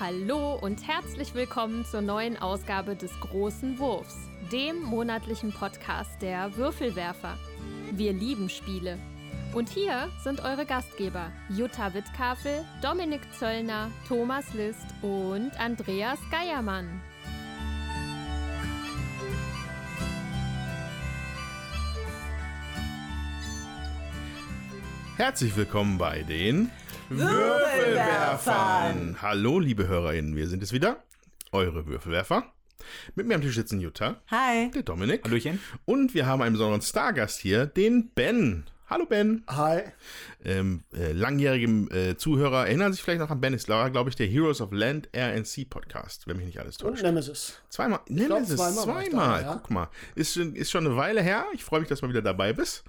Hallo und herzlich willkommen zur neuen Ausgabe des Großen Wurfs, dem monatlichen Podcast der Würfelwerfer. Wir lieben Spiele. Und hier sind eure Gastgeber Jutta Wittkafel, Dominik Zöllner, Thomas List und Andreas Geiermann. Herzlich willkommen bei den Würfelwerfern. Hallo, liebe HörerInnen, wir sind es wieder, eure Würfelwerfer. Mit mir am Tisch sitzen Jutta, Hi. der Dominik Hallöchen. und wir haben einen besonderen Stargast hier, den Ben. Hallo Ben. Hi. Ähm, äh, langjährige äh, Zuhörer erinnern sich vielleicht noch an Ben. Ist glaube ich, der Heroes of Land Air and Sea Podcast, wenn mich nicht alles Und täuscht. Nemesis. Zweimal. glaub, Nemesis, zweimal war ich zweimal. da, ja. Guck mal. Ist schon, ist schon eine Weile her. Ich freue mich, dass du mal wieder dabei bist.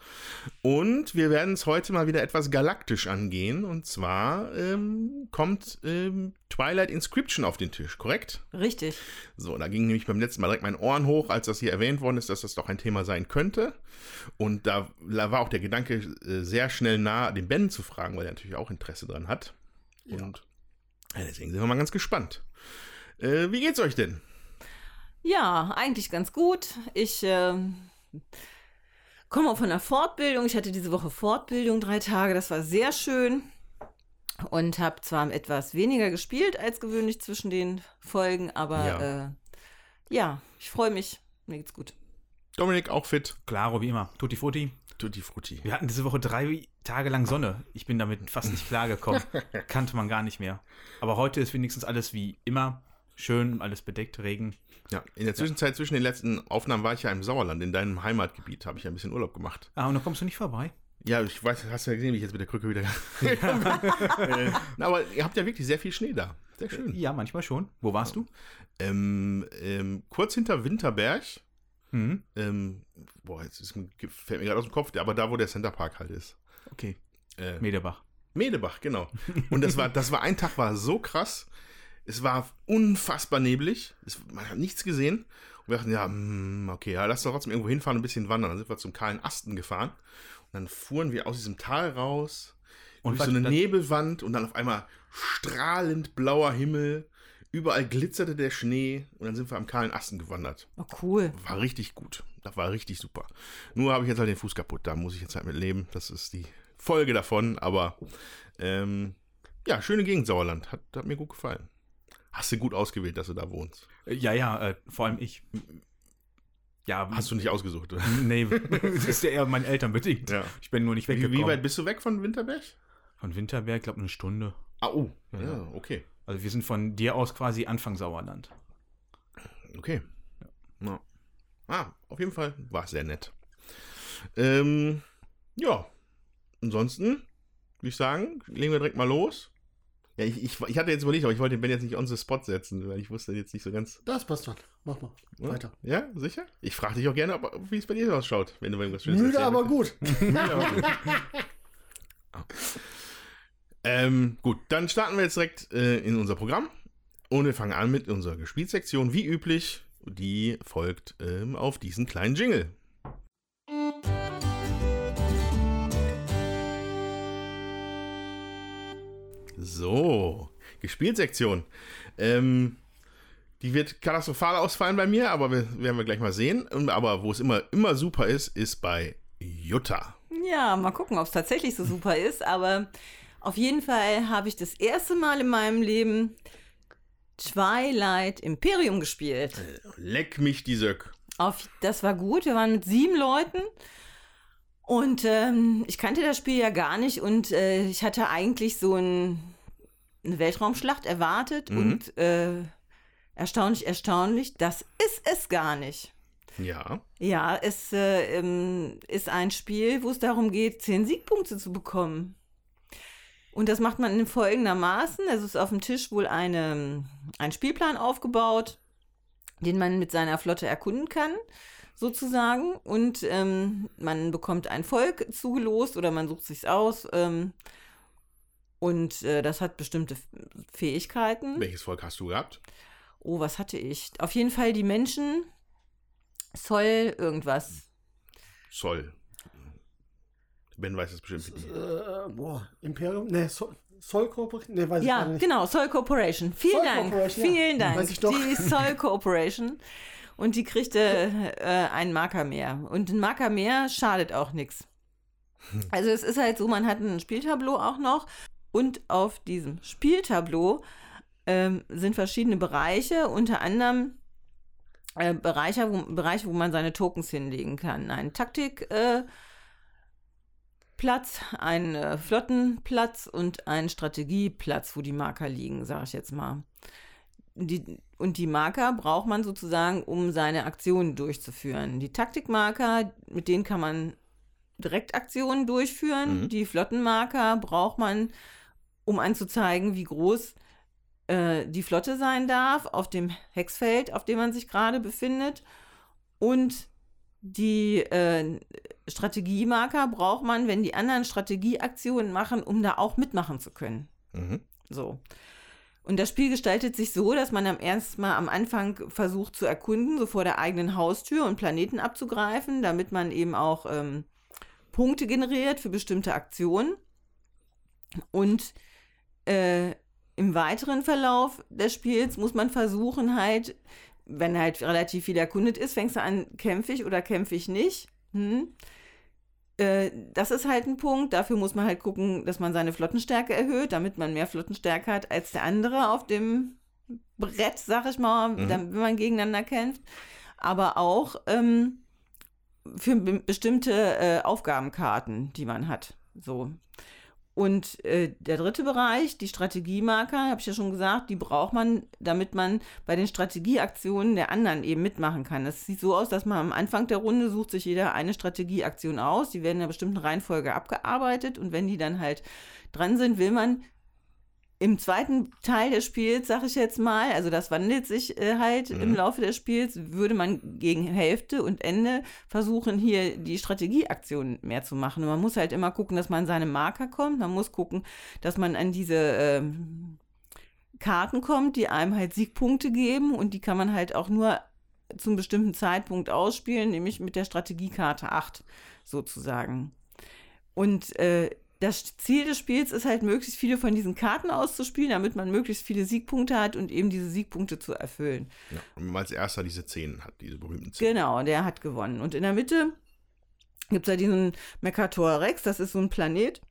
Und wir werden es heute mal wieder etwas galaktisch angehen. Und zwar ähm, kommt ähm, Twilight Inscription auf den Tisch, korrekt? Richtig. So, da ging nämlich beim letzten Mal direkt mein Ohren hoch, als das hier erwähnt worden ist, dass das doch ein Thema sein könnte. Und da, da war auch der Gedanke äh, sehr schnell nah, den Ben zu fragen, weil er natürlich auch Interesse dran hat. Und ja, deswegen sind wir mal ganz gespannt. Äh, wie geht's euch denn? Ja, eigentlich ganz gut. Ich ähm, komme auch von der Fortbildung. Ich hatte diese Woche Fortbildung, drei Tage. Das war sehr schön. Und habe zwar etwas weniger gespielt als gewöhnlich zwischen den Folgen, aber Ja. ja, äh, ja ich freue mich. Mir geht's gut. Dominik auch fit? Claro, wie immer. Tutti Frutti. Tutti Frutti. Wir hatten diese Woche drei Tage lang Sonne. Ich bin damit fast nicht klargekommen. Kannte man gar nicht mehr. Aber heute ist wenigstens alles wie immer. Schön, alles bedeckt, Regen. Ja, in der Zwischenzeit zwischen den letzten Aufnahmen war ich ja im Sauerland, in deinem Heimatgebiet, habe ich ja ein bisschen Urlaub gemacht. Ah, und dann kommst du nicht vorbei. Ja, ich weiß, hast du ja gesehen, wie ich jetzt mit der Krücke wieder. äh, na, aber ihr habt ja wirklich sehr viel Schnee da. Sehr schön. Ja, manchmal schon. Wo warst du? Ähm, ähm, kurz hinter Winterberg. Mhm. Ähm, boah, jetzt ist, fällt mir gerade aus dem Kopf, aber da, wo der Centerpark halt ist. Okay. Äh, Medebach. Medebach, genau. Und das war, das war ein Tag, war so krass. Es war unfassbar neblig. Es, man hat nichts gesehen. Und wir dachten, ja, hm, okay, ja, lass doch trotzdem irgendwo hinfahren und ein bisschen wandern. Dann sind wir zum kahlen Asten gefahren. Und dann fuhren wir aus diesem Tal raus. Und durch so eine Nebelwand und dann auf einmal strahlend blauer Himmel. Überall glitzerte der Schnee und dann sind wir am kahlen Asten gewandert. Oh, cool. War richtig gut. Das war richtig super. Nur habe ich jetzt halt den Fuß kaputt. Da muss ich jetzt halt mit leben. Das ist die Folge davon. Aber ähm, ja, schöne Gegend Sauerland. Hat, hat mir gut gefallen. Hast du gut ausgewählt, dass du da wohnst. Äh, Ja, ja, äh, vor allem ich. Ja, Hast du nicht ausgesucht, oder? Nee, das ist ja eher meinen Eltern bedingt. Ja. Ich bin nur nicht Wie, weggekommen. wie weit bist du weg von Winterberg? Von Winterberg, glaube eine Stunde. Ah, oh. Ja, okay. Also wir sind von dir aus quasi Anfang Sauerland. Okay. Ja. Ah, auf jeden Fall war es sehr nett. Ähm, ja. Ansonsten, würde ich sagen, legen wir direkt mal los. Ja, ich, ich, ich hatte jetzt überlegt, aber ich wollte den Ben jetzt nicht on the spot setzen, weil ich wusste jetzt nicht so ganz. Das passt schon. Mach mal. Ja? Weiter. Ja, sicher? Ich frage dich auch gerne, ob, wie es bei dir ausschaut, wenn du irgendwas Schönes Müde, aber gut. Müde, aber gut. Ähm, gut, dann starten wir jetzt direkt äh, in unser Programm und wir fangen an mit unserer Gespielsektion, wie üblich. Die folgt ähm, auf diesen kleinen Jingle. So, Gespielsektion. Ähm, die wird katastrophal ausfallen bei mir, aber wir, werden wir gleich mal sehen. Aber wo es immer, immer super ist, ist bei Jutta. Ja, mal gucken, ob es tatsächlich so super ist. Aber auf jeden Fall habe ich das erste Mal in meinem Leben Twilight Imperium gespielt. Leck mich die Söck. Auf, das war gut. Wir waren mit sieben Leuten. Und ähm, ich kannte das Spiel ja gar nicht. Und äh, ich hatte eigentlich so ein, eine Weltraumschlacht erwartet. Und äh, erstaunlich, erstaunlich, das ist es gar nicht. Ja. Ja, es äh, ähm, ist ein Spiel, wo es darum geht, zehn Siegpunkte zu bekommen. Und das macht man in folgendermaßen. Es ist auf dem Tisch wohl eine, ein Spielplan aufgebaut, den man mit seiner Flotte erkunden kann, sozusagen. Und ähm, man bekommt ein Volk zugelost oder man sucht sich's aus. Ähm, und äh, das hat bestimmte Fähigkeiten. Welches Volk hast du gehabt? Oh, was hatte ich? Auf jeden Fall die Menschen. Soll irgendwas. Zoll. Ben weiß es bestimmt. Äh, boah, Imperium? Nee, so, Soul Corporation? Ne, weiß ich Ja, gar nicht. genau, Soul Corporation. Vielen Soul Dank. Corporation, ja. Vielen Dank. Weiß ich doch. Die Soul Corporation. Und die kriegte äh, einen Marker mehr. Und ein Marker mehr schadet auch nichts. Also es ist halt so, man hat ein Spieltableau auch noch. Und auf diesem Spieltableau ähm, sind verschiedene Bereiche, unter anderem äh, Bereiche, wo, Bereiche, wo man seine Tokens hinlegen kann. Ein Taktik. Äh, Platz, ein äh, Flottenplatz und ein Strategieplatz, wo die Marker liegen, sage ich jetzt mal. Die, und die Marker braucht man sozusagen, um seine Aktionen durchzuführen. Die Taktikmarker, mit denen kann man direkt Aktionen durchführen. Mhm. Die Flottenmarker braucht man, um anzuzeigen, wie groß äh, die Flotte sein darf auf dem Hexfeld, auf dem man sich gerade befindet. Und die äh, Strategiemarker braucht man, wenn die anderen Strategieaktionen machen, um da auch mitmachen zu können. Mhm. So. Und das Spiel gestaltet sich so, dass man am ersten Mal am Anfang versucht zu erkunden, so vor der eigenen Haustür und Planeten abzugreifen, damit man eben auch ähm, Punkte generiert für bestimmte Aktionen. Und äh, im weiteren Verlauf des Spiels muss man versuchen, halt, wenn halt relativ viel erkundet ist, fängst du an, kämpfe ich oder kämpfe ich nicht. Hm? Äh, das ist halt ein Punkt. Dafür muss man halt gucken, dass man seine Flottenstärke erhöht, damit man mehr Flottenstärke hat als der andere auf dem Brett, sag ich mal, Mhm. wenn man gegeneinander kämpft. Aber auch ähm, für be bestimmte äh, Aufgabenkarten, die man hat. So. Und äh, der dritte Bereich, die Strategiemarker, habe ich ja schon gesagt, die braucht man, damit man bei den Strategieaktionen der anderen eben mitmachen kann. Das sieht so aus, dass man am Anfang der Runde sucht sich jeder eine Strategieaktion aus. Die werden in einer bestimmten Reihenfolge abgearbeitet und wenn die dann halt dran sind, will man im zweiten Teil des Spiels, sag ich jetzt mal, also das wandelt sich äh, halt Mhm. im Laufe des Spiels, würde man gegen Hälfte und Ende versuchen, hier die Strategieaktionen mehr zu machen. Und man muss halt immer gucken, dass man an seine Marker kommt. Man muss gucken, dass man an diese ähm, Karten kommt, die einem halt Siegpunkte geben und die kann man halt auch nur zum bestimmten Zeitpunkt ausspielen, nämlich mit der Strategiekarte 8 sozusagen. Und äh, das Ziel des Spiels ist halt, möglichst viele von diesen Karten auszuspielen, damit man möglichst viele Siegpunkte hat und eben diese Siegpunkte zu erfüllen. Ja. Und wenn man als erster diese zehn hat, diese berühmten zehn. Genau, der hat gewonnen. Und in der Mitte gibt es ja diesen Mercator Rex, das ist so ein Planet.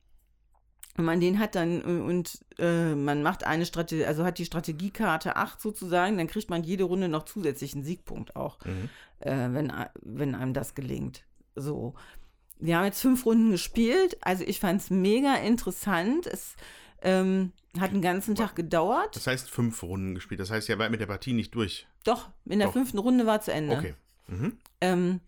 Wenn man den hat dann äh, und äh, man macht eine Strategie, also hat die Strategiekarte 8 sozusagen, dann kriegt man jede Runde noch zusätzlichen Siegpunkt auch, Mhm. äh, wenn, wenn einem das gelingt. So. Wir haben jetzt fünf Runden gespielt, also ich fand es mega interessant. Es ähm, hat einen ganzen Tag gedauert. Das heißt, fünf Runden gespielt. Das heißt, ihr wart mit der Partie nicht durch. Doch, in der Doch. fünften Runde war zu Ende. Okay. Mhm. Ähm,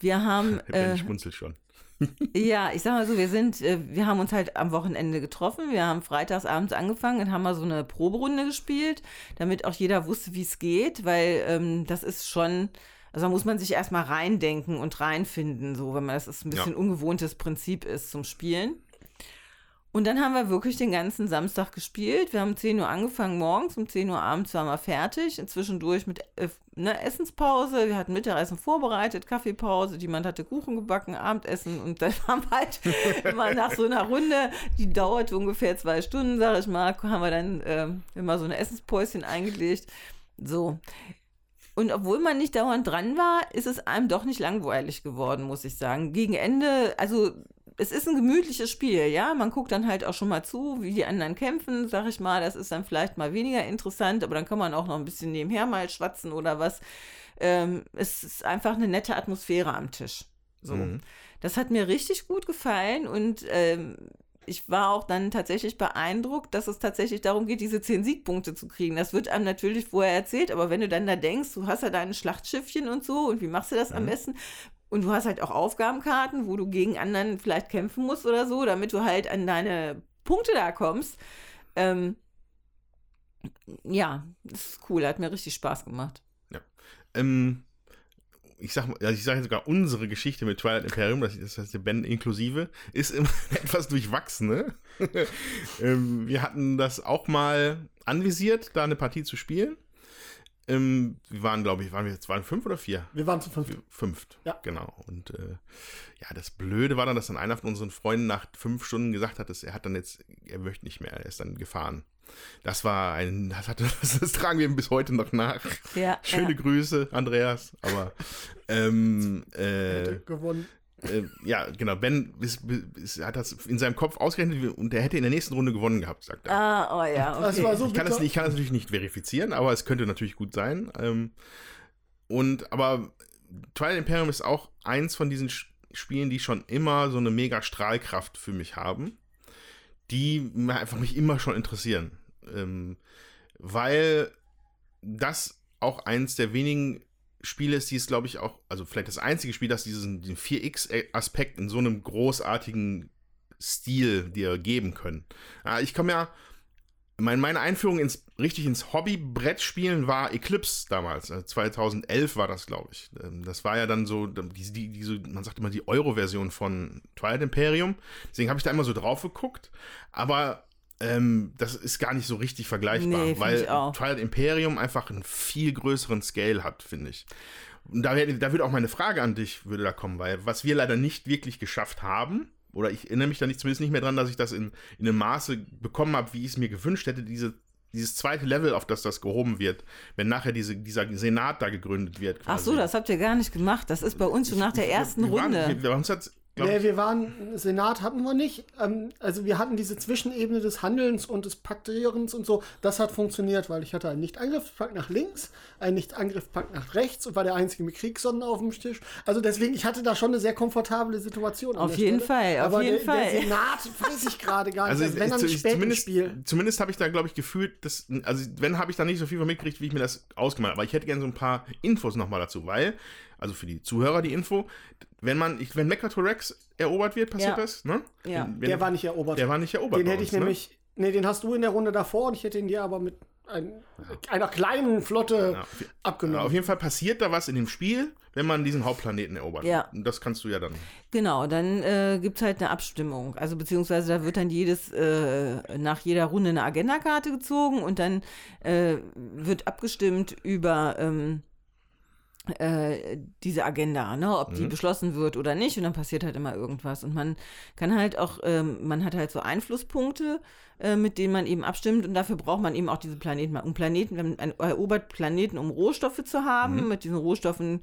wir haben. Ben Äh, schmunzelt schon. Ja, ich sag mal so, wir sind, äh, wir haben uns halt am Wochenende getroffen. Wir haben freitags abends angefangen und haben mal so eine Proberunde gespielt, damit auch jeder wusste, wie es geht, weil ähm, das ist schon, also da muss man sich erstmal reindenken und reinfinden, so, wenn man das ist ein bisschen Ja. ungewohntes Prinzip ist zum Spielen. Und dann haben wir wirklich den ganzen Samstag gespielt. Wir haben um 10 Uhr angefangen morgens, um 10 Uhr abends waren wir fertig. Zwischendurch mit äh, ne, Essenspause. Wir hatten Mittagessen vorbereitet, Kaffeepause. Jemand hatte Kuchen gebacken, Abendessen. Und dann haben wir halt immer nach so einer Runde, die dauerte ungefähr zwei Stunden, sag ich mal, haben wir dann ähm, immer so ein Essenspäuschen eingelegt. So. Und obwohl man nicht dauernd dran war, ist es einem doch nicht langweilig geworden, muss ich sagen. Gegen Ende, also es ist ein gemütliches Spiel, ja. Man guckt dann halt auch schon mal zu, wie die anderen kämpfen, sag ich mal. Das ist dann vielleicht mal weniger interessant, aber dann kann man auch noch ein bisschen nebenher mal schwatzen oder was. Ähm, es ist einfach eine nette Atmosphäre am Tisch. So. Mhm. Das hat mir richtig gut gefallen und ähm, ich war auch dann tatsächlich beeindruckt, dass es tatsächlich darum geht, diese zehn Siegpunkte zu kriegen. Das wird einem natürlich vorher erzählt, aber wenn du dann da denkst, du hast ja deine Schlachtschiffchen und so und wie machst du das am Mhm. besten? Und du hast halt auch Aufgabenkarten, wo du gegen anderen vielleicht kämpfen musst oder so, damit du halt an deine Punkte da kommst. Ähm, ja, das ist cool, hat mir richtig Spaß gemacht. Ähm, ich sag mal, also ich sage sogar unsere Geschichte mit Twilight Imperium, das, das heißt der Ben inklusive, ist immer etwas durchwachsen. Ne? ähm, wir hatten das auch mal anvisiert, da eine Partie zu spielen. Ähm, wir waren, glaube ich, waren wir jetzt waren fünf oder vier? Wir waren zu fünf. Fünft. Ja. Genau. Und äh, ja, das Blöde war dann, dass dann einer von unseren Freunden nach fünf Stunden gesagt hat, dass er hat dann jetzt, er möchte nicht mehr, er ist dann gefahren. Das war ein, das, hat, das, das tragen wir ihm bis heute noch nach. Ja, Schöne ja. Grüße, Andreas. Aber ähm, äh, Hätte gewonnen. äh, ja, genau, Ben ist, ist, hat das in seinem Kopf ausgerechnet und er hätte in der nächsten Runde gewonnen gehabt, sagt er. Ah, oh ja, okay. Das war so Ich kann, das, bitter. ich kann das natürlich nicht verifizieren, aber es könnte natürlich gut sein. Ähm, und aber Twilight Imperium ist auch eins von diesen Sch- Spielen, die schon immer so eine mega Strahlkraft für mich haben, die einfach mich immer schon interessieren. Ähm, weil das auch eins der wenigen Spiele ist, die es, glaube ich, auch, also vielleicht das einzige Spiel, das diesen, den 4X-Aspekt in so einem großartigen Stil dir geben können. Ja, ich komme ja, mein, meine Einführung ins, richtig ins Hobby-Brettspielen war Eclipse damals. Also 2011 war das, glaube ich. Ähm, Das war ja dann so, die, die, diese, man sagt immer die Euro-Version von Twilight Imperium. Deswegen habe ich da immer so drauf geguckt. Aber ähm, das ist gar nicht so richtig vergleichbar, Nee, weil. Twilight Imperium einfach einen viel größeren Scale hat, finde ich. Und da, da würde auch meine Frage an dich würde da kommen, weil was wir leider nicht wirklich geschafft haben, oder ich erinnere mich da nicht, zumindest nicht mehr dran, dass ich das in, in einem Maße bekommen habe, wie ich es mir gewünscht hätte, diese, dieses zweite Level, auf das das gehoben wird, wenn nachher diese, dieser Senat da gegründet wird. Ach so, das habt ihr gar nicht gemacht. Das ist bei uns schon nach der ersten wir waren, Runde. Wir, wir, uns hat's, glaub Nee, ich, wir waren, Senat hatten wir nicht. Ähm, also wir hatten diese Zwischenebene des Handelns und des Paktierens und so. Das hat funktioniert, weil ich hatte einen Nicht-Angriffspakt nach links, einen Nicht-Angriffspakt nach rechts und war der einzige mit Kriegssonnen auf dem Tisch. Also deswegen, ich hatte da schon eine sehr komfortable Situation. Auf jeden Stelle. Fall, auf Aber jeden der, Fall. der Senat weiß ich gerade gar nicht. Also, Also, wenn dann ich- zumindest, Spiel. zumindest habe ich da, glaube ich, gefühlt, dass, also wenn habe ich da nicht so viel von mitgekriegt, wie ich mir das ausgemalt habe. Aber ich hätte gerne so ein paar Infos nochmal dazu, weil, also für die Zuhörer die Info, wenn man, ich, wenn Mechatorex erobert wird, passiert Ja. das, ne? Ja. Wenn, Der war nicht erobert. der war nicht erobert. den hätte ich uns, ne? nämlich, nee, den hast du in der Runde davor und ich hätte ihn dir aber mit ein, einer kleinen Flotte Ja, auf, abgenommen. auf jeden Fall passiert da was in dem Spiel, wenn man diesen Hauptplaneten erobert. Ja. Und das kannst du ja dann. Genau, dann äh, gibt es halt eine Abstimmung. Also beziehungsweise da wird dann jedes, äh, nach jeder Runde eine Agendakarte gezogen und dann äh, wird abgestimmt über ähm, äh, diese Agenda, ne, ob die beschlossen wird oder nicht. Und dann passiert halt immer irgendwas. Und man kann halt auch, ähm, man hat halt so Einflusspunkte, äh, mit denen man eben abstimmt. Und dafür braucht man eben auch diese Planeten. Um Planeten, wenn man erobert Planeten, um Rohstoffe zu haben. Mit diesen Rohstoffen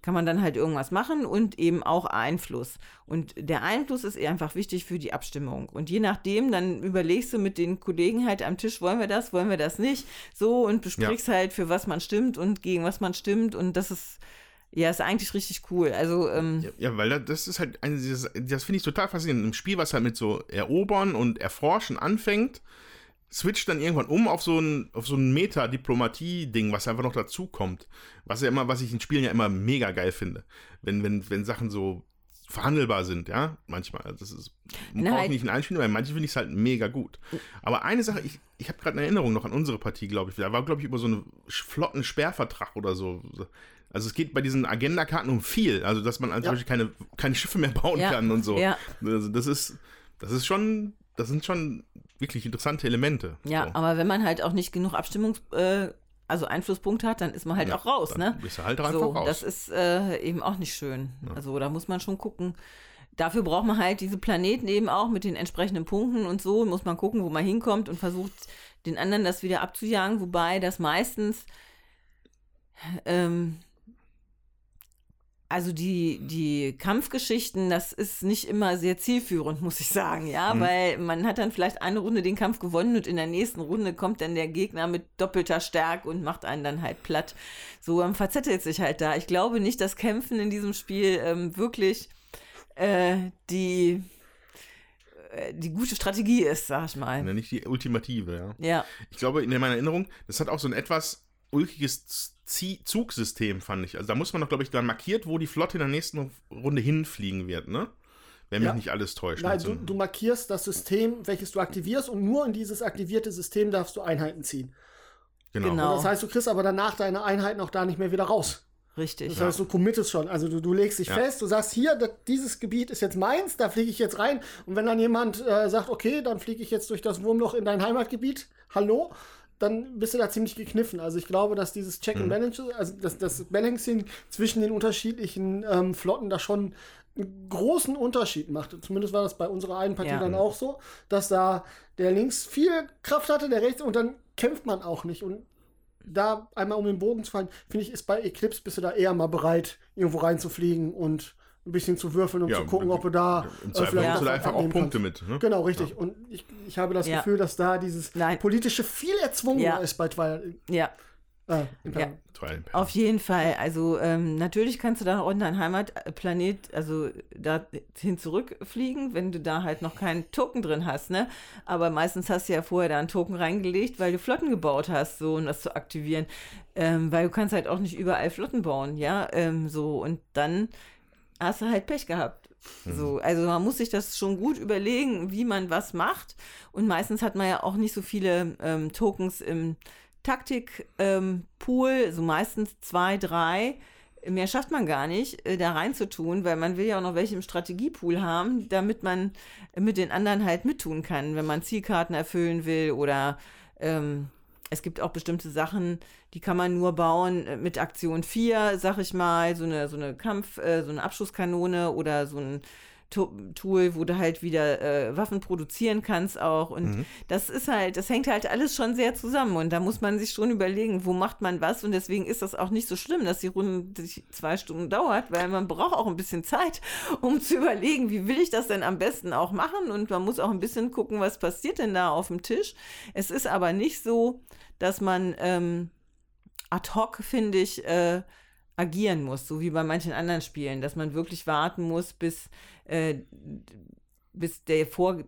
kann man dann halt irgendwas machen und eben auch Einfluss. Und der Einfluss ist einfach wichtig für die Abstimmung. Und je nachdem, dann überlegst du mit den Kollegen halt am Tisch, wollen wir das, wollen wir das nicht, so und besprichst halt, für was man stimmt und gegen was man stimmt. Und das ist, ja, ist eigentlich richtig cool. Also, ähm, Ja, ja, weil da- das ist halt, eine, dieses, das finde ich total faszinierend. Im Spiel, was halt mit so Erobern und Erforschen anfängt, switcht dann irgendwann um auf so ein, auf so ein Meta-Diplomatie-Ding, was einfach noch dazu kommt. Was ja immer, was ich in Spielen ja immer mega geil finde. Wenn, wenn, wenn Sachen so verhandelbar sind, ja, manchmal. Also Das ist, braucht halt- nicht in allen Spielen, weil manche finde ich es halt mega gut. Aber eine Sache, ich, ich habe gerade eine Erinnerung noch an unsere Partie, glaube ich. Da war, glaube ich, über so einen flotten Sperrvertrag oder so. Also es geht bei diesen Agendakarten um viel. Also dass man zum Ja. Beispiel keine, keine Schiffe mehr bauen Ja, kann und so. ja. Also das ist, das ist schon, das sind schon wirklich interessante Elemente. ja, so. aber wenn man halt auch nicht genug Abstimmungs-, äh, also Einflusspunkte hat, dann ist man halt Ja, auch raus, dann ne? bist du halt einfach so, raus. das ist äh, eben auch nicht schön. Also da muss man schon gucken. Dafür braucht man halt diese Planeten eben auch mit den entsprechenden Punkten und so. Muss man gucken, wo man hinkommt und versucht, den anderen das wieder abzujagen. Wobei das meistens, ähm, also die, die Kampfgeschichten, das ist nicht immer sehr zielführend, muss ich sagen, ja, Mhm. weil man hat dann vielleicht eine Runde den Kampf gewonnen und in der nächsten Runde kommt dann der Gegner mit doppelter Stärke und macht einen dann halt platt. So man verzettelt sich halt da. Ich glaube nicht, dass Kämpfen in diesem Spiel ähm, wirklich äh, die, äh, die gute Strategie ist, sag ich mal. Ja, nicht die ultimative, ja. Ja, Ich glaube, in meiner Erinnerung, das hat auch so ein etwas ulkiges Zie- Zugsystem, fand ich. Also da muss man doch, glaube ich, dann markiert, wo die Flotte in der nächsten Runde hinfliegen wird, ne? Wenn mich Ja. nicht alles täuscht. Nein, du, du markierst das System, welches du aktivierst und nur in dieses aktivierte System darfst du Einheiten ziehen. genau. genau. Das heißt, du kriegst aber danach deine Einheiten auch da nicht mehr wieder raus. richtig. Das heißt, du committest schon. Also du, du legst dich Ja. fest, du sagst, hier, das, dieses Gebiet ist jetzt meins, da fliege ich jetzt rein. Und wenn dann jemand äh, sagt, okay, dann fliege ich jetzt durch das Wurmloch in dein Heimatgebiet, hallo, dann bist du da ziemlich gekniffen. Also ich glaube, dass dieses Check and Mhm. Balance, also das, das Balancing zwischen den unterschiedlichen ähm, Flotten da schon einen großen Unterschied macht. Zumindest war das bei unserer einen Partie Ja. dann auch so, dass da der links viel Kraft hatte, der rechts und dann kämpft man auch nicht. Und da einmal um den Bogen zu fallen, finde ich, ist bei Eclipse bist du da eher mal bereit, irgendwo reinzufliegen und ein bisschen zu würfeln, um Ja, zu gucken, ob du da Im äh, vielleicht holst du da was einfach auch Punkte kannst. mit. Ne? Genau, richtig. Und ich, ich habe das Ja. Gefühl, dass da dieses Nein. politische viel erzwungener Ja. ist bei Twilight. Ja, Äh, Imperium. auf jeden Fall. Also ähm, natürlich kannst du da unten dein Heimatplanet, also da hin zurückfliegen, wenn du da halt noch keinen Token drin hast, ne? Aber meistens hast du ja vorher da einen Token reingelegt, weil du Flotten gebaut hast, so um das zu aktivieren. Ähm, weil du kannst halt auch nicht überall Flotten bauen, ja? Ähm, so und dann hast du halt Pech gehabt. So, also man muss sich das schon gut überlegen, wie man was macht. Und meistens hat man ja auch nicht so viele ähm, Tokens im Taktik-Pool, so meistens zwei, drei. Mehr schafft man gar nicht, äh, da reinzutun, weil man will ja auch noch welche im Strategiepool haben, damit man mit den anderen halt mittun kann, wenn man Zielkarten erfüllen will oder ähm, es gibt auch bestimmte Sachen, die kann man nur bauen äh, mit Aktion 4, sag ich mal, so eine, so eine Kampf, äh, so eine Abschusskanone oder so ein Tool, wo du halt wieder äh, Waffen produzieren kannst auch. Und das ist halt, das hängt halt alles schon sehr zusammen. Und da muss man sich schon überlegen, wo macht man was. Und deswegen ist das auch nicht so schlimm, dass die Runde sich zwei Stunden dauert, weil man braucht auch ein bisschen Zeit, um zu überlegen, wie will ich das denn am besten auch machen. Und man muss auch ein bisschen gucken, was passiert denn da auf dem Tisch. Es ist aber nicht so, dass man ähm, ad hoc, finde ich, äh, agieren muss, so wie bei manchen anderen Spielen, dass man wirklich warten muss, bis, äh, bis der Vormann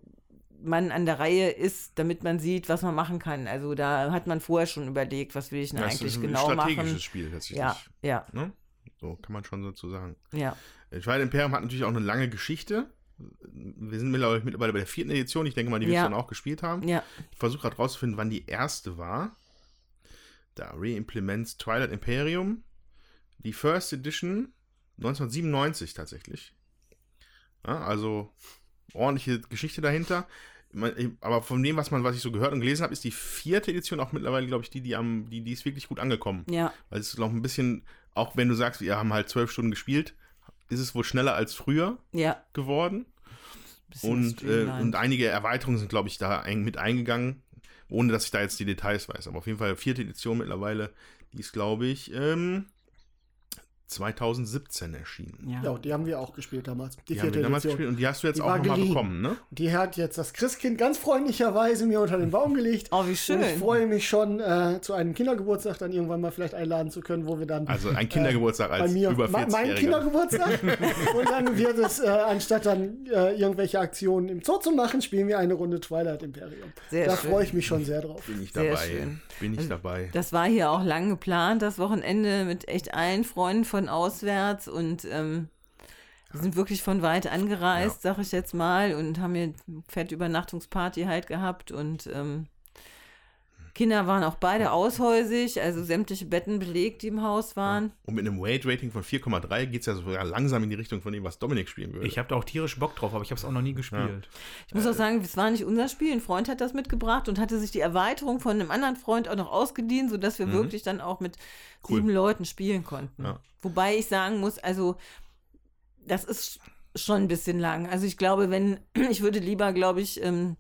an der Reihe ist, damit man sieht, was man machen kann. Also da hat man vorher schon überlegt, was will ich denn Das ist eigentlich ein genau strategisches machen. Spiel tatsächlich. Ja, ja, Ne? So kann man schon dazu sagen. ja. Twilight Imperium hat natürlich auch eine lange Geschichte. Wir sind mittlerweile mittlerweile bei der vierten Edition. Ich denke mal, die wirst Ja. dann auch gespielt haben. Ja, Ich versuche gerade rauszufinden, wann die erste war. Da Reimplements Twilight Imperium. Die First Edition 1997 tatsächlich. Ja, also ordentliche Geschichte dahinter. Aber von dem, was man, was ich so gehört und gelesen habe, ist die vierte Edition auch mittlerweile, glaube ich, die, die am, die, die ist wirklich gut angekommen. ja, Weil es ist noch ein bisschen, auch wenn du sagst, wir haben halt zwölf Stunden gespielt, ist es wohl schneller als früher ja. geworden. Und, äh, und einige Erweiterungen sind, glaube ich, da ein, mit eingegangen, ohne dass ich da jetzt die Details weiß. Aber auf jeden Fall vierte Edition mittlerweile, die ist, glaube ich, ähm, 2017 erschienen. ja. Ja, die haben wir auch gespielt damals. Die, Die haben vierte wir damals Edition. gespielt und die hast du jetzt Die auch nochmal bekommen, ne? Die hat jetzt das Christkind ganz freundlicherweise mir unter den Baum gelegt. Oh, wie schön. Und ich freue mich schon, äh, zu einem Kindergeburtstag dann irgendwann mal vielleicht einladen zu können, wo wir dann Also ein Kindergeburtstag Äh, bei als mir über mein, mein 40-Jähriger. Kindergeburtstag. und dann wird es, äh, anstatt dann äh, irgendwelche Aktionen im Zoo zu machen, spielen wir eine Runde Twilight Imperium. Sehr da freue ich mich schon sehr drauf. Bin ich Sehr dabei. schön. Bin ich dabei. Das war hier auch lang geplant, das Wochenende mit echt allen Freunden von auswärts und ähm, wir sind wirklich von weit angereist, sag ich jetzt mal, und haben hier eine fette Übernachtungsparty halt gehabt und ähm, Kinder waren auch beide aushäusig, also sämtliche Betten belegt, die im Haus waren. Und mit einem Weight-Rating von 4,3 geht es ja sogar langsam in die Richtung von dem, was Dominik spielen würde. Ich habe da auch tierisch Bock drauf, aber ich habe es auch noch nie gespielt. Ich muss auch sagen, es war nicht unser Spiel. Ein Freund hat das mitgebracht und hatte sich die Erweiterung von einem anderen Freund auch noch ausgeliehen, sodass wir wirklich dann auch mit Cool. sieben Leuten spielen konnten. Ja. Wobei ich sagen muss, also das ist schon ein bisschen lang. Also ich glaube, wenn, ich würde lieber, glaube ich, ähm,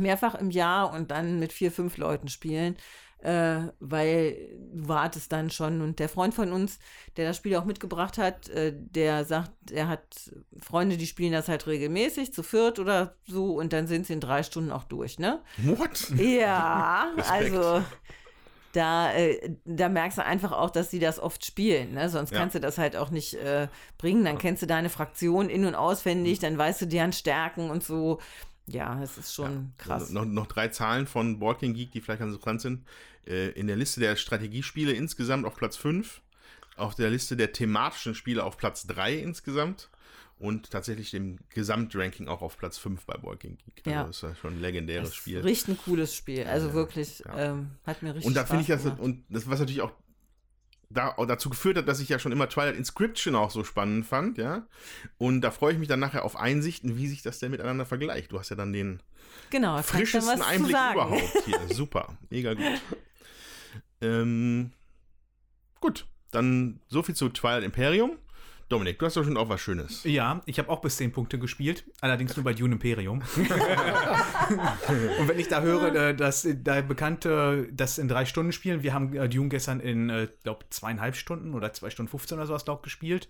mehrfach im Jahr und dann mit vier, fünf Leuten spielen, äh, weil du wartest dann schon. Und der Freund von uns, der das Spiel auch mitgebracht hat, äh, der sagt, er hat Freunde, die spielen das halt regelmäßig, zu viert oder so, und dann sind sie in drei Stunden auch durch, ne? What? Ja, also da, äh, da merkst du einfach auch, dass sie das oft spielen. Ne? Sonst Ja. kannst du das halt auch nicht äh, bringen. Dann kennst du deine Fraktion in- und auswendig, dann weißt du deren Stärken und so. Ja, es ist schon krass. Also noch, noch drei Zahlen von Game Geek, die vielleicht ganz interessant sind. Äh, in der Liste der Strategiespiele insgesamt auf Platz 5. Auf der Liste der thematischen Spiele auf Platz 3 insgesamt. Und tatsächlich im Gesamtranking auch auf Platz 5 bei Game Geek. Also Ja. das ist ja schon ein legendäres Spiel. richtig ein cooles Spiel. Also Ja, wirklich, ja. ähm, hat mir richtig Und da finde ich das, und das, was natürlich auch da, dazu geführt hat, dass ich ja schon immer Twilight Inscription auch so spannend fand, ja. Und da freue ich mich dann nachher auf Einsichten, wie sich das denn miteinander vergleicht. Du hast ja dann den Genau, frischesten Einblick überhaupt hier. Super, mega gut. Ähm, gut, dann so viel zu Twilight Imperium. Dominik, du hast doch schon auch was Schönes. Ja, ich habe auch bis 10 Punkte gespielt, allerdings nur bei Dune Imperium. und wenn ich da höre, äh, dass äh, da Bekannte das in drei Stunden spielen, wir haben äh, Dune gestern in, glaube zweieinhalb Stunden oder zwei Stunden 15 oder sowas, glaube gespielt.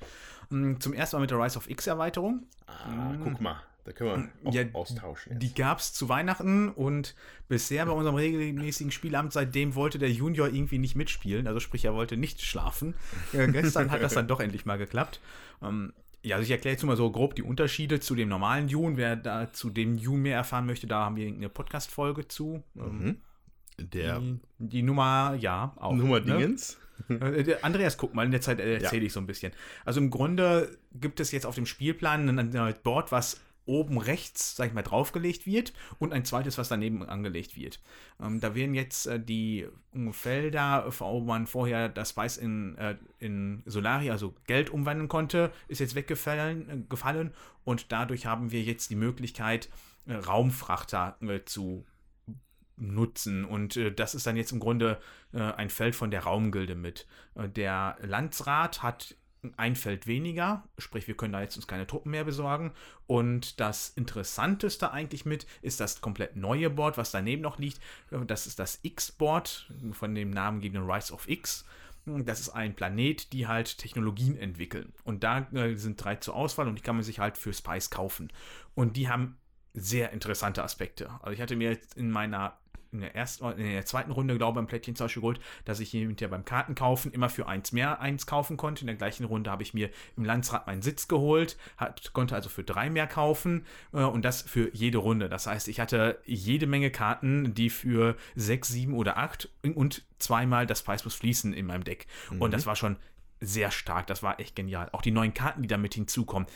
Mm, Zum ersten Mal mit der Rise of X Erweiterung. Ah, guck mal, da können wir auch Ja, austauschen. Jetzt. Die gab es zu Weihnachten und bisher bei unserem regelmäßigen Spielamt, seitdem wollte der Junior irgendwie nicht mitspielen. Also sprich, er wollte nicht schlafen. Äh, gestern hat das dann doch endlich mal geklappt. Ähm, ja, also ich erkläre jetzt mal so grob die Unterschiede zu dem normalen Dune. Wer da zu dem Dune mehr erfahren möchte, da haben wir eine Podcast-Folge zu. Ähm, Mhm. Der die, die Nummer, ja, auch. Nummer ne? Dingens. Äh, Andreas, guck mal, in der Zeit äh, erzähle ich so ein bisschen. Also im Grunde gibt es jetzt auf dem Spielplan ein Board, was oben rechts, sag ich mal, draufgelegt wird und ein zweites, was daneben angelegt wird. Ähm, da werden jetzt äh, die Felder, wo man vorher das Weiß in, äh, in Solari, also Geld umwandeln konnte, ist jetzt weggefallen äh, gefallen und dadurch haben wir jetzt die Möglichkeit, äh, Raumfrachter äh, zu nutzen. Und äh, das ist dann jetzt im Grunde äh, ein Feld von der Raumgilde mit. Äh, der Landsrat hat ein Feld weniger, sprich, wir können da jetzt uns keine Truppen mehr besorgen. Und das Interessanteste eigentlich mit ist das komplett neue Board, was daneben noch liegt. Das ist das X-Board von dem namengebenden Rise of X. Das ist ein Planet, die halt Technologien entwickeln. Und da äh, sind drei zur Auswahl und die kann man sich halt für Spice kaufen. Und die haben sehr interessante Aspekte. Also ich hatte mir jetzt in meiner in der ersten, in der zweiten Runde, glaube ich, beim Plättchen zum Beispiel geholt, dass ich hier hinterher beim Kartenkaufen immer für eins mehr eins kaufen konnte. In der gleichen Runde habe ich mir im Landsrat meinen Sitz geholt, hat, konnte also für drei mehr kaufen äh, und das für jede Runde. Das heißt, ich hatte jede Menge Karten, die für sechs, sieben oder acht und zweimal das Preis muss fließen in meinem Deck. Und das war schon sehr stark. Das war echt genial. Auch die neuen Karten, die damit hinzukommen.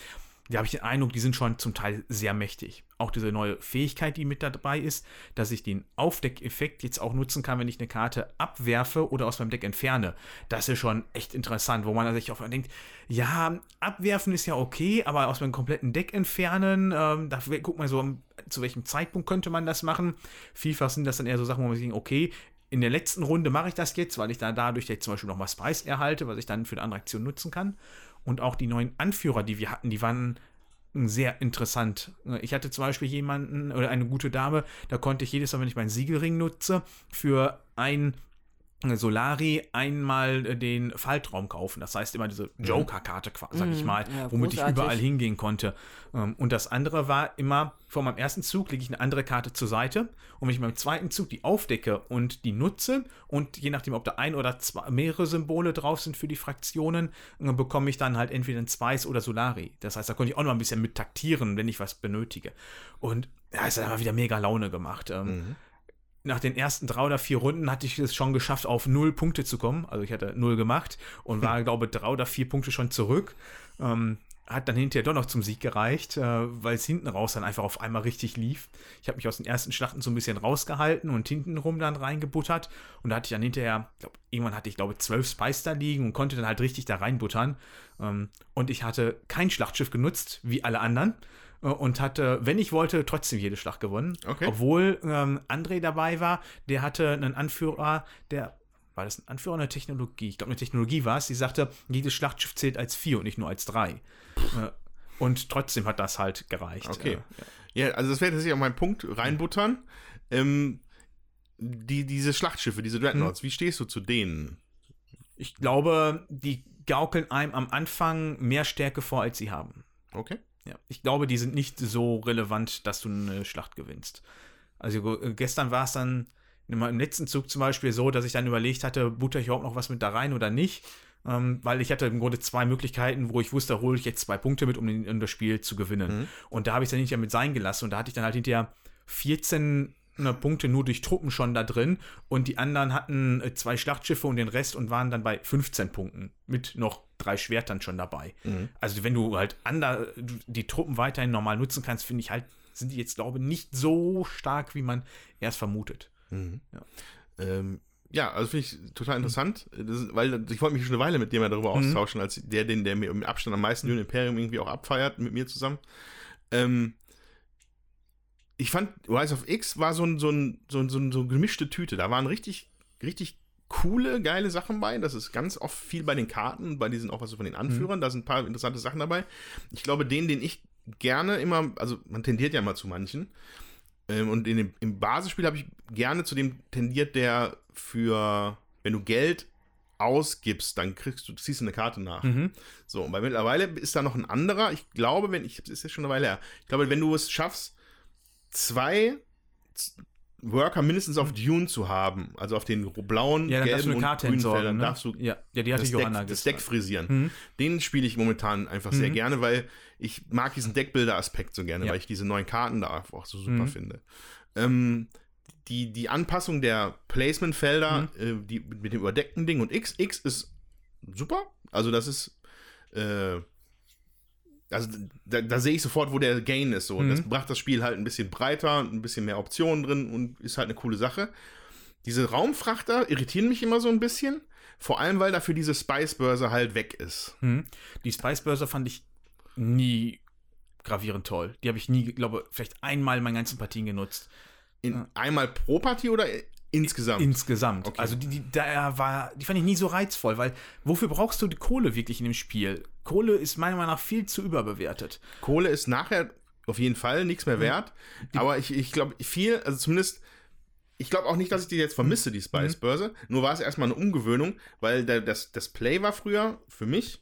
Da habe ich den Eindruck, die sind schon zum Teil sehr mächtig. Auch diese neue Fähigkeit, die mit dabei ist, dass ich den Aufdeckeffekt jetzt auch nutzen kann, wenn ich eine Karte abwerfe oder aus meinem Deck entferne. Das ist schon echt interessant, wo man sich auch denkt, ja, abwerfen ist ja okay, aber aus meinem kompletten Deck entfernen, ähm, da guckt man so, zu welchem Zeitpunkt könnte man das machen. Vielfach sind das dann eher so Sachen, wo man sich denkt, okay, in der letzten Runde mache ich das jetzt, weil ich da dadurch jetzt zum Beispiel nochmal Spice erhalte, was ich dann für eine andere Aktion nutzen kann. Und auch die neuen Anführer, die wir hatten, die waren sehr interessant. Ich hatte zum Beispiel jemanden oder eine gute Dame, da konnte ich jedes Mal, wenn ich meinen Siegelring nutze, für ein Solari einmal äh, den Faltraum kaufen. Das heißt immer diese Joker-Karte, sag ich Mhm, mal, ja, womit ich überall hingehen konnte. Ähm, Und das andere war immer, vor meinem ersten Zug lege ich eine andere Karte zur Seite und wenn ich beim zweiten Zug die aufdecke und die nutze und je nachdem, ob da ein oder zwei, mehrere Symbole drauf sind für die Fraktionen, äh, bekomme ich dann halt entweder ein Spice oder Solari. Das heißt, da konnte ich auch noch ein bisschen mit taktieren, wenn ich was benötige. Und ja, es hat einfach wieder mega Laune gemacht. Ähm, nach den ersten drei oder vier Runden hatte ich es schon geschafft, auf null Punkte zu kommen. Also ich hatte null gemacht und war, glaube ich, drei oder vier Punkte schon zurück. Ähm, hat dann hinterher doch noch zum Sieg gereicht, äh, weil es hinten raus dann einfach auf einmal richtig lief. Ich habe mich aus den ersten Schlachten so ein bisschen rausgehalten und hintenrum dann reingebuttert. Und da hatte ich dann hinterher, glaub, irgendwann hatte ich, glaube ich, zwölf Spice da liegen und konnte dann halt richtig da reinbuttern. Ähm, und ich hatte kein Schlachtschiff genutzt, wie alle anderen. Äh, Und hatte, wenn ich wollte, trotzdem jede Schlacht gewonnen. Okay. Obwohl ähm, André dabei war, der hatte einen Anführer, der. War das ein Anführer oder eine Technologie? Ich glaube, eine Technologie war es, die sagte, jedes Schlachtschiff zählt als vier und nicht nur als drei. Äh, Und trotzdem hat das halt gereicht. Okay. Äh, Ja, also das wäre tatsächlich auch mein Punkt, reinbuttern. Ähm, die, diese Schlachtschiffe, diese Dreadnoughts, wie stehst du zu denen? Ich glaube, die gaukeln einem am Anfang mehr Stärke vor, als sie haben. Okay. Ja, ich glaube, die sind nicht so relevant, dass du eine Schlacht gewinnst. Also äh, gestern war es dann im letzten Zug zum Beispiel so, dass ich dann überlegt hatte, butter ich überhaupt noch was mit da rein oder nicht. Ähm, weil ich hatte im Grunde zwei Möglichkeiten, wo ich wusste, da hole ich jetzt zwei Punkte mit, um, den, um das Spiel zu gewinnen. Und da habe ich es dann hinterher mit sein gelassen. Und da hatte ich dann halt hinterher 14 ne, Punkte nur durch Truppen schon da drin. Und die anderen hatten äh, zwei Schlachtschiffe und den Rest und waren dann bei 15 Punkten. Mit noch drei Schwertern schon dabei. Also wenn du halt ander, die Truppen weiterhin normal nutzen kannst, finde ich halt, sind die jetzt, glaube ich, nicht so stark, wie man erst vermutet. Ähm, ja, also finde ich total interessant, das ist, weil ich wollte mich schon eine Weile mit dem ja darüber Mhm. austauschen, als der, den, der mir mit Abstand am meisten Dune Imperium irgendwie auch abfeiert, mit mir zusammen. Ähm, ich fand, Rise of X war so ein, so ein, so ein, so ein, so eine gemischte Tüte. Da waren richtig, richtig coole, geile Sachen bei. Das ist ganz oft viel bei den Karten, bei diesen auch was so von den Anführern. Da sind ein paar interessante Sachen dabei. Ich glaube, den, den ich gerne immer, also man tendiert ja mal zu manchen. Ähm, und in dem, im Basisspiel habe ich gerne zu dem tendiert, der für, wenn du Geld ausgibst, dann kriegst du, ziehst du eine Karte nach. Mhm. So, und bei mittlerweile ist da noch ein anderer. Ich glaube, wenn ich, ist ja schon eine Weile her. Ich glaube, wenn du es schaffst, zwei Worker mindestens auf Dune zu haben, also auf den blauen, Ja, gelben und Karte grünen entsorgen. Feldern, Ne? darfst du ja. ja, die hatte das, Johanna Deck, das. Deck frisieren. Mhm. Den spiele ich momentan einfach sehr Mhm. gerne, weil ich mag diesen Deckbilder-Aspekt so gerne, Ja. weil ich diese neuen Karten da auch so super Mhm. finde. Ähm, die, die Anpassung der Placement-Felder, Mhm. äh, die, mit dem überdeckten Ding und X, X ist super. Also das ist, äh, also da, da sehe ich sofort, wo der Gain ist. So. Und Mhm. das macht das Spiel halt ein bisschen breiter, ein bisschen mehr Optionen drin und ist halt eine coole Sache. Diese Raumfrachter irritieren mich immer so ein bisschen. Vor allem, weil dafür diese Spice-Börse halt weg ist. Mhm. Die Spice Börse fand ich nie gravierend toll. Die habe ich nie, glaube vielleicht einmal in meinen ganzen Partien genutzt. In, Ja. Einmal pro Partie oder insgesamt? Insgesamt. Okay. Also die, die, da war, die fand ich nie so reizvoll, weil wofür brauchst du die Kohle wirklich in dem Spiel? Kohle ist meiner Meinung nach viel zu überbewertet. Kohle ist nachher auf jeden Fall nichts Mhm. mehr wert. Aber ich, ich glaube, viel, also zumindest, ich glaube auch nicht, dass ich die jetzt vermisse, die Mhm. Spice-Börse. Nur war es erstmal eine Umgewöhnung, weil der, das, das Play war früher für mich,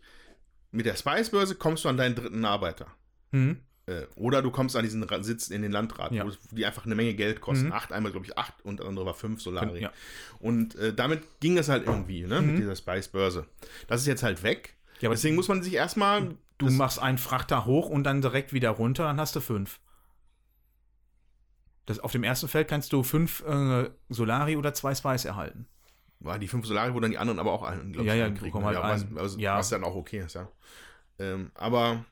mit der Spice-Börse kommst du an deinen dritten Arbeiter. Mhm. Äh, oder du kommst an diesen Sitz in den Landrat, Ja. die einfach eine Menge Geld kosten. Mhm. Acht, einmal glaube ich acht und der andere war fünf Solari. Ja. Und äh, damit ging es halt irgendwie, ne, mit Mhm. dieser Spice-Börse. Das ist jetzt halt weg. Ja, aber Deswegen muss man sich erstmal. du machst einen Frachter hoch und dann direkt wieder runter, dann hast du fünf. Das, auf dem ersten Feld kannst du fünf äh, Solari oder zwei Spice erhalten. war die fünf Solari, wo dann die anderen aber auch einen, glaub Ja, ich, ja, ankriegen. bekommen halt ja, was, was, Ja. was dann auch okay ist, ja. Ähm, aber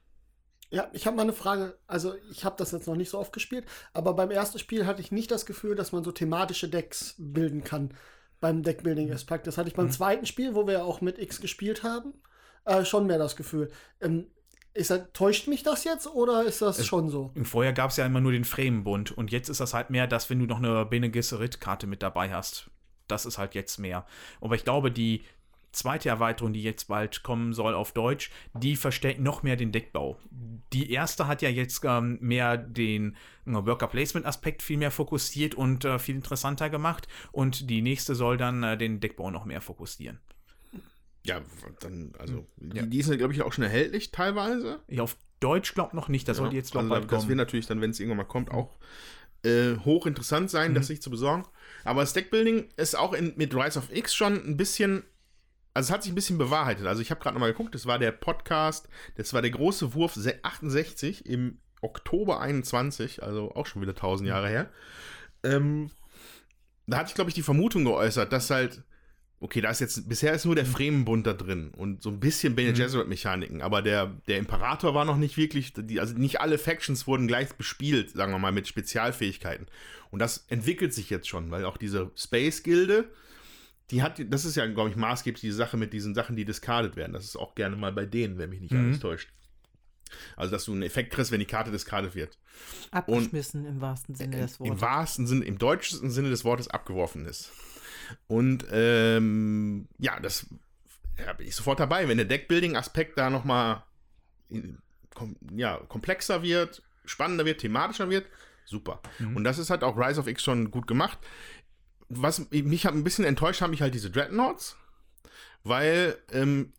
Ja, ich habe mal eine Frage. Also, ich habe das jetzt noch nicht so oft gespielt, aber beim ersten Spiel hatte ich nicht das Gefühl, dass man so thematische Decks bilden kann beim Deckbuilding-Aspekt. Das hatte ich beim Mhm. zweiten Spiel, wo wir ja auch mit X gespielt haben, äh, schon mehr das Gefühl. Ähm, ist das, täuscht mich das jetzt oder ist das schon so? Vorher gab es ja immer nur den Fremenbund und jetzt ist das halt mehr, dass wenn du noch eine Bene Gesserit-Karte mit dabei hast, das ist halt jetzt mehr. Aber ich glaube, die zweite Erweiterung, die jetzt bald kommen soll auf Deutsch, die verstärkt noch mehr den Deckbau. Die erste hat ja jetzt ähm, mehr den äh, Worker Placement Aspekt viel mehr fokussiert und äh, viel interessanter gemacht und die nächste soll dann äh, den Deckbau noch mehr fokussieren. ja, dann, also, Ja. die, die ist, glaube ich, auch schon erhältlich teilweise. Ich auf Deutsch glaube noch nicht, das Ja, jetzt glaub also, bald Das kommen. Mhm. wird natürlich dann, wenn es irgendwann mal kommt, auch äh, hochinteressant sein, das sich zu besorgen. Aber das Deckbuilding ist auch in, mit Rise of X schon ein bisschen. Also es hat sich ein bisschen bewahrheitet. Also ich habe gerade nochmal geguckt, das war der Podcast, das war der große Wurf se- 68 im Oktober 21, also auch schon wieder 1000 Jahre her. Ähm, da hatte ich, glaube ich, die Vermutung geäußert, dass halt, okay, da ist jetzt, bisher ist nur der Fremenbund da drin und so ein bisschen Bene Mhm. Gesserit-Mechaniken, aber der, der Imperator war noch nicht wirklich, die, also nicht alle Factions wurden gleich bespielt, sagen wir mal, mit Spezialfähigkeiten. Und das entwickelt sich jetzt schon, weil auch diese Space-Gilde, die hat, das ist ja, glaube ich, maßgeblich die Sache mit diesen Sachen, die discarded werden. Das ist auch gerne mal bei denen, wenn mich nicht Mhm. alles täuscht. Also, dass du einen Effekt kriegst, wenn die Karte discarded wird. Abgeschmissen im wahrsten Sinne des Im Wortes. wahrsten Sinne, im deutschen Sinne des Wortes abgeworfen ist. Und ähm, ja, das ja, bin ich sofort dabei, wenn der Deckbuilding-Aspekt da nochmal kom ja, komplexer wird, spannender wird, thematischer wird, super. Mhm. Und das ist halt auch Rise of X schon gut gemacht. Was mich hat ein bisschen enttäuscht, haben mich halt diese Dreadnoughts, weil ähm,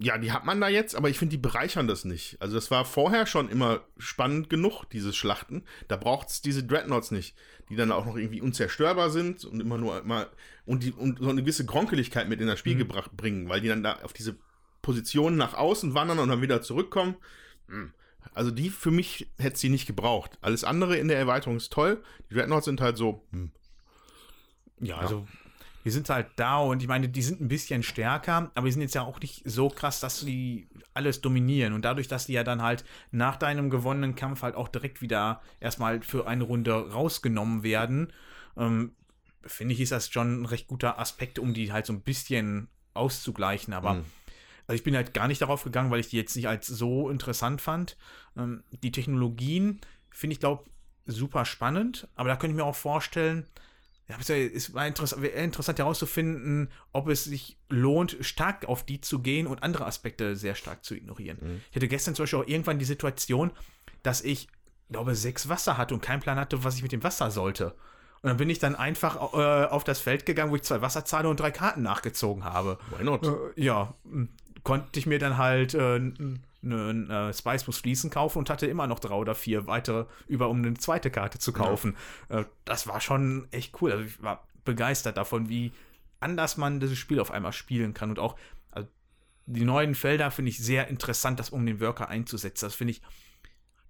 ja, die hat man da jetzt, aber ich finde, die bereichern das nicht. Also das war vorher schon immer spannend genug, diese Schlachten. Da braucht es diese Dreadnoughts nicht, die dann auch noch irgendwie unzerstörbar sind und immer nur immer und, die, und so eine gewisse Gronkeligkeit mit in das Spiel gebracht bringen, weil die dann da auf diese Positionen nach außen wandern und dann wieder zurückkommen. Hm. Also die für mich hätte sie nicht gebraucht. Alles andere in der Erweiterung ist toll. Die Dreadnoughts sind halt so, hm. Ja, also die sind halt da und ich meine, die sind ein bisschen stärker, aber die sind jetzt ja auch nicht so krass, dass die alles dominieren. Und dadurch, dass die ja dann halt nach deinem gewonnenen Kampf halt auch direkt wieder erstmal für eine Runde rausgenommen werden, ähm, finde ich, ist das schon ein recht guter Aspekt, um die halt so ein bisschen auszugleichen. Aber Mhm. also ich bin halt gar nicht darauf gegangen, weil ich die jetzt nicht als so interessant fand. Ähm, die Technologien finde ich, glaube super spannend, aber da könnte ich mir auch vorstellen, ja, es war interessant, wäre interessant herauszufinden, ob es sich lohnt, stark auf die zu gehen und andere Aspekte sehr stark zu ignorieren. Mhm. Ich hatte gestern zum Beispiel auch irgendwann die Situation, dass ich, glaube sechs Wasser hatte und keinen Plan hatte, was ich mit dem Wasser sollte. Und dann bin ich dann einfach äh, auf das Feld gegangen, wo ich zwei Wasserzahle und drei Karten nachgezogen habe. Why not? Äh, ja, konnte ich mir dann halt äh, einen äh, Spice muss fließen kaufen und hatte immer noch drei oder vier weitere über, um eine zweite Karte zu kaufen. Äh, das war schon echt cool. Also ich war begeistert davon, wie anders man dieses Spiel auf einmal spielen kann. Und auch also die neuen Felder finde ich sehr interessant, das um den Worker einzusetzen. Das finde ich,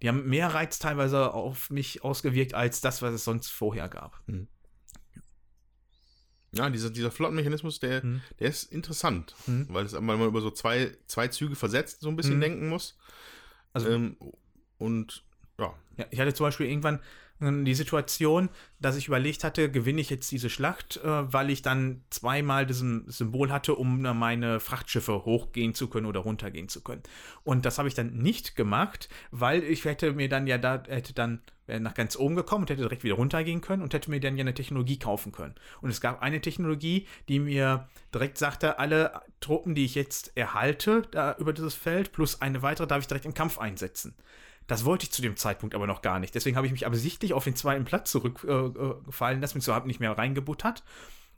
die haben mehr Reiz teilweise auf mich ausgewirkt als das, was es sonst vorher gab. Ja, dieser, dieser Flottenmechanismus, der, Mhm. der ist interessant, Mhm. weil, es, weil man über so zwei, zwei Züge versetzt so ein bisschen Mhm. denken muss. Also- ähm, und ja, Ja, ich hatte zum Beispiel irgendwann äh, die Situation, dass ich überlegt hatte, gewinne ich jetzt diese Schlacht, äh, weil ich dann zweimal diesen Symbol hatte, um äh, meine Frachtschiffe hochgehen zu können oder runtergehen zu können. Und das habe ich dann nicht gemacht, weil ich hätte mir dann ja da, hätte dann wäre nach ganz oben gekommen und hätte direkt wieder runtergehen können und hätte mir dann ja eine Technologie kaufen können. Und es gab eine Technologie, die mir direkt sagte, alle Truppen, die ich jetzt erhalte, da über dieses Feld, plus eine weitere, darf ich direkt im Kampf einsetzen. Das wollte ich zu dem Zeitpunkt aber noch gar nicht. Deswegen habe ich mich absichtlich auf den zweiten Platz zurückgefallen äh, gefallen lassen, mich so nicht mehr reingebuttert,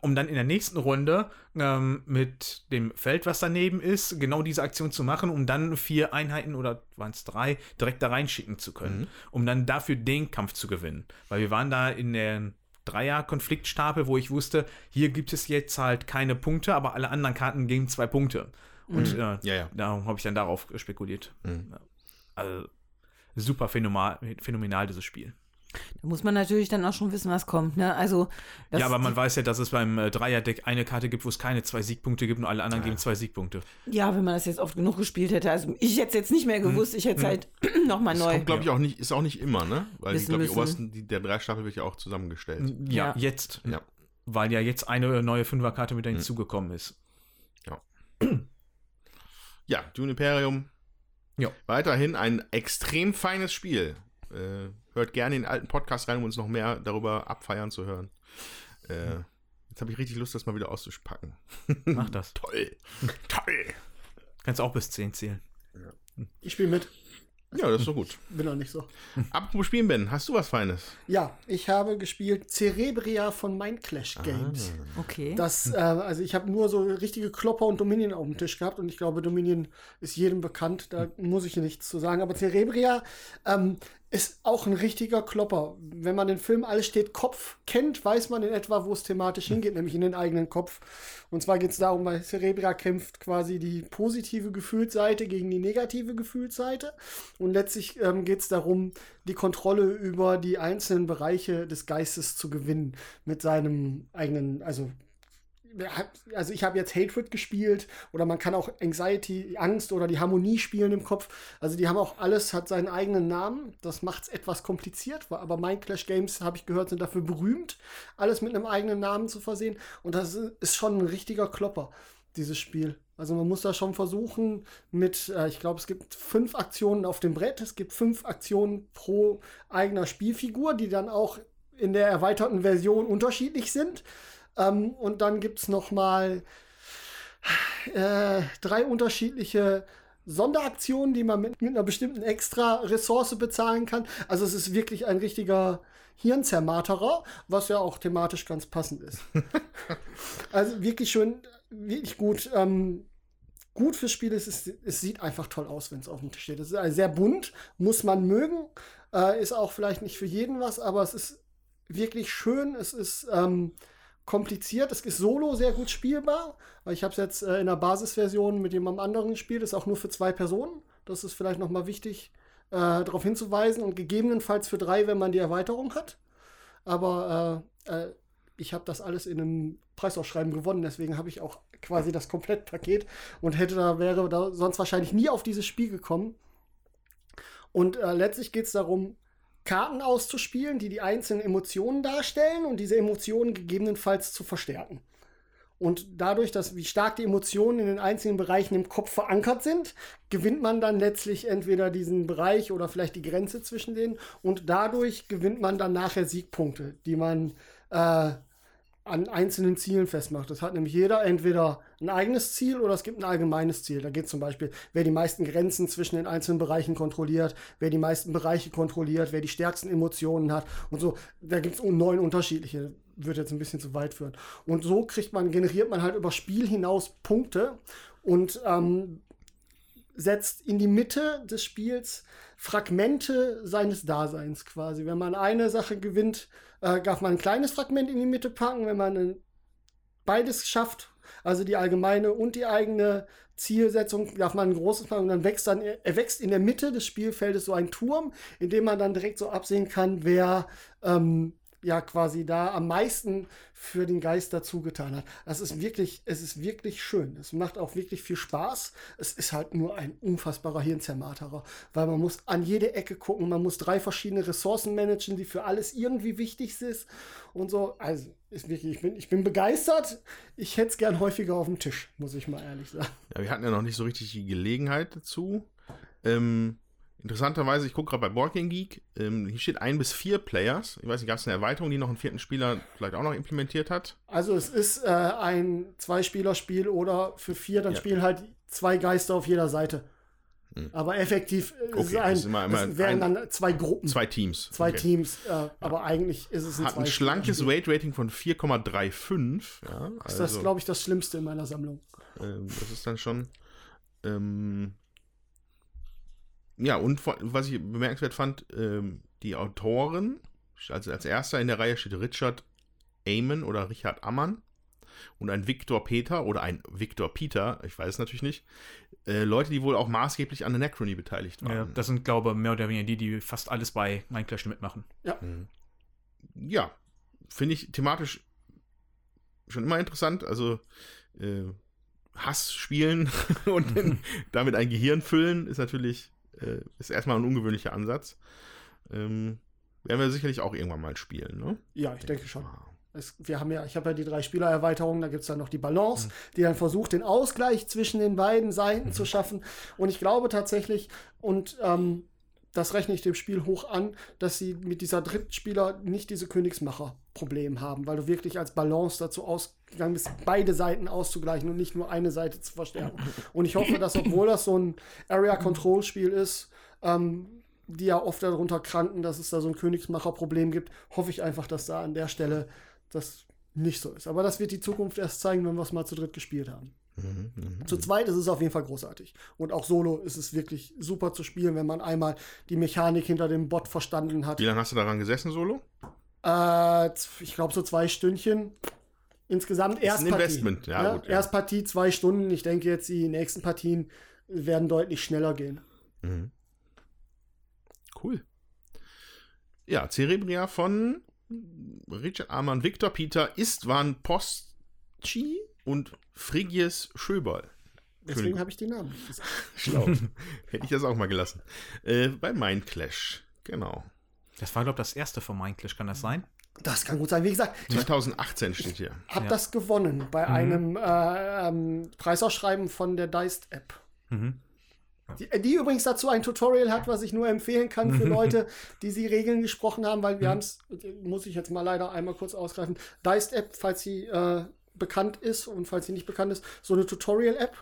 um dann in der nächsten Runde ähm, mit dem Feld, was daneben ist, genau diese Aktion zu machen, um dann vier Einheiten oder waren es drei direkt da reinschicken zu können, um dann dafür den Kampf zu gewinnen. Weil wir waren da in der Dreier-Konfliktstapel, wo ich wusste, hier gibt es jetzt halt keine Punkte, aber alle anderen Karten geben zwei Punkte. Und äh, ja, ja. darum habe ich dann darauf spekuliert. Mhm. Also super phänomenal, phänomenal dieses Spiel. Da muss man natürlich dann auch schon wissen, was kommt. Ne? Also, das- ja, aber man weiß ja, dass es beim äh, Dreierdeck eine Karte gibt, wo es keine zwei Siegpunkte gibt und alle anderen geben zwei Siegpunkte. ja, wenn man das jetzt oft genug gespielt hätte. Also, ich hätte es jetzt nicht mehr gewusst. Ich hätte es halt nochmal Das neu. kommt, glaube ich, auch nicht, ist auch nicht immer, ne? Weil die, Wissen glaube ich, obersten, die, der Dreistapel wird ja auch zusammengestellt. Ja, Ja. jetzt. Ja. Weil ja jetzt eine neue Fünferkarte mit hinzugekommen ist. Ja, Dune Imperium. Ja. Weiterhin ein extrem feines Spiel. Äh, hört gerne in den alten Podcast rein, um uns noch mehr darüber abfeiern zu hören. Äh, jetzt habe ich richtig Lust, das mal wieder auszupacken. Mach das. Toll. Toll. Kannst auch bis 10 zählen. Ich spiele mit. Ja, das ist so gut. Bin noch nicht so. Apropos Spielen, Ben, hast du was Feines? Ja, ich habe gespielt Cerebria von Mindclash Ah. Games. Okay. Das, äh, also ich habe nur so richtige Klopper und Dominion auf dem Tisch gehabt und ich glaube, Dominion ist jedem bekannt, da muss ich nichts zu sagen. Aber Cerebria ähm, ist auch ein richtiger Klopper. Wenn man den Film Alles steht Kopf kennt, weiß man in etwa, wo es thematisch hingeht, nämlich in den eigenen Kopf. Und zwar geht es darum, bei Cerebria kämpft quasi die positive Gefühlsseite gegen die negative Gefühlsseite. Und letztlich ähm, geht es darum, die Kontrolle über die einzelnen Bereiche des Geistes zu gewinnen mit seinem eigenen, also also ich habe jetzt Hatred gespielt oder man kann auch Anxiety, Angst oder die Harmonie spielen im Kopf. Also die haben auch alles, hat seinen eigenen Namen. Das macht es etwas kompliziert, aber Mindclash Games, habe ich gehört, sind dafür berühmt, alles mit einem eigenen Namen zu versehen. Und das ist schon ein richtiger Klopper, dieses Spiel. Also man muss da schon versuchen mit, äh, ich glaube, es gibt fünf Aktionen auf dem Brett. Es gibt fünf Aktionen pro eigener Spielfigur, die dann auch in der erweiterten Version unterschiedlich sind. Ähm, und dann gibt es noch mal äh, drei unterschiedliche Sonderaktionen, die man mit, mit einer bestimmten extra Ressource bezahlen kann. Also es ist wirklich ein richtiger Hirnzermarterer, was ja auch thematisch ganz passend ist. also wirklich schön, wirklich gut. Ähm, gut fürs Spiel ist, es, es sieht einfach toll aus, wenn es auf dem Tisch steht. Es ist also sehr bunt, muss man mögen. Äh, ist auch vielleicht nicht für jeden was, aber es ist wirklich schön. Es ist ähm, kompliziert. Es ist solo sehr gut spielbar. Ich habe es jetzt äh, in der Basisversion mit jemandem anderen gespielt. Ist auch nur für zwei Personen. Das ist vielleicht noch mal wichtig, äh, darauf hinzuweisen. Und gegebenenfalls für drei, wenn man die Erweiterung hat. Aber äh, äh, ich habe das alles in einem Preisausschreiben gewonnen. Deswegen habe ich auch quasi das Komplettpaket und hätte da wäre da sonst wahrscheinlich nie auf dieses Spiel gekommen. Und äh, letztlich geht es darum, Karten auszuspielen, die die einzelnen Emotionen darstellen und diese Emotionen gegebenenfalls zu verstärken. Und dadurch, dass wie stark die Emotionen in den einzelnen Bereichen im Kopf verankert sind, gewinnt man dann letztlich entweder diesen Bereich oder vielleicht die Grenze zwischen denen. Und dadurch gewinnt man dann nachher Siegpunkte, die man äh, an einzelnen Zielen festmacht. Das hat nämlich jeder entweder ein eigenes Ziel oder es gibt ein allgemeines Ziel. Da geht zum Beispiel, wer die meisten Grenzen zwischen den einzelnen Bereichen kontrolliert, wer die meisten Bereiche kontrolliert, wer die stärksten Emotionen hat und so. Da gibt es neun unterschiedliche. Wird jetzt ein bisschen zu weit führen. Und so kriegt man, generiert man halt über Spiel hinaus Punkte und ähm, setzt in die Mitte des Spiels Fragmente seines Daseins quasi. Wenn man eine Sache gewinnt, äh, darf man ein kleines Fragment in die Mitte packen. Wenn man ein, beides schafft, also die allgemeine und die eigene Zielsetzung, darf man ein großes machen und dann wächst dann, er wächst in der Mitte des Spielfeldes so ein Turm, in dem man dann direkt so absehen kann, wer ähm, ja quasi da am meisten für den Geist dazu getan hat. Das ist wirklich, es ist wirklich schön. Es macht auch wirklich viel Spaß. Es ist halt nur ein unfassbarer Hirnzermarterer, weil man muss an jede Ecke gucken, man muss drei verschiedene Ressourcen managen, die für alles irgendwie wichtig sind und so. Also ist wirklich, ich bin, ich bin begeistert. Ich hätte es gern häufiger auf dem Tisch, muss ich mal ehrlich sagen. Ja, wir hatten ja noch nicht so richtig die Gelegenheit dazu. Ähm, Interessanterweise, ich gucke gerade bei Boardgame Geek, ähm, hier steht ein bis vier Players. Ich weiß nicht, gab es eine Erweiterung, die noch einen vierten Spieler vielleicht auch noch implementiert hat? Also es ist äh, ein Zwei-Spieler-Spiel oder für vier, dann Ja. spielen halt zwei Geister auf jeder Seite. Hm. Aber effektiv Okay, ist es ein, das ist immer- immer es wären ein- dann zwei Gruppen, zwei, Zwei Teams. Okay. Teams. Äh, Aber eigentlich ist es ein Hat ein schlankes Weight-Rating von 4,35. Ja, Das also, ist, glaube ich, das Schlimmste in meiner Sammlung. ähm, das ist dann schon. Ähm, ja, und was ich bemerkenswert fand, ähm, die Autoren, also als erster in der Reihe steht Richard Amon oder Richard Ammann und ein Victor Peter oder ein Victor Peter, ich weiß es natürlich nicht. Äh, Leute, die wohl auch maßgeblich an der Necrony beteiligt waren. Ja, das sind, glaube ich, mehr oder weniger die, die fast alles bei Minecraft mitmachen. ja, finde ich thematisch schon immer interessant. Also äh, Hass spielen und damit ein Gehirn füllen ist natürlich äh, ist erstmal ein ungewöhnlicher Ansatz. Ähm, werden wir sicherlich auch irgendwann mal spielen, ne? Ja, ich denke schon. Es, wir haben ja, ich habe ja die drei Spielererweiterungen, da gibt es dann noch die Balance, Mhm. die dann versucht, den Ausgleich zwischen den beiden Seiten zu schaffen. Und ich glaube tatsächlich, und ähm, das rechne ich dem Spiel hoch an, dass sie mit dieser Drittspieler nicht diese Königsmacher-Problem haben, weil du wirklich als Balance dazu ausgegangen bist, beide Seiten auszugleichen und nicht nur eine Seite zu verstärken. Und ich hoffe, dass, obwohl das so ein Area-Control-Spiel ist, ähm, die ja oft darunter kranken, dass es da so ein Königsmacher-Problem gibt, hoffe ich einfach, dass da an der Stelle das nicht so ist. Aber das wird die Zukunft erst zeigen, wenn wir es mal zu dritt gespielt haben. Mhm, mhm. Zu zweit ist es auf jeden Fall großartig. Und auch solo ist es wirklich super zu spielen, wenn man einmal die Mechanik hinter dem Bot verstanden hat. Wie lange hast du daran gesessen, Solo? Äh, ich glaube so zwei Stündchen. Insgesamt ein erst Partie. Investment, ja, gut, ja. Erst Partie, zwei Stunden. Ich denke jetzt, die nächsten Partien werden deutlich schneller gehen. Mhm. Cool. Ja, Cerebria von Richard Amann, Victor Peter, Istvan Posci und Frigies Schöberl. Deswegen habe ich die Namen nicht gesagt. Schlau. Hätte ich das auch mal gelassen. Äh, bei Mindclash. Genau. Das war, glaube ich, das erste von Minecraft, kann das sein? Das kann gut sein. Wie gesagt, ich 2018 steht hier. habe Ja. das gewonnen bei einem äh, ähm, Preisausschreiben von der Diced-App. Mhm. Die, die übrigens dazu ein Tutorial hat, was ich nur empfehlen kann für Leute, die sie Regeln gesprochen haben, weil wir haben es, muss ich jetzt mal leider einmal kurz ausgreifen, Diced App, falls sie äh, bekannt ist und falls sie nicht bekannt ist, so eine Tutorial-App.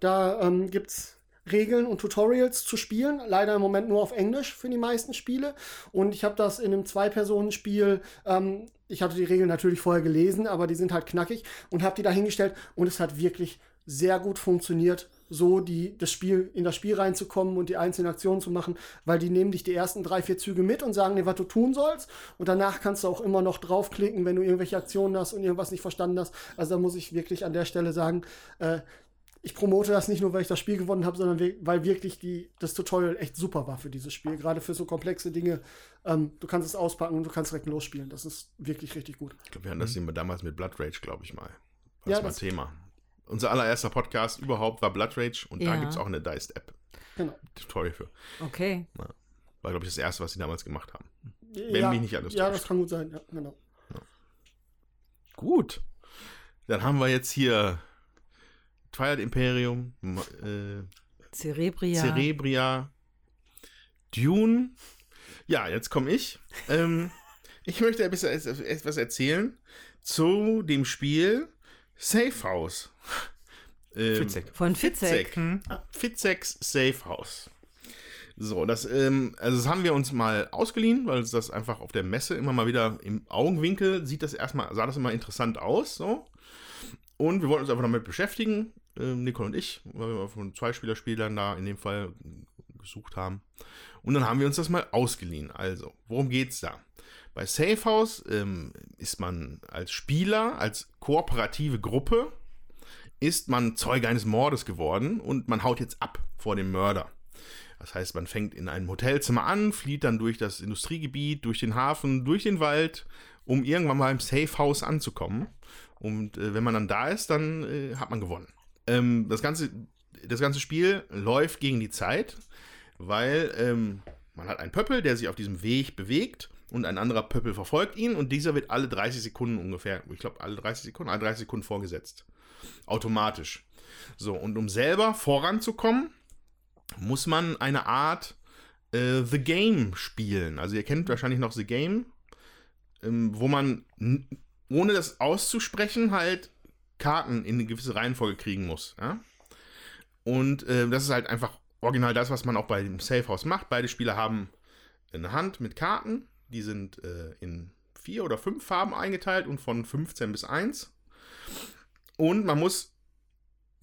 Da ähm, gibt es Regeln und Tutorials zu spielen. Leider im Moment nur auf Englisch für die meisten Spiele. Und ich habe das in einem Zwei-Personen-Spiel, ähm, ich hatte die Regeln natürlich vorher gelesen, aber die sind halt knackig und habe die da hingestellt und es hat wirklich sehr gut funktioniert, so die, das Spiel, in das Spiel reinzukommen und die einzelnen Aktionen zu machen, weil die nehmen dich die ersten drei, vier Züge mit und sagen dir, was du tun sollst. Und danach kannst du auch immer noch draufklicken, wenn du irgendwelche Aktionen hast und irgendwas nicht verstanden hast. Also da muss ich wirklich an der Stelle sagen, äh, ich promote das nicht nur, weil ich das Spiel gewonnen habe, sondern we- weil wirklich die, das Tutorial echt super war für dieses Spiel. Gerade für so komplexe Dinge. Ähm, du kannst es auspacken und du kannst direkt losspielen. Das ist wirklich richtig gut. Ich glaube, wir hatten das immer damals mit Blood Rage, glaube ich mal. War Ja, das mal das- Thema. Unser allererster Podcast überhaupt war Blood Rage und da Ja. gibt es auch eine Diced App. Genau. Tutorial für. Okay. War, glaube ich, das erste, was sie damals gemacht haben. Wenn ja, mich nicht alles Ja, täuscht. das kann gut sein, ja, genau. Gut. Dann haben wir jetzt hier Twilight Imperium, äh, Cerebria. Cerebria, Dune. Ja, jetzt komme ich. Ähm, ich möchte ein bisschen etwas erzählen zu dem Spiel Safe House. Ähm, Fitzek. Von Fitzek. Fitzek. Fitzeks Safe House. So, das, ähm, also das haben wir uns mal ausgeliehen, weil es das einfach auf der Messe immer mal wieder im Augenwinkel sieht das erstmal, sah das immer interessant aus, so. Und wir wollten uns einfach damit beschäftigen, ähm, Nicole und ich, weil wir von zwei Spielerspielern da in dem Fall gesucht haben. Und dann haben wir uns das mal ausgeliehen. Also, worum geht's da? Bei Safe House ähm, ist man als Spieler, als kooperative Gruppe, ist man Zeuge eines Mordes geworden und man haut jetzt ab vor dem Mörder. Das heißt, man fängt in einem Hotelzimmer an, flieht dann durch das Industriegebiet, durch den Hafen, durch den Wald, um irgendwann mal im Safe House anzukommen. Und äh, wenn man dann da ist, dann äh, hat man gewonnen. Ähm, das, ganze, das ganze Spiel läuft gegen die Zeit, weil ähm, man hat einen Pöppel, der sich auf diesem Weg bewegt und ein anderer Pöppel verfolgt ihn und dieser wird alle 30 Sekunden ungefähr, ich glaube alle 30 Sekunden, alle 30 Sekunden vorgesetzt. Automatisch. So, und um selber voranzukommen, muss man eine Art äh, The Game spielen. Also ihr kennt wahrscheinlich noch The Game, ähm, wo man ohne das auszusprechen halt Karten in eine gewisse Reihenfolge kriegen muss. Ja? Und äh, das ist halt einfach original das, was man auch bei dem Safe House macht. Beide Spieler haben eine Hand mit Karten, die sind äh, in vier oder fünf Farben eingeteilt und von 15 bis 1. Und man muss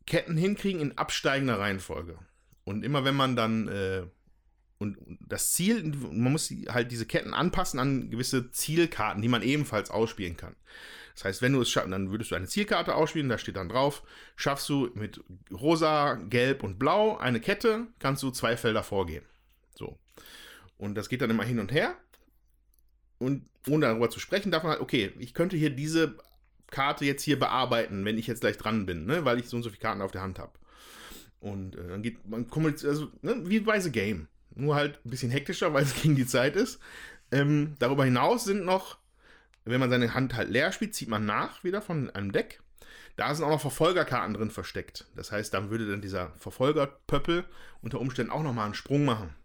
Ketten hinkriegen in absteigender Reihenfolge. Und immer wenn man dann äh, und und das Ziel, man muss halt diese Ketten anpassen an gewisse Zielkarten, die man ebenfalls ausspielen kann. Das heißt, wenn du es schaffst, dann würdest du eine Zielkarte ausspielen, da steht dann drauf, schaffst du mit rosa, gelb und blau eine Kette, kannst du zwei Felder vorgehen. So. Und das geht dann immer hin und her. Und ohne darüber zu sprechen, darf man halt, okay, ich könnte hier diese Karte jetzt hier bearbeiten, wenn ich jetzt gleich dran bin, ne? weil ich so und so viele Karten auf der Hand habe. Und äh, dann geht man kommuniziert, also ne, wie bei The Game. Nur halt ein bisschen hektischer, weil es gegen die Zeit ist. Ähm, darüber hinaus sind noch, wenn man seine Hand halt leer spielt, zieht man nach wieder von einem Deck. Da sind auch noch Verfolgerkarten drin versteckt. Das heißt, dann würde dann dieser Verfolgerpöppel unter Umständen auch nochmal einen Sprung machen.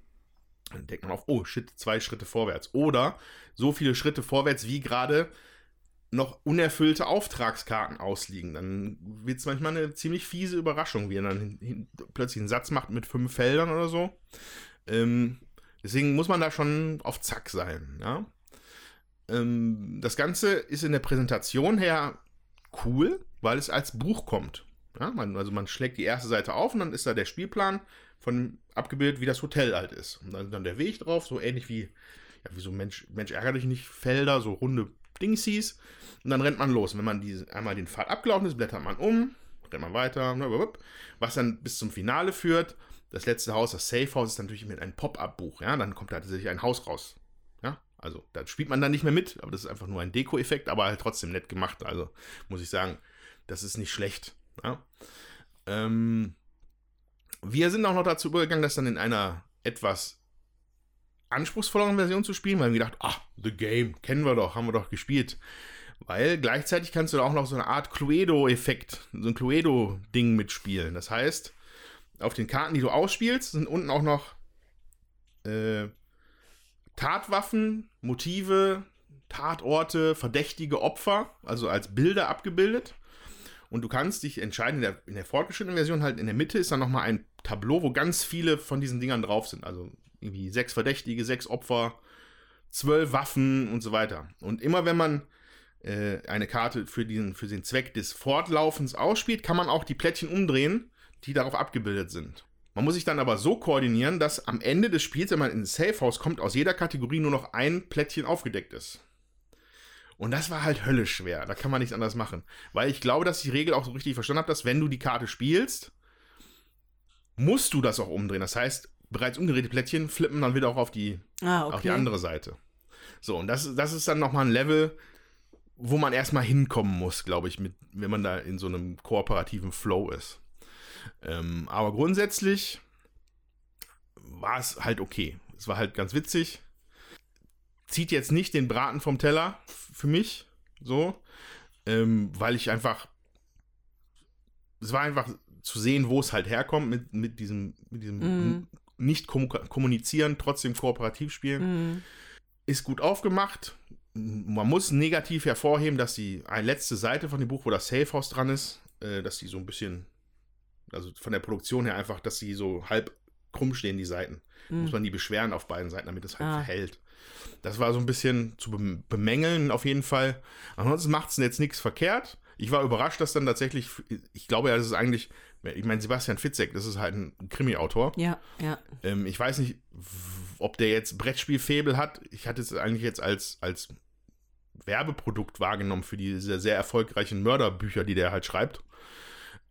Dann denkt man auch, oh shit, zwei Schritte vorwärts. Oder so viele Schritte vorwärts, wie gerade noch unerfüllte Auftragskarten ausliegen. Dann wird es manchmal eine ziemlich fiese Überraschung, wie er dann hin, hin, plötzlich einen Satz macht mit fünf Feldern oder so. Ähm, deswegen muss man da schon auf Zack sein. Ja? Ähm, das Ganze ist in der Präsentation her cool, weil es als Buch kommt. Ja? Man, also man schlägt die erste Seite auf und dann ist da der Spielplan von abgebildet, wie das Hotel halt ist. Und dann, dann der Weg drauf, so ähnlich wie, ja, wie so Mensch, Mensch ärgere dich nicht, Felder, so runde Dingsies. Und dann rennt man los. Und wenn man diese, einmal den Pfad abgelaufen ist, blättert man um, rennt man weiter, ne, was dann bis zum Finale führt. Das letzte Haus, das Safe House, ist natürlich mit einem Pop-Up-Buch. Ja, dann kommt da tatsächlich ein Haus raus. Ja, also da spielt man dann nicht mehr mit, aber das ist einfach nur ein Deko-Effekt, aber halt trotzdem nett gemacht. Also muss ich sagen, das ist nicht schlecht. Ja? Ähm, wir sind auch noch dazu übergegangen, das dann in einer etwas anspruchsvolleren Version zu spielen, weil wir gedacht, ah, The Game, kennen wir doch, haben wir doch gespielt. Weil gleichzeitig kannst du da auch noch so eine Art Cluedo-Effekt, so ein Cluedo-Ding mitspielen. Das heißt, auf den Karten, die du ausspielst, sind unten auch noch äh, Tatwaffen, Motive, Tatorte, verdächtige Opfer, also als Bilder abgebildet. Und du kannst dich entscheiden, in der, in der fortgeschrittenen Version halt in der Mitte ist dann nochmal ein Tableau, wo ganz viele von diesen Dingern drauf sind. Also irgendwie sechs Verdächtige, sechs Opfer, zwölf Waffen und so weiter. Und immer wenn man äh, eine Karte für, diesen, für den Zweck des Fortlaufens ausspielt, kann man auch die Plättchen umdrehen, die darauf abgebildet sind. Man muss sich dann aber so koordinieren, dass am Ende des Spiels, wenn man ins Safe House kommt, aus jeder Kategorie nur noch ein Plättchen aufgedeckt ist. Und das war halt höllisch schwer. Da kann man nichts anderes machen. Weil ich glaube, dass ich die Regel auch so richtig verstanden habe, dass wenn du die Karte spielst, musst du das auch umdrehen. Das heißt, bereits umgedrehte Plättchen flippen dann wieder auch auf die, Ah, okay. auf die andere Seite. So, und das, das ist dann nochmal ein Level, wo man erstmal hinkommen muss, glaube ich, mit, wenn man da in so einem kooperativen Flow ist. Ähm, aber grundsätzlich war es halt okay. es war halt ganz witzig. Zieht jetzt nicht den Braten vom Teller für mich, so, ähm, weil ich einfach, es war einfach zu sehen, wo es halt herkommt mit, mit diesem, mit diesem Mhm. nicht kommu- kommunizieren, trotzdem kooperativ spielen. Mhm. Ist gut aufgemacht. Man muss negativ hervorheben, dass die eine letzte Seite von dem Buch, wo das Safe House dran ist, äh, dass die so ein bisschen, also von der Produktion her einfach, dass die so halb krumm stehen, die Seiten. Muss man die beschweren auf beiden Seiten, damit es halt Ah. hält. Das war so ein bisschen zu bem- bemängeln auf jeden Fall. Ansonsten macht es jetzt nichts verkehrt. Ich war überrascht, dass dann tatsächlich, ich glaube ja, das ist eigentlich, ich meine, Sebastian Fitzek, das ist halt ein Krimi-Autor. Ja, ja. Ähm, ich weiß nicht, ob der jetzt Brettspielfebel hat. Ich hatte es eigentlich jetzt als, als Werbeprodukt wahrgenommen für diese sehr erfolgreichen Mörderbücher, die der halt schreibt.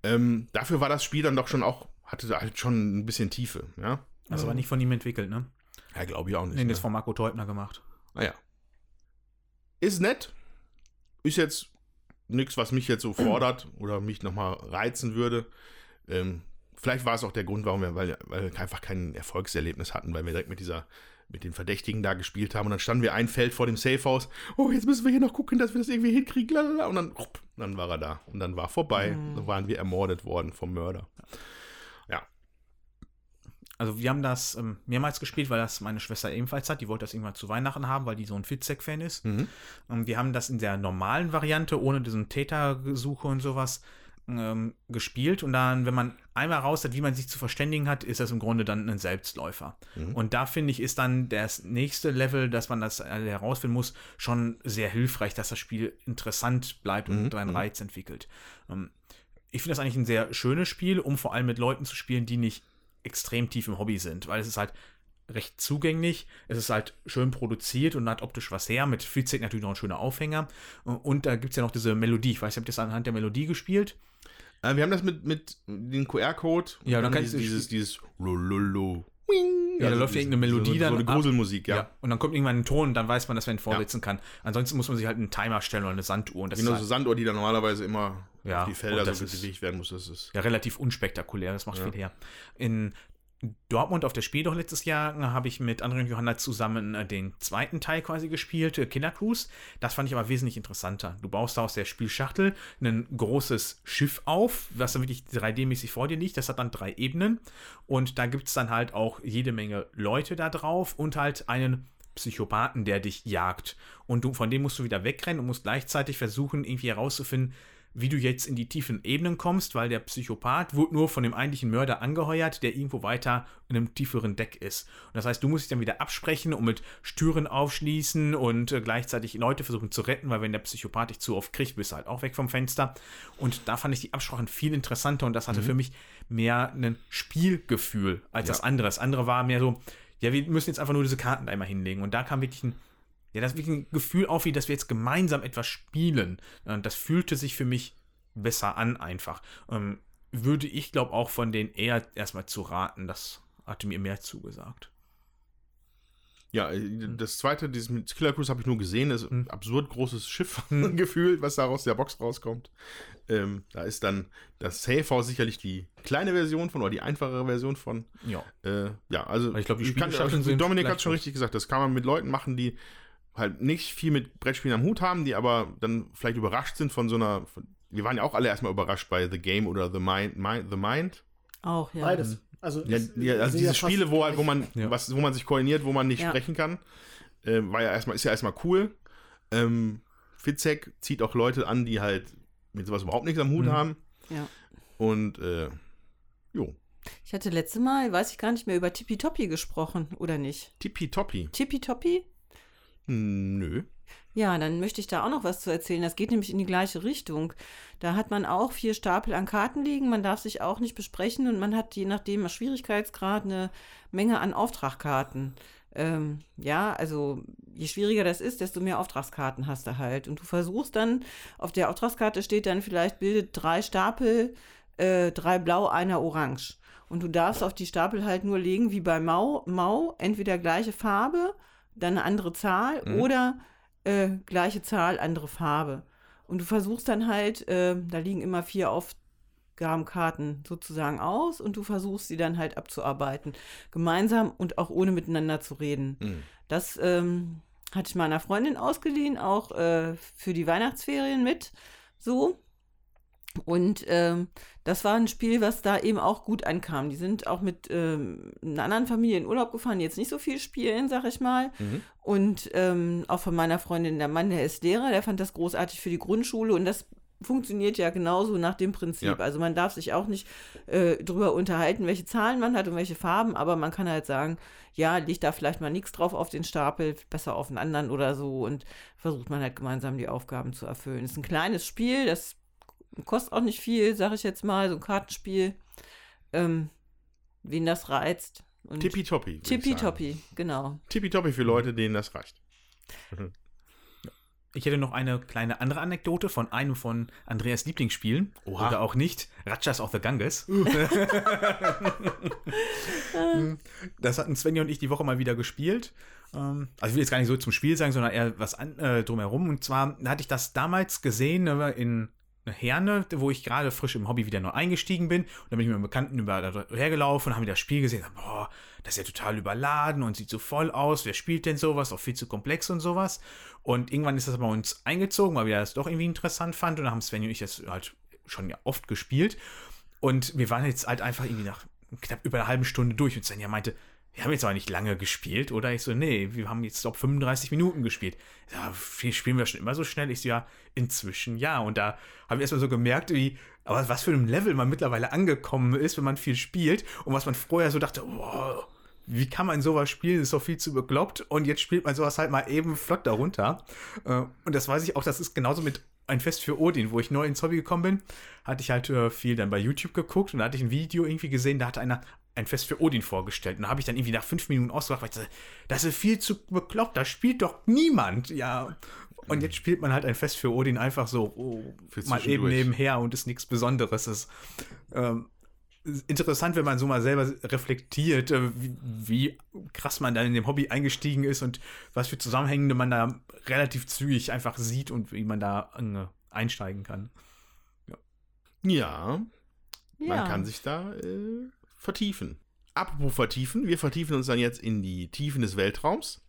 Ähm, dafür war das Spiel dann doch schon auch, hatte halt schon ein bisschen Tiefe, ja. Das war nicht von ihm entwickelt, ne? Ja, glaube ich auch nicht. Nee, das ne? von Marco Teubner gemacht. Naja. Ist nett. Ist jetzt nichts, was mich jetzt so fordert oder mich nochmal reizen würde. Ähm, vielleicht war es auch der Grund, warum wir, weil, weil wir einfach kein Erfolgserlebnis hatten, weil wir direkt mit dieser, mit den Verdächtigen da gespielt haben und dann standen wir ein Feld vor dem Safehouse. Oh, jetzt müssen wir hier noch gucken, dass wir das irgendwie hinkriegen. Lalala. Und dann, rupp, dann war er da. Und dann war vorbei. Dann waren wir ermordet worden vom Mörder. Also wir haben das ähm, mehrmals gespielt, weil das meine Schwester ebenfalls hat. Die wollte das irgendwann zu Weihnachten haben, weil die so ein Fitzek-Fan ist. Mhm. Und wir haben das in der normalen Variante, ohne diesen Tätergesuche und sowas, ähm, gespielt. Und dann, wenn man einmal raus hat, wie man sich zu verständigen hat, ist das im Grunde dann ein Selbstläufer. Mhm. Und da finde ich, ist dann das nächste Level, dass man das äh, herausfinden muss, schon sehr hilfreich, dass das Spiel interessant bleibt und Mhm, einen mhm. Reiz entwickelt. Ähm, ich finde das eigentlich ein sehr schönes Spiel, um vor allem mit Leuten zu spielen, die nicht extrem tief im Hobby sind, weil es ist halt recht zugänglich, es ist halt schön produziert und hat optisch was her, mit Fitzek natürlich noch ein schöner Aufhänger und da gibt es ja noch diese Melodie, ich weiß nicht, habt ihr das anhand der Melodie gespielt? Äh, wir haben das mit, mit dem QR-Code. Ja, dann dann kannst du- dieses, dieses Lololo. Wing. Ja, da läuft ja irgendeine Melodie so, dann So eine ab. Gruselmusik, ja. Ja. Und dann kommt irgendwann ein Ton und dann weiß man, dass man ihn vorsetzen kann. Ansonsten muss man sich halt einen Timer stellen oder eine Sanduhr und das Genau, ist so halt, Sanduhr, die dann normalerweise immer Ja, auf die Felder so bewegt werden muss. Das ist. ja relativ unspektakulär, das macht viel her. In Dortmund auf der Spiel doch letztes Jahr äh, habe ich mit André und Johanna zusammen äh, den zweiten Teil quasi gespielt, äh, Killer Cruise. Das fand ich aber wesentlich interessanter. Du baust da aus der Spielschachtel ein großes Schiff auf, was dann wirklich 3D-mäßig vor dir liegt. Das hat dann drei Ebenen und da gibt es dann halt auch jede Menge Leute da drauf und halt einen Psychopathen, der dich jagt. Und du, von dem musst du wieder wegrennen und musst gleichzeitig versuchen, irgendwie herauszufinden, wie du jetzt in die tiefen Ebenen kommst, weil der Psychopath wurde nur von dem eigentlichen Mörder angeheuert, der irgendwo weiter in einem tieferen Deck ist. Und das heißt, du musst dich dann wieder absprechen und mit Türen aufschließen und äh, gleichzeitig Leute versuchen zu retten, weil wenn der Psychopath dich zu oft kriegt, bist du halt auch weg vom Fenster. Und da fand ich die Absprachen viel interessanter und das hatte für mich mehr ein Spielgefühl als das andere. Das andere war mehr so, ja, wir müssen jetzt einfach nur diese Karten einmal hinlegen. Und da kam wirklich ein ja, das wirklich ein Gefühl auf, wie dass wir jetzt gemeinsam etwas spielen. Das fühlte sich für mich besser an, einfach. Ähm, würde ich, glaube auch von denen eher erstmal zu raten. Das hatte mir mehr zugesagt. Ja, äh, das zweite, dieses mit Killer Cruise habe ich nur gesehen, das ist ein Hm. absurd großes Schiff Hm. gefühlt, was da aus der Box rauskommt. Ähm, da ist dann das Safe sicherlich die kleine Version von oder die einfachere Version von. Ja. Äh, ja, also Aber ich glaube, die kann- Spielschachteln sind Dominik hat schon richtig gesagt, das kann man mit Leuten machen, die halt nicht viel mit Brettspielen am Hut haben, die aber dann vielleicht überrascht sind von so einer. Von, wir waren ja auch alle erstmal überrascht bei The Game oder The Mind. Mind The Mind. Auch, ja. Beides. Also, Ja, ja, also diese Spiele, wo, halt, wo, man, Ja. was, wo man sich koordiniert, wo man nicht Ja. sprechen kann, äh, war ja erstmal, ist ja erstmal cool. Ähm, Fitzek zieht auch Leute an, die halt mit sowas überhaupt nichts am Hut Mhm. haben. Ja. Und äh, jo, Ich hatte letzte Mal, weiß ich gar nicht mehr, über Tippitoppi gesprochen, oder nicht? tippitoppi. Tippitoppi? Hm, Nö. Ja, dann möchte ich da auch noch was zu erzählen. Das geht nämlich in die gleiche Richtung. Da hat man auch vier Stapel an Karten liegen. Man darf sich auch nicht besprechen und man hat je nachdem Schwierigkeitsgrad eine Menge an Auftragkarten. Ähm, ja, also je schwieriger das ist, desto mehr Auftragskarten hast du halt. Und du versuchst dann, auf der Auftragskarte steht dann vielleicht, bildet drei Stapel, äh, drei blau, einer orange. Und du darfst auf die Stapel halt nur legen, wie bei Mau, Mau entweder gleiche Farbe, dann eine andere Zahl Mhm. oder äh, gleiche Zahl, andere Farbe. Und du versuchst dann halt, äh, da liegen immer vier Aufgabenkarten sozusagen aus und du versuchst sie dann halt abzuarbeiten. Gemeinsam und auch ohne miteinander zu reden. Mhm. Das ähm, hatte ich meiner Freundin ausgeliehen, auch äh, für die Weihnachtsferien mit. So. Und ähm, das war ein Spiel, was da eben auch gut ankam. Die sind auch mit ähm, einer anderen Familie in Urlaub gefahren, die jetzt nicht so viel spielen, sag ich mal. Mhm. Und ähm, auch von meiner Freundin, der Mann, der ist Lehrer, der fand das großartig für die Grundschule und das funktioniert ja genauso nach dem Prinzip. Ja. Also man darf sich auch nicht äh, drüber unterhalten, welche Zahlen man hat und welche Farben, aber man kann halt sagen, ja, liegt da vielleicht mal nichts drauf auf den Stapel, besser auf einen anderen oder so und versucht man halt gemeinsam die Aufgaben zu erfüllen. ist ein kleines Spiel, das kostet auch nicht viel, sag ich jetzt mal, so ein Kartenspiel. Ähm, wen das reizt. Und Tippitoppi. Tippitoppi, genau. Tippitoppi für Leute, denen das reicht. Ich hätte noch eine kleine andere Anekdote von einem von Andreas Lieblingsspielen. Oha. Oder auch nicht. Ratchas of the Ganges. das hatten Svenja und ich die Woche mal wieder gespielt. Ähm, Also ich will jetzt gar nicht so zum Spiel sagen, sondern eher was an, äh, drumherum. Und zwar hatte ich das damals gesehen äh, in Herne, wo ich gerade frisch im Hobby wieder neu eingestiegen bin. Und dann bin ich mit einem Bekannten über hergelaufen und haben das Spiel gesehen. Boah, das ist ja total überladen und sieht so voll aus. Wer spielt denn sowas? Auch viel zu komplex und sowas. Und irgendwann ist das bei uns eingezogen, weil wir das doch irgendwie interessant fanden. Und dann haben Sven und ich das halt schon ja oft gespielt. Und wir waren jetzt halt einfach irgendwie nach knapp über einer halben Stunde durch. Und Svenja meinte, wir haben jetzt aber nicht lange gespielt, oder? Ich so, nee, wir haben jetzt, glaube 35 Minuten gespielt. Ja, spielen wir schon immer so schnell? Ich so, ja, inzwischen ja. Und da habe ich erstmal so gemerkt, wie, aber was für ein Level man mittlerweile angekommen ist, wenn man viel spielt. Und was man vorher so dachte, wow, wie kann man sowas spielen? Ist doch viel zu bekloppt. Und jetzt spielt man sowas halt mal eben flott darunter. Äh, Und das weiß ich auch, das ist genauso mit ein Fest für Odin, wo ich neu ins Hobby gekommen bin, hatte ich halt äh, viel dann bei YouTube geguckt und da hatte ich ein Video irgendwie gesehen, da hatte einer ein Fest für Odin vorgestellt. Und da habe ich dann irgendwie nach fünf Minuten ausgelacht, weil ich dachte, das ist viel zu bekloppt, da spielt doch niemand. Ja. Und jetzt spielt man halt ein Fest für Odin einfach so oh, mal eben nebenher und ist nichts Besonderes. Ist ähm, interessant, wenn man so mal selber reflektiert, äh, wie, wie krass man dann in dem Hobby eingestiegen ist und was für Zusammenhänge man da relativ zügig einfach sieht und wie man da äh, einsteigen kann. Ja, Ja. man kann sich da äh, vertiefen. Apropos vertiefen, wir vertiefen uns dann jetzt in die Tiefen des Weltraums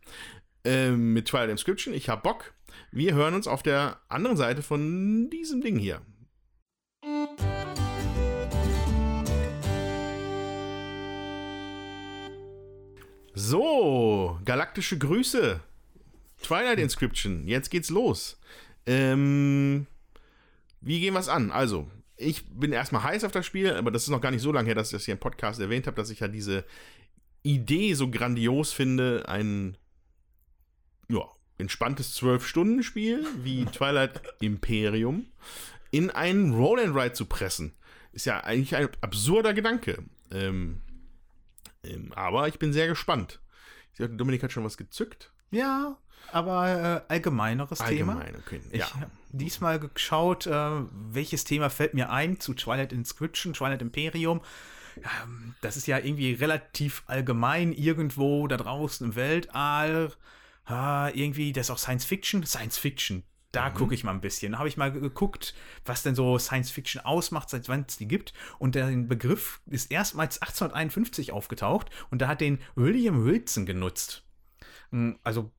ähm, mit Twilight Inscription. Ich hab Bock. Wir hören uns auf der anderen Seite von diesem Ding hier. So, galaktische Grüße. Twilight Inscription, jetzt geht's los. Ähm, wie gehen wir es an? Also, ich bin erstmal heiß auf das Spiel, aber das ist noch gar nicht so lange her, dass ich das hier im Podcast erwähnt habe, dass ich ja diese Idee so grandios finde, ein ja, entspanntes 12-Stunden-Spiel wie Twilight Imperium in einen Roll and Ride zu pressen. Ist ja eigentlich ein absurder Gedanke. Ähm, ähm, aber ich bin sehr gespannt. Ich sehe, Dominik hat schon was gezückt. Ja, aber äh, allgemeineres Thema. Allgemein, okay. Ich Ja. habe diesmal geschaut, äh, welches Thema fällt mir ein zu Twilight Inscription, Twilight Imperium. Ähm, das ist ja irgendwie relativ allgemein irgendwo da draußen im Weltall. Ah, irgendwie, das ist auch Science Fiction. Science Fiction. Da gucke ich mal ein bisschen. Da habe ich mal ge- geguckt, was denn so Science Fiction ausmacht, seit wann es die gibt. Und der Begriff ist erstmals 1851 aufgetaucht und da hat den William Wilson genutzt. Mm, Also,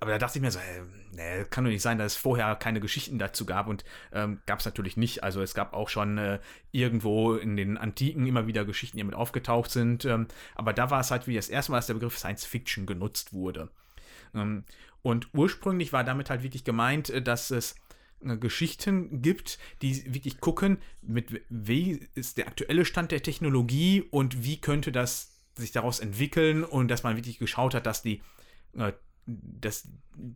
aber da dachte ich mir so, äh, nee, kann doch nicht sein, dass es vorher keine Geschichten dazu gab und ähm, gab es natürlich nicht. Also es gab auch schon äh, irgendwo in den Antiken immer wieder Geschichten, die mit aufgetaucht sind. Ähm, aber da war es halt wie das erste Mal, dass der Begriff Science Fiction genutzt wurde. Ähm, und ursprünglich war damit halt wirklich gemeint, äh, dass es äh, Geschichten gibt, die wirklich gucken, mit wie ist der aktuelle Stand der Technologie und wie könnte das sich daraus entwickeln und dass man wirklich geschaut hat, dass die äh, dass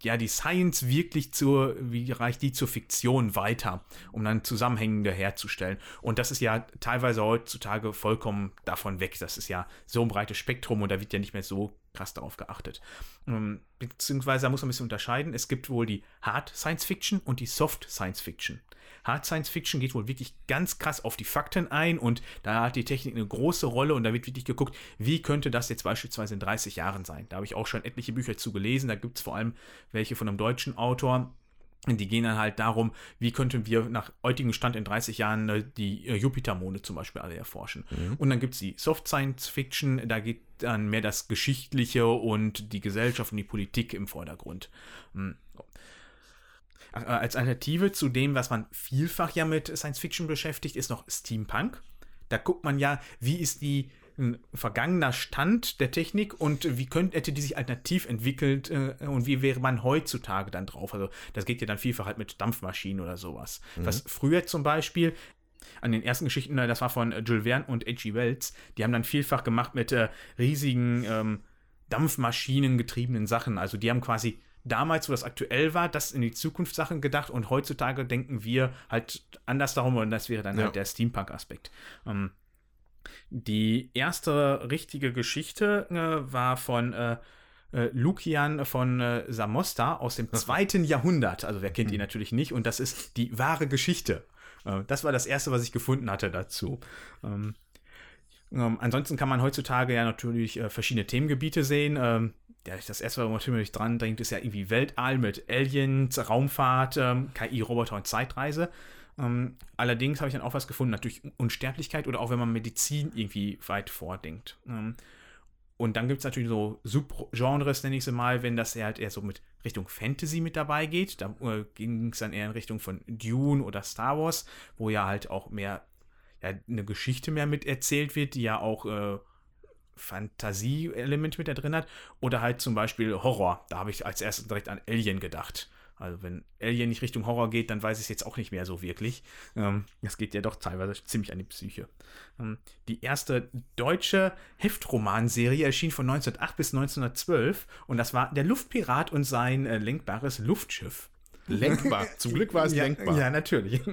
ja die Science wirklich zur, wie reicht die zur Fiktion weiter, um dann Zusammenhängende herzustellen. Und das ist ja teilweise heutzutage vollkommen davon weg. Das ist ja so ein breites Spektrum und da wird ja nicht mehr so krass darauf geachtet. Ähm, Beziehungsweise da muss man ein bisschen unterscheiden. Es gibt wohl die Hard Science Fiction und die Soft Science Fiction. Hard Science Fiction geht wohl wirklich ganz krass auf die Fakten ein und da hat die Technik eine große Rolle und da wird wirklich geguckt, wie könnte das jetzt beispielsweise in 30 Jahren sein. Da habe ich auch schon etliche Bücher zu gelesen. Da gibt es vor allem welche von einem deutschen Autor, Die gehen dann halt darum, wie könnten wir nach heutigem Stand in 30 Jahren äh, die äh, Jupitermonde zum Beispiel alle erforschen. Mhm. Und dann gibt es die Soft Science Fiction, da geht dann mehr das Geschichtliche und die Gesellschaft und die Politik im Vordergrund. Hm. Äh, Als Alternative zu dem, was man vielfach ja mit Science Fiction beschäftigt, ist noch Steampunk. Da guckt man ja, wie ist die ein vergangener Stand der Technik und wie könnte, hätte die sich alternativ entwickelt äh, und wie wäre man heutzutage dann drauf? Also das geht ja dann vielfach halt mit Dampfmaschinen oder sowas. Was früher zum Beispiel an den ersten Geschichten, das war von äh, Jules Verne und H.G. Wells, die haben dann vielfach gemacht mit äh, riesigen ähm, Dampfmaschinen getriebenen Sachen. Also die haben quasi damals, wo das aktuell war, das in die Zukunft Sachen gedacht und heutzutage denken wir halt anders darum und das wäre dann Ja. halt der Steampunk-Aspekt. Ähm, die erste richtige Geschichte äh, war von äh, äh, Lukian von äh, Samosta aus dem zweiten Jahrhundert. Also wer kennt ihn natürlich nicht und das ist die wahre Geschichte. Äh, das war das erste, was ich gefunden hatte dazu. Ähm, ähm, ansonsten kann man heutzutage ja natürlich äh, verschiedene Themengebiete sehen. Ähm, ja, das erste, was man natürlich dran denkt, ist ja irgendwie Weltall mit Aliens, Raumfahrt, ähm, KI, Roboter und Zeitreise. Ähm, allerdings habe ich dann auch was gefunden, natürlich Unsterblichkeit oder auch wenn man Medizin irgendwie weit vordenkt. Ähm, und dann gibt es natürlich so Subgenres, nenne ich sie mal, wenn das halt eher so mit Richtung Fantasy mit dabei geht. Da äh, ging es dann eher in Richtung von Dune oder Star Wars, wo ja halt auch mehr ja, eine Geschichte mehr mit erzählt wird, die ja auch äh, Fantasie-Element mit da drin hat. Oder halt zum Beispiel Horror. Da habe ich als erstes direkt an Alien gedacht. Also wenn Alien nicht Richtung Horror geht, dann weiß ich es jetzt auch nicht mehr so wirklich. Ähm, das geht ja doch teilweise ziemlich an die Psyche. Ähm, die erste deutsche Heftromanserie erschien von 1908 bis 1912 und das war Der Luftpirat und sein äh, lenkbares Luftschiff. Lenkbar. Zum Glück war es ja, lenkbar. Ja, natürlich.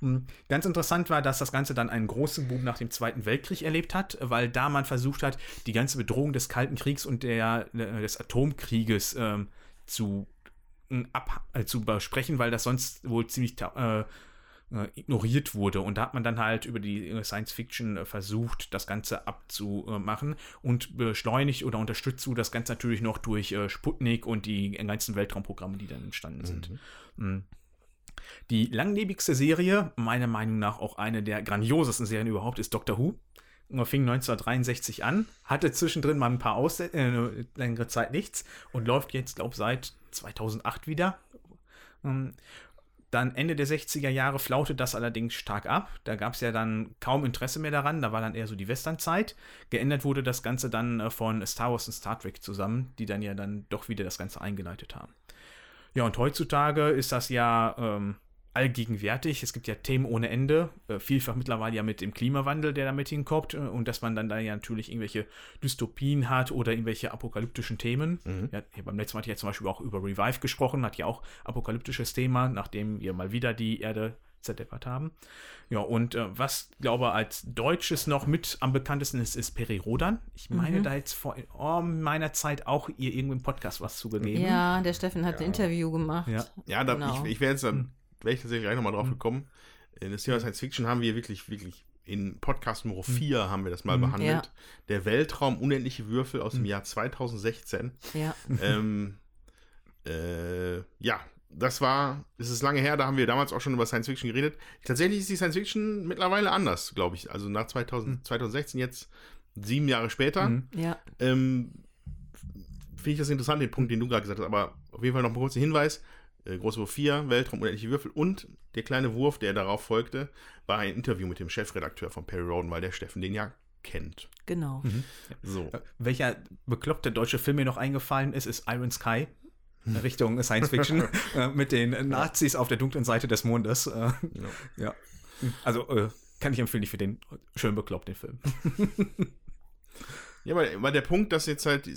Und Ganz interessant war, dass das Ganze dann einen großen Boom nach dem Zweiten Weltkrieg erlebt hat, weil da man versucht hat, die ganze Bedrohung des Kalten Kriegs und der, äh, des Atomkrieges ähm, zu, ab, äh, zu besprechen, weil das sonst wohl ziemlich äh, äh, ignoriert wurde. Und da hat man dann halt über die äh, Science Fiction äh, versucht, das Ganze abzumachen und beschleunigt oder unterstützt du das Ganze natürlich noch durch Sputnik und die ganzen Weltraumprogramme, die dann entstanden sind. Mm. Die langlebigste Serie, meiner Meinung nach auch eine der grandiosesten Serien überhaupt, ist Doctor Who. Fing 1963 an, hatte zwischendrin mal ein paar Aus äh, längere Zeit nichts und läuft jetzt, glaube ich, seit 2008 wieder. Ähm, Dann Ende der 60er Jahre flaute das allerdings stark ab. Da gab es ja dann kaum Interesse mehr daran. Da war dann eher so die Westernzeit. Geändert wurde das Ganze dann äh, von Star Wars und Star Trek zusammen, die dann ja dann doch wieder das Ganze eingeleitet haben. Ja, und heutzutage ist das ja ähm, allgegenwärtig. Es gibt ja Themen ohne Ende. Äh, vielfach mittlerweile ja mit dem Klimawandel, der damit hinkommt. Äh, und dass man dann da ja natürlich irgendwelche Dystopien hat oder irgendwelche apokalyptischen Themen. Ja, hier beim letzten Mal hatte ich ja zum Beispiel auch über Revive gesprochen, hat ja auch apokalyptisches Thema, nachdem wir mal wieder die Erde zerdeppert haben. Ja, und äh, was, glaube als Deutsches noch mit am bekanntesten ist, ist Peri Rodan. Ich meine, da jetzt vor oh, meiner Zeit auch ihr irgendwo im Podcast was zugegeben. Ja, der Steffen hat ein Interview gemacht. Ja. Ja, da, Genau. ich, ich wäre jetzt dann, wäre ich tatsächlich gleich nochmal drauf gekommen. In das Thema Science Fiction haben wir wirklich, wirklich in Podcast Nummer 4 haben wir das mal behandelt. Ja. Der Weltraum unendliche Würfel aus dem Jahr 2016. Ja. ähm, äh, ja, das war, es ist lange her, da haben wir damals auch schon über Science Fiction geredet. Tatsächlich ist die Science Fiction mittlerweile anders, glaube ich. Also nach 2000, 2016, jetzt sieben Jahre später. Mhm. Ja. Ähm, Finde ich das interessant, den Punkt, den du gerade gesagt hast. Aber auf jeden Fall noch ein kurzer Hinweis. Äh, Große Wurf 4, Weltraum, unendliche Würfel und der kleine Wurf, der darauf folgte, war ein Interview mit dem Chefredakteur von Perry Roden, weil der Steffen den ja kennt. Genau. So. Äh, Welcher bekloppte deutsche Film mir noch eingefallen ist, ist Iron Sky. Richtung Science Fiction äh, mit den Nazis auf der dunklen Seite des Mondes. Äh, ja. Also äh, kann ich empfehlen, ich finde den schön bekloppt, den Film. Ja, weil, weil der Punkt, dass jetzt halt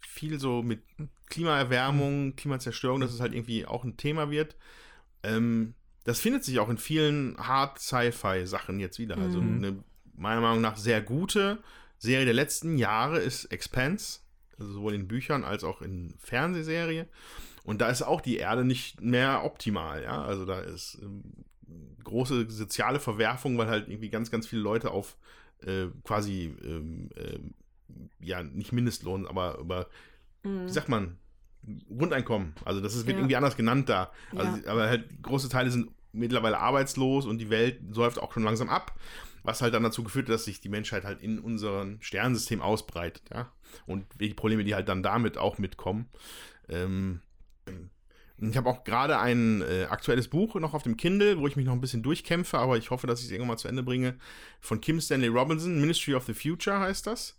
viel so mit Klimaerwärmung, Klimazerstörung, dass es halt irgendwie auch ein Thema wird. Ähm, das findet sich auch in vielen Hard-Sci-Fi-Sachen jetzt wieder. Also eine meiner Meinung nach sehr gute Serie der letzten Jahre ist Expanse. Also sowohl in Büchern als auch in Fernsehserie. Und da ist auch die Erde nicht mehr optimal, ja. Also da ist ähm, große soziale Verwerfung, weil halt irgendwie ganz, ganz viele Leute auf äh, quasi ähm, ähm, ja, nicht Mindestlohn, aber über, wie sagt man, Grundeinkommen. Also das ist, wird Ja. irgendwie anders genannt da. Also, Ja. Aber halt große Teile sind mittlerweile arbeitslos und die Welt säuft auch schon langsam ab. Was halt dann dazu geführt hat, dass sich die Menschheit halt in unserem Sternensystem ausbreitet, ja. Und die Probleme, die halt dann damit auch mitkommen. Ähm, ich habe auch gerade ein äh, aktuelles Buch noch auf dem Kindle, wo ich mich noch ein bisschen durchkämpfe, aber ich hoffe, dass ich es irgendwann mal zu Ende bringe. Von Kim Stanley Robinson, Ministry of the Future heißt das.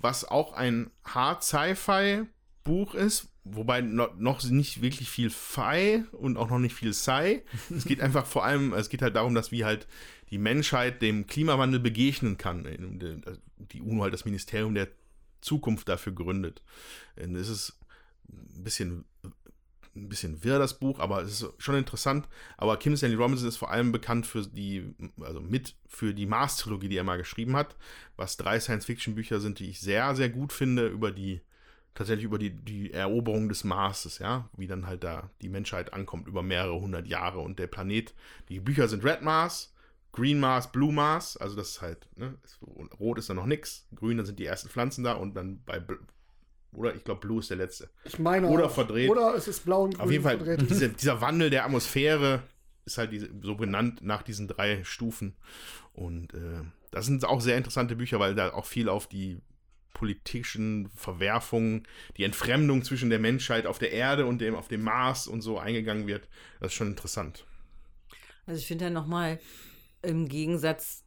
Was auch ein Hard Sci-Fi Buch ist, wobei no, noch nicht wirklich viel Fi und auch noch nicht viel Sci. Es geht einfach vor allem, es geht halt darum, dass wie halt die Menschheit dem Klimawandel begegnen kann. Die UNO halt das Ministerium der Zukunft dafür gründet. Es ist ein bisschen ein bisschen wirr, das Buch, aber es ist schon interessant. Aber Kim Stanley Robinson ist vor allem bekannt für die, also mit für die Mars-Trilogie, die er mal geschrieben hat, was drei Science-Fiction-Bücher sind, die ich sehr, sehr gut finde, über die, tatsächlich über die, die Eroberung des Marses, ja, wie dann halt da die Menschheit ankommt über mehrere hundert Jahre und der Planet. Die Bücher sind Red Mars, Green Mars, Blue Mars, also das ist halt, ne, rot ist da noch nix, grün, dann sind die ersten Pflanzen da und dann bei oder ich glaube, Blue ist der letzte. Ich meine Oder auch. verdreht. Oder es ist blau und grün Auf jeden Fall, verdreht. diese, dieser Wandel der Atmosphäre ist halt diese, so benannt nach diesen drei Stufen. Und äh, das sind auch sehr interessante Bücher, weil da auch viel auf die politischen Verwerfungen, die Entfremdung zwischen der Menschheit auf der Erde und dem auf dem Mars und so eingegangen wird. Das ist schon interessant. Also ich finde ja nochmal im Gegensatz,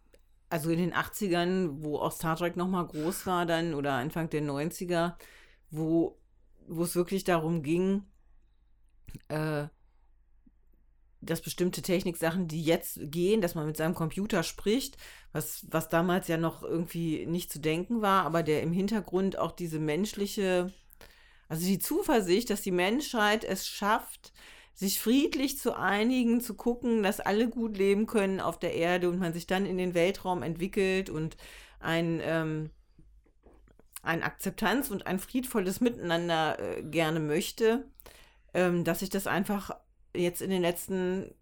also in den 80ern, wo auch Star Trek nochmal groß war dann oder Anfang der 90er, wo, es wirklich darum ging, äh, dass bestimmte Techniksachen, die jetzt gehen, dass man mit seinem Computer spricht, was, was damals ja noch irgendwie nicht zu denken war, aber der im Hintergrund auch diese menschliche, also die Zuversicht, dass die Menschheit es schafft, sich friedlich zu einigen, zu gucken, dass alle gut leben können auf der Erde und man sich dann in den Weltraum entwickelt und ein, ähm, ein Akzeptanz und ein friedvolles Miteinander äh, gerne möchte, ähm, dass sich das einfach jetzt in den letzten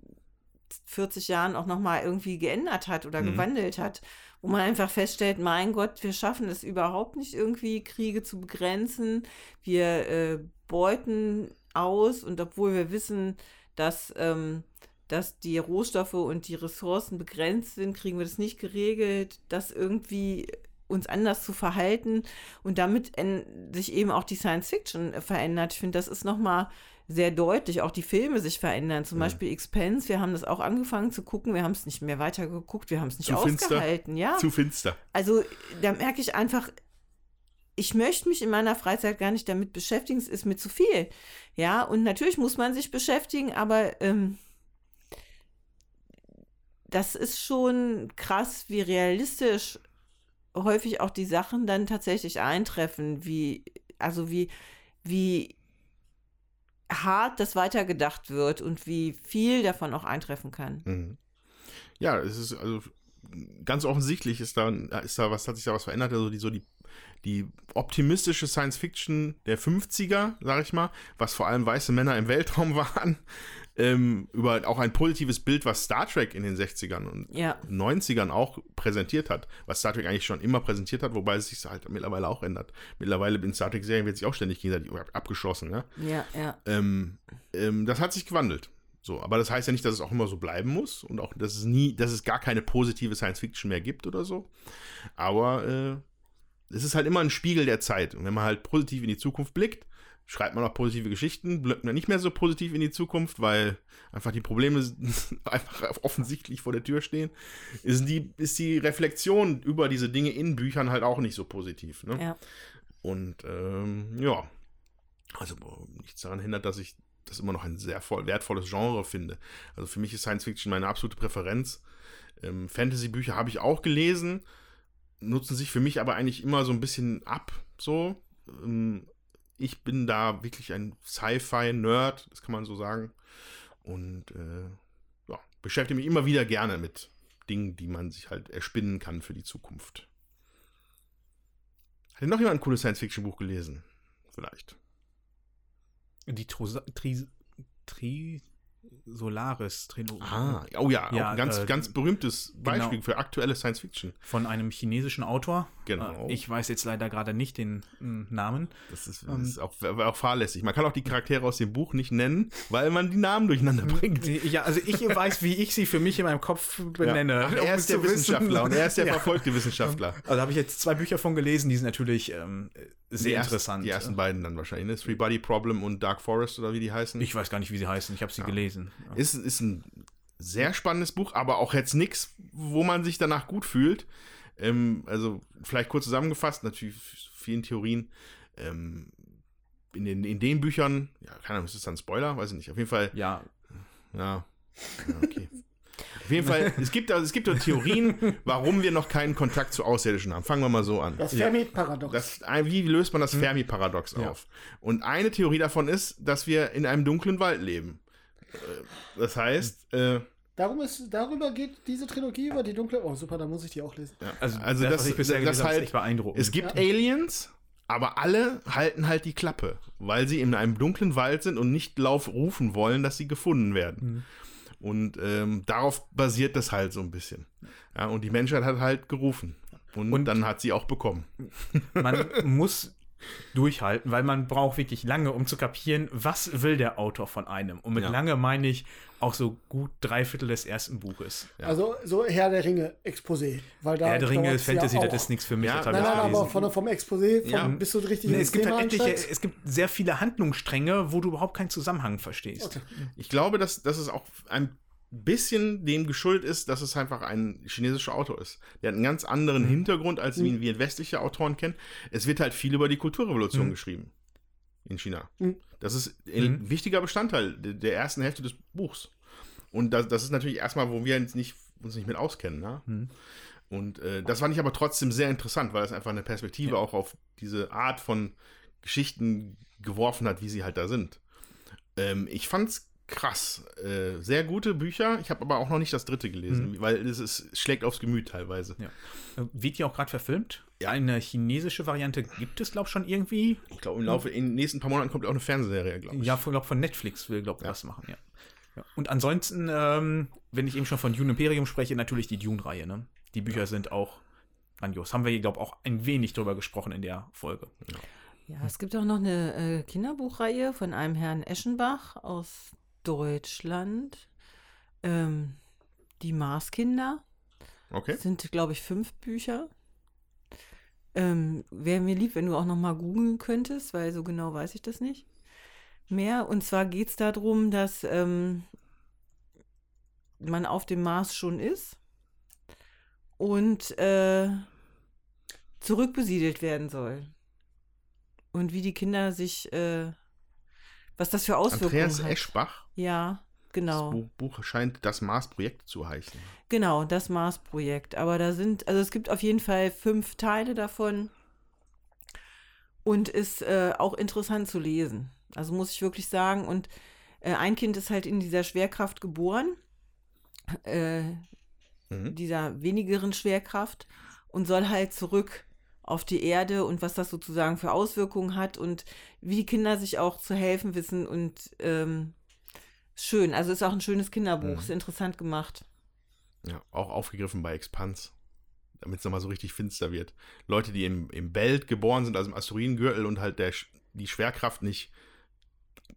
40 Jahren auch nochmal irgendwie geändert hat oder Mhm. gewandelt hat, wo man einfach feststellt, mein Gott, wir schaffen es überhaupt nicht irgendwie, Kriege zu begrenzen. Wir äh, beuten aus und obwohl wir wissen, dass, ähm, dass die Rohstoffe und die Ressourcen begrenzt sind, kriegen wir das nicht geregelt, das irgendwie uns anders zu verhalten und damit sich eben auch die Science Fiction äh, verändert. Ich finde, das ist nochmal sehr deutlich, auch die Filme sich verändern. Zum Ja. Beispiel Expense, wir haben das auch angefangen zu gucken, wir haben es nicht mehr weitergeguckt, wir haben es nicht Zu finster. ausgehalten. Ja, Zu finster. also da merke ich einfach, ich möchte mich in meiner Freizeit gar nicht damit beschäftigen, es ist mir zu viel. Ja, und natürlich muss man sich beschäftigen, aber ähm, das ist schon krass, wie realistisch häufig auch die Sachen dann tatsächlich eintreffen, wie, also wie, wie hart das weitergedacht wird und wie viel davon auch eintreffen kann. Mhm. Ja, es ist also ganz offensichtlich ist da, ist da was, hat sich da was verändert. Also die, so die, die optimistische Science Fiction der 50er, sag ich mal, was vor allem weiße Männer im Weltraum waren, ähm, über auch ein positives Bild, was Star Trek in den 60ern und Ja, 90ern auch präsentiert hat, was Star Trek eigentlich schon immer präsentiert hat, wobei es sich halt mittlerweile auch ändert. Mittlerweile in Star Trek-Serien wird sich auch ständig gegenseitig abgeschossen, ne? ja, ja. Ähm, ähm, das hat sich gewandelt. So, aber das heißt ja nicht, dass es auch immer so bleiben muss und auch, dass es nie, dass es gar keine positive Science Fiction mehr gibt oder so. Aber äh, es ist halt immer ein Spiegel der Zeit. Und wenn man halt positiv in die Zukunft blickt, schreibt man auch positive Geschichten, blickt man nicht mehr so positiv in die Zukunft, weil einfach die Probleme einfach offensichtlich vor der Tür stehen, ist die, ist die Reflexion über diese Dinge in Büchern halt auch nicht so positiv. Ne? Ja. Und ähm, ja, also nichts daran hindert, dass ich das immer noch ein sehr voll, wertvolles Genre finde. Also für mich ist Science Fiction meine absolute Präferenz. Ähm, Fantasy-Bücher habe ich auch gelesen, nutzen sich für mich aber eigentlich immer so ein bisschen ab. So, ähm, ich bin da wirklich ein Sci-Fi-Nerd, das kann man so sagen. Und äh, ja, beschäftige mich immer wieder gerne mit Dingen, die man sich halt erspinnen kann für die Zukunft. Hat noch jemand ein cooles Science-Fiction-Buch gelesen? Vielleicht. Die Trosa, Tri, Tri, Solaris-Trilogie. Ah, oh ja, Ja, auch ein ganz, äh, ganz berühmtes Beispiel genau. für aktuelle Science Fiction. Von einem chinesischen Autor. Genau. Äh, Ich weiß jetzt leider gerade nicht den mm, Namen. Das ist, Ähm. das ist auch, auch fahrlässig. Man kann auch die Charaktere aus dem Buch nicht nennen, weil man die Namen durcheinander bringt. Ja, also ich weiß, wie ich sie für mich in meinem Kopf benenne. Ach, er ist der Wissenschaftler und er ist der Ja. verfolgte Wissenschaftler. Also habe ich jetzt zwei Bücher von gelesen, die sind natürlich ähm, Die sehr ersten- interessant. Die ersten beiden dann wahrscheinlich. Ne? Three Body Problem und Dark Forest oder wie die heißen. Ich weiß gar nicht, wie sie heißen. Ich habe sie gelesen. Ist, ist ein sehr spannendes Buch, aber auch jetzt nichts, wo man sich danach gut fühlt. Ähm, also vielleicht kurz zusammengefasst, natürlich vielen Theorien. Ähm, in, den, in den Büchern, ja, keine Ahnung, ist das dann ein Spoiler? Weiß ich nicht. Auf jeden Fall, Ja, ja, ja okay. Auf jeden Fall, es gibt, also, es gibt doch Theorien, warum wir noch keinen Kontakt zu Außerirdischen haben. Fangen wir mal so an. Das Fermi-Paradox. Das, wie löst man das Fermi-Paradox Ja. auf? Und eine Theorie davon ist, dass wir in einem dunklen Wald leben. Äh, Das heißt, äh, Darum ist, darüber geht diese Trilogie über die dunkle. Oh, super, da muss ich die auch lesen. ja, also, also das, das, was ich bisher das ist halt, echt beeindruckend. es gibt Aliens, aber alle halten halt die Klappe, weil sie in einem dunklen Wald sind und nicht lauf rufen wollen, dass sie gefunden werden. Und ähm, darauf basiert das halt so ein bisschen. Ja, und die Menschheit hat halt gerufen. Und, Und- dann hat sie auch bekommen. man muss durchhalten, weil man braucht wirklich lange, um zu kapieren, was will der Autor von einem. Und mit Ja. lange meine ich auch so gut drei Viertel des ersten Buches. Ja. Also so Herr der Ringe Exposé. Weil da Herr der Ringe, Fantasy, ja das ist nichts für mich. Ja, das Nein, nein, gelesen. aber von, vom Exposé, vom, Ja. bis du richtig Nee, es gibt halt etliche, es gibt sehr viele Handlungsstränge, wo du überhaupt keinen Zusammenhang verstehst. Okay. Ich glaube, dass, dass es auch ein bisschen dem geschuldet ist, dass es einfach ein chinesischer Autor ist. Der hat einen ganz anderen Hintergrund, als wie wir westliche Autoren kennen. Es wird halt viel über die Kulturrevolution geschrieben in China. Mhm. Das ist ein wichtiger Bestandteil de- der ersten Hälfte des Buchs. Und das, das ist natürlich erstmal, wo wir uns nicht, uns nicht mit auskennen. Ne? Und äh, das fand ich aber trotzdem sehr interessant, weil es einfach eine Perspektive auch auf diese Art von Geschichten geworfen hat, wie sie halt da sind. Ähm, ich fand's krass. Äh, sehr gute Bücher. Ich habe aber auch noch nicht das dritte gelesen, weil es ist, es schlägt aufs Gemüt teilweise. Ja. Äh, Wird die auch gerade verfilmt? Eine chinesische Variante gibt es, glaube ich, schon irgendwie. Ich glaube, im Laufe in den nächsten paar Monaten kommt auch eine Fernsehserie, glaube ich. Ja, von, glaub, von Netflix will, glaube ich, Ja. was machen, ja. ja. Und ansonsten, ähm, wenn ich eben schon von Dune Imperium spreche, natürlich die Dune-Reihe, ne? Die Bücher sind auch grandios. Haben wir, glaube ich, auch ein wenig drüber gesprochen in der Folge. Ja, es gibt auch noch eine äh, Kinderbuchreihe von einem Herrn Eschenbach aus Deutschland. Ähm, die Marskinder. Okay. Das sind, glaube ich, fünf Bücher. Ähm, Wäre mir lieb, wenn du auch noch mal googeln könntest, weil so genau weiß ich das nicht mehr. Und zwar geht es darum, dass ähm, man auf dem Mars schon ist und äh, zurückbesiedelt werden soll. Und wie die Kinder sich, äh, was das für Auswirkungen Andreas hat. Eschbach. Ja, genau. Das Buch, scheint das Mars-Projekt zu heißen. Genau, das Mars-Projekt. Aber da sind, also es gibt auf jeden Fall fünf Teile davon und ist äh, auch interessant zu lesen. Also muss ich wirklich sagen. Und äh, ein Kind ist halt in dieser Schwerkraft geboren, äh, Mhm. dieser wenigeren Schwerkraft und soll halt zurück auf die Erde und was das sozusagen für Auswirkungen hat und wie die Kinder sich auch zu helfen wissen und ähm, schön. Also ist auch ein schönes Kinderbuch, Mhm. ist interessant gemacht. Ja, auch aufgegriffen bei Expanse, damit es nochmal so richtig finster wird. Leute, die im, im Belt geboren sind, also im Asteroidengürtel und halt der, die Schwerkraft nicht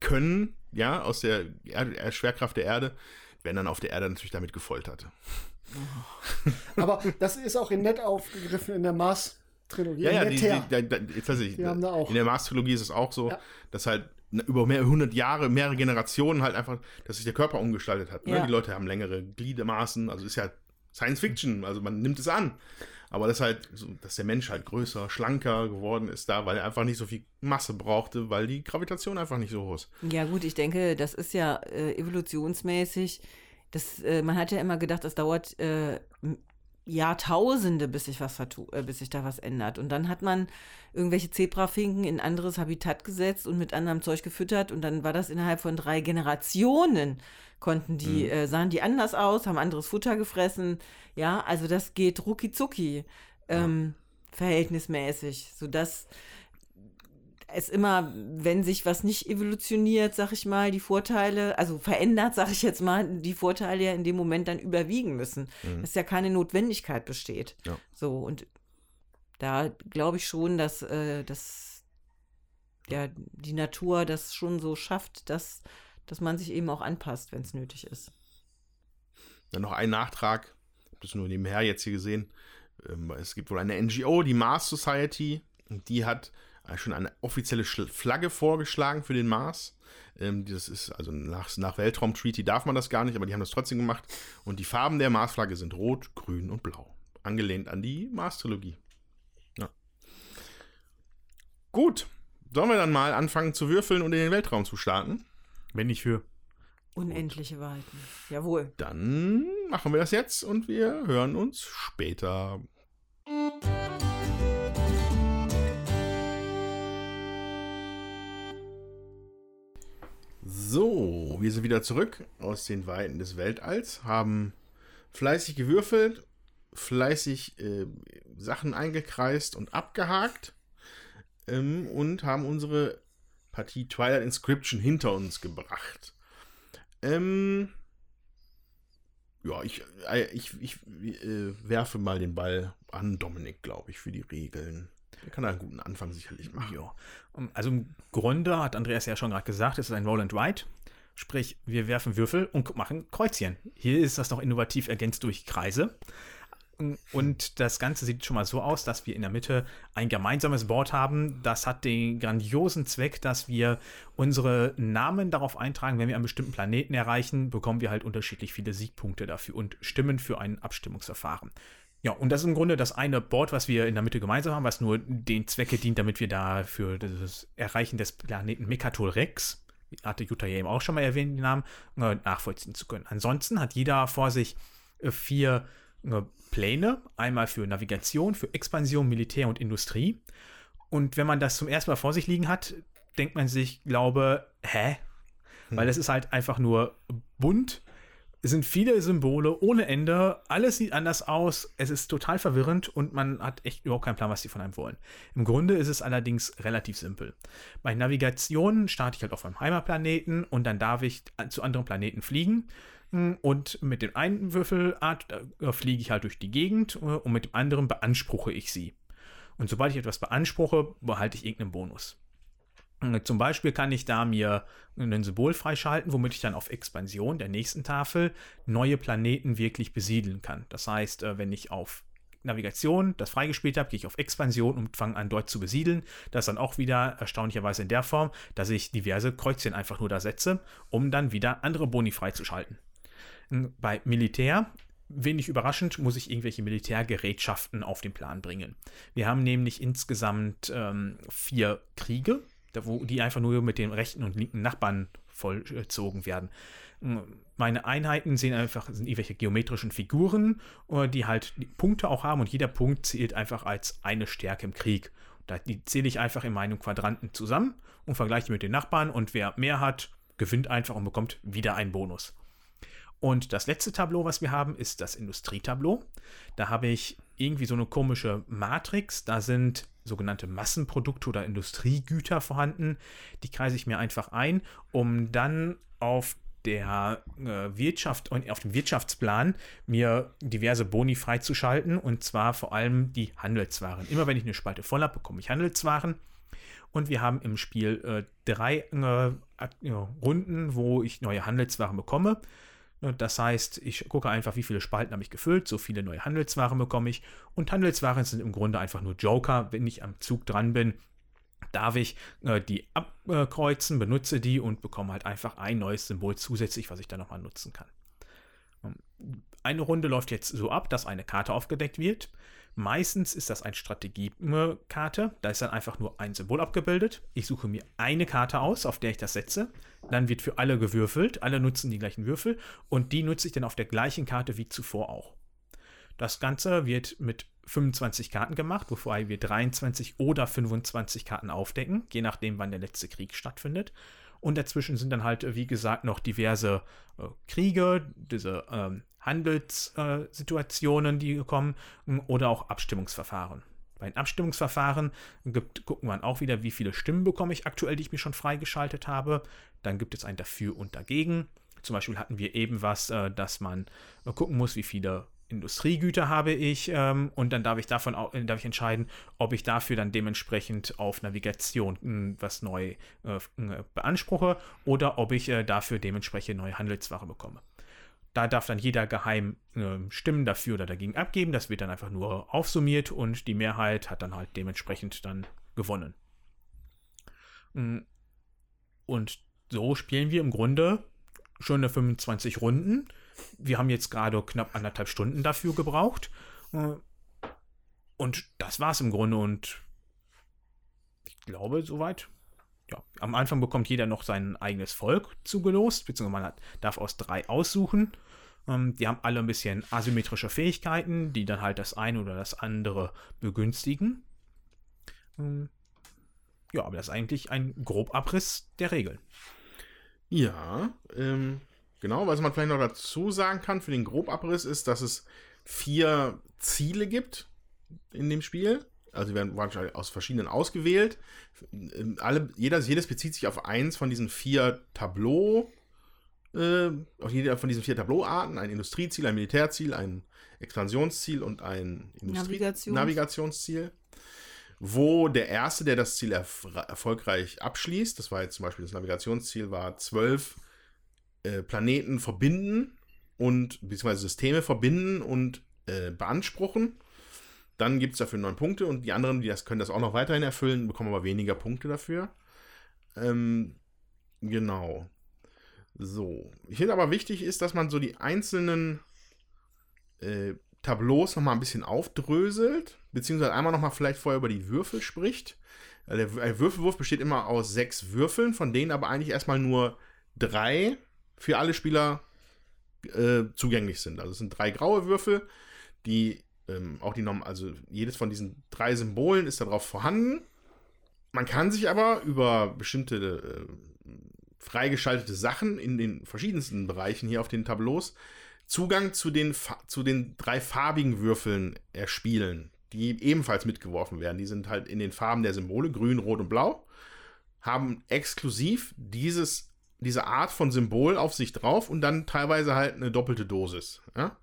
können, ja, aus der Erde, äh, Schwerkraft der Erde, werden dann auf der Erde natürlich damit gefoltert. Aber das ist auch in nett aufgegriffen in der Mars-Trilogie. Ja, ja, in die, der die, Ter. da, da, jetzt weiß ich, Die haben da auch. in der Mars-Trilogie ist es auch so, Ja. dass halt über mehrere hundert Jahre, mehrere Generationen halt einfach, dass sich der Körper umgestaltet hat. Ne? Ja. Die Leute haben längere Gliedermaßen, also ist ja Science Fiction, also man nimmt es an. Aber das halt, so, dass der Mensch halt größer, schlanker geworden ist da, weil er einfach nicht so viel Masse brauchte, weil die Gravitation einfach nicht so hoch ist. Ja, gut, ich denke, das ist ja äh, evolutionsmäßig. Das, äh, man hat ja immer gedacht, das dauert äh, Jahrtausende, bis sich was äh, bis sich da was ändert. Und dann hat man irgendwelche Zebrafinken in ein anderes Habitat gesetzt und mit anderem Zeug gefüttert. Und dann war das innerhalb von drei Generationen, konnten die, äh, sahen die anders aus, haben anderes Futter gefressen. Ja, also das geht rucki zucki, ähm, verhältnismäßig, sodass es immer, wenn sich was nicht evolutioniert, sag ich mal, die Vorteile, also verändert, sag ich jetzt mal, die Vorteile ja in dem Moment dann überwiegen müssen. Mhm. Dass ja keine Notwendigkeit besteht. Ja. So, und da glaube ich schon, dass, äh, dass ja, die Natur das schon so schafft, dass, dass man sich eben auch anpasst, wenn es nötig ist. Dann noch ein Nachtrag, ich habe das nur nebenher jetzt hier gesehen. Ähm, Es gibt wohl eine NGO, die Mars Society, die hat schon eine offizielle Schl- Flagge vorgeschlagen für den Mars. Ähm, Das ist, also nach, nach Weltraum-Treaty darf man das gar nicht, aber die haben das trotzdem gemacht. Und die Farben der Mars-Flagge sind rot, grün und blau. Angelehnt an die Mars-Trilogie. Ja. Gut, sollen wir dann mal anfangen zu würfeln und in den Weltraum zu starten? Wenn nicht für. Unendliche Weiten. Jawohl. Dann machen wir das jetzt und wir hören uns später. So, wir sind wieder zurück aus den Weiten des Weltalls, haben fleißig gewürfelt, fleißig äh, Sachen eingekreist und abgehakt ähm, und haben unsere Partie Twilight Inscription hinter uns gebracht. Ähm, ja, ich, äh, ich, ich äh, werfe mal den Ball an Dominik, glaube ich, für die Regeln. Der kann da einen guten Anfang sicherlich machen. Ja. Also im Grunde hat Andreas ja schon gerade gesagt, es ist ein Roll and Ride. Sprich, wir werfen Würfel und machen Kreuzchen. Hier ist das noch innovativ ergänzt durch Kreise. Und das Ganze sieht schon mal so aus, dass wir in der Mitte ein gemeinsames Board haben. Das hat den grandiosen Zweck, dass wir unsere Namen darauf eintragen. Wenn wir einen bestimmten Planeten erreichen, bekommen wir halt unterschiedlich viele Siegpunkte dafür und Stimmen für ein Abstimmungsverfahren. Ja, und das ist im Grunde das eine Board, was wir in der Mitte gemeinsam haben, was nur den Zwecke dient, damit wir da für das Erreichen des Planeten Mekatol Rex, hatte Jutta ja eben auch schon mal erwähnt, den Namen, äh, nachvollziehen zu können. Ansonsten hat jeder vor sich äh, vier äh, Pläne, einmal für Navigation, für Expansion, Militär und Industrie. Und wenn man das zum ersten Mal vor sich liegen hat, denkt man sich, glaube, hä? Weil es ist halt einfach nur bunt. Es sind viele Symbole ohne Ende. Alles sieht anders aus. Es ist total verwirrend und man hat echt überhaupt keinen Plan, was die von einem wollen. Im Grunde ist es allerdings relativ simpel. Bei Navigation starte ich halt auf einem Heimatplaneten und dann darf ich zu anderen Planeten fliegen. Und mit dem einen Würfelart äh, fliege ich halt durch die Gegend äh, und mit dem anderen beanspruche ich sie. Und sobald ich etwas beanspruche, behalte ich irgendeinen Bonus. Äh, Zum Beispiel kann ich da mir ein Symbol freischalten, womit ich dann auf Expansion der nächsten Tafel neue Planeten wirklich besiedeln kann. Das heißt, äh, wenn ich auf Navigation das freigespielt habe, gehe ich auf Expansion und fange an dort zu besiedeln. Das ist dann auch wieder erstaunlicherweise in der Form, dass ich diverse Kreuzchen einfach nur da setze, um dann wieder andere Boni freizuschalten. Bei Militär wenig überraschend muss ich irgendwelche Militärgerätschaften auf den Plan bringen. Wir haben nämlich insgesamt ähm, vier Kriege, da wo die einfach nur mit den rechten und linken Nachbarn vollzogen werden. Meine Einheiten sehen einfach, sind irgendwelche geometrischen Figuren, äh, die halt Punkte auch haben und jeder Punkt zählt einfach als eine Stärke im Krieg. Die zähle ich einfach in meinem Quadranten zusammen und vergleiche mit den Nachbarn und wer mehr hat, gewinnt einfach und bekommt wieder einen Bonus. Und das letzte Tableau, was wir haben, ist das Industrietableau. Da habe ich irgendwie so eine komische Matrix. Da sind sogenannte Massenprodukte oder Industriegüter vorhanden. Die kreise ich mir einfach ein, um dann auf der äh, Wirtschaft und auf dem Wirtschaftsplan mir diverse Boni freizuschalten und zwar vor allem die Handelswaren. Immer wenn ich eine Spalte voll habe, bekomme ich Handelswaren. Und wir haben im Spiel äh, drei äh, Runden, wo ich neue Handelswaren bekomme. Das heißt, ich gucke einfach, wie viele Spalten habe ich gefüllt, so viele neue Handelswaren bekomme ich. Und Handelswaren sind im Grunde einfach nur Joker. Wenn ich am Zug dran bin, darf ich äh, die abkreuzen, benutze die und bekomme halt einfach ein neues Symbol zusätzlich, was ich dann nochmal nutzen kann. Eine Runde läuft jetzt so ab, dass eine Karte aufgedeckt wird. Meistens ist das eine Strategiekarte. Da ist dann einfach nur ein Symbol abgebildet. Ich suche mir eine Karte aus, auf der ich das setze. Dann wird für alle gewürfelt. Alle nutzen die gleichen Würfel. Und die nutze ich dann auf der gleichen Karte wie zuvor auch. Das Ganze wird mit 25 Karten gemacht, wobei wir 23 oder 25 Karten aufdecken, je nachdem, wann der letzte Krieg stattfindet. Und dazwischen sind dann halt, wie gesagt, noch diverse äh, Kriege, diese ähm, Handelssituationen, äh, die kommen, oder auch Abstimmungsverfahren. Bei den Abstimmungsverfahren gibt, gucken wir auch wieder, wie viele Stimmen bekomme ich aktuell, die ich mir schon freigeschaltet habe. Dann gibt es ein Dafür und Dagegen. Zum Beispiel hatten wir eben was, äh, dass man äh, gucken muss, wie viele Industriegüter habe ich ähm, und dann darf ich davon darf ich entscheiden, ob ich dafür dann dementsprechend auf Navigation hm, was neu äh, beanspruche oder ob ich äh, dafür dementsprechend neue Handelsware bekomme. Da darf dann jeder geheim äh, Stimmen dafür oder dagegen abgeben. Das wird dann einfach nur aufsummiert und die Mehrheit hat dann halt dementsprechend dann gewonnen. Hm. Und so spielen wir im Grunde schon eine 25 Runden wir haben jetzt gerade knapp anderthalb Stunden dafür gebraucht. Äh, und das war es im Grunde. Und ich glaube, soweit. Ja, am Anfang bekommt jeder noch sein eigenes Volk zugelost, beziehungsweise man hat, darf aus drei aussuchen. Ähm, die haben alle ein bisschen asymmetrische Fähigkeiten, die dann halt das eine oder das andere begünstigen. Ähm, ja, aber das ist eigentlich ein Grobabriss der Regeln. Ja, ähm, Genau, was man vielleicht noch dazu sagen kann für den Grobabriss ist, dass es vier Ziele gibt in dem Spiel. Also die werden wahrscheinlich aus verschiedenen ausgewählt. Alle, jeder, jedes bezieht sich auf eins von diesen vier Tableau, äh, auf jeder von diesen vier Tableauarten. Ein Industrieziel, ein Militärziel, ein Expansionsziel und ein Industrie Navigations Navigationsziel. Wo der Erste, der das Ziel erf erfolgreich abschließt, das war jetzt zum Beispiel das Navigationsziel, war zwölf äh, Planeten verbinden und beziehungsweise Systeme verbinden und äh, beanspruchen. Dann gibt es dafür neun Punkte und die anderen, die das können das auch noch weiterhin erfüllen, bekommen aber weniger Punkte dafür. Ähm, genau. So. Ich finde aber wichtig ist, dass man so die einzelnen äh, Tableaus nochmal ein bisschen aufdröselt, beziehungsweise einmal nochmal vielleicht vorher über die Würfel spricht. Der Würfelwurf besteht immer aus sechs Würfeln, von denen aber eigentlich erstmal nur drei für alle Spieler äh, zugänglich sind. Also es sind drei graue Würfel, die ähm, auch die Norm, also jedes von diesen drei Symbolen ist darauf vorhanden. Man kann sich aber über bestimmte äh, freigeschaltete Sachen in den verschiedensten Bereichen hier auf den Tableaus Zugang zu den, zu den drei farbigen Würfeln erspielen, die ebenfalls mitgeworfen werden. Die sind halt in den Farben der Symbole, grün, rot und blau, haben exklusiv dieses diese Art von Symbol auf sich drauf und dann teilweise halt eine doppelte Dosis. Ja?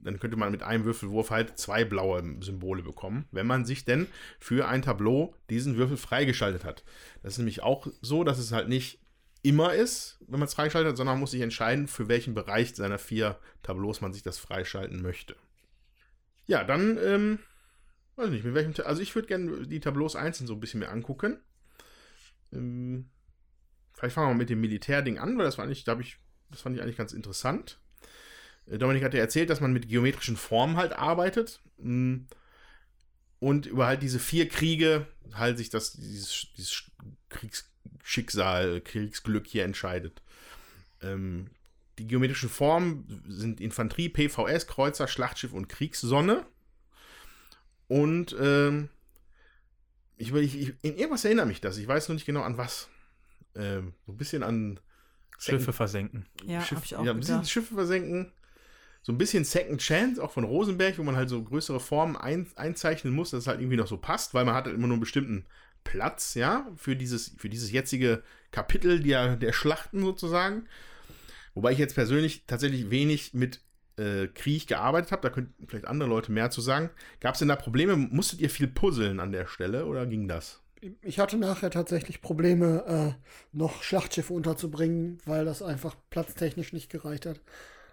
Dann könnte man mit einem Würfelwurf halt zwei blaue Symbole bekommen, wenn man sich denn für ein Tableau diesen Würfel freigeschaltet hat. Das ist nämlich auch so, dass es halt nicht immer ist, wenn man es freigeschaltet hat, sondern man muss sich entscheiden, für welchen Bereich seiner vier Tableaus man sich das freischalten möchte. Ja, dann, ähm, weiß nicht, mit welchem, also ich würde gerne die Tableaus einzeln so ein bisschen mehr angucken. Ähm, Vielleicht fangen wir mal mit dem Militärding an, weil das war eigentlich, glaube ich, das fand ich eigentlich ganz interessant. Dominik hat ja erzählt, dass man mit geometrischen Formen halt arbeitet mm, und über halt diese vier Kriege halt sich das, dieses, dieses Kriegsschicksal, Kriegsglück hier entscheidet. Ähm, die geometrischen Formen sind Infanterie, PVS, Kreuzer, Schlachtschiff und Kriegssonne. Und ähm, ich, ich, in irgendwas erinnere mich das. Ich weiß nur nicht genau an was äh, so ein bisschen an Schiffe versenken. Ja, Schiff, ich auch ja, ein bisschen gedacht. Schiffe versenken. So ein bisschen Second Chance, auch von Rosenberg, wo man halt so größere Formen ein, einzeichnen muss, dass es halt irgendwie noch so passt, weil man hat halt immer nur einen bestimmten Platz, ja, für dieses, für dieses jetzige Kapitel der, der Schlachten sozusagen. Wobei ich jetzt persönlich tatsächlich wenig mit äh, Krieg gearbeitet habe, da könnten vielleicht andere Leute mehr zu sagen. Gab es denn da Probleme? Musstet ihr viel puzzeln an der Stelle oder ging das? ich hatte nachher tatsächlich Probleme, äh, noch Schlachtschiffe unterzubringen, weil das einfach platztechnisch nicht gereicht hat.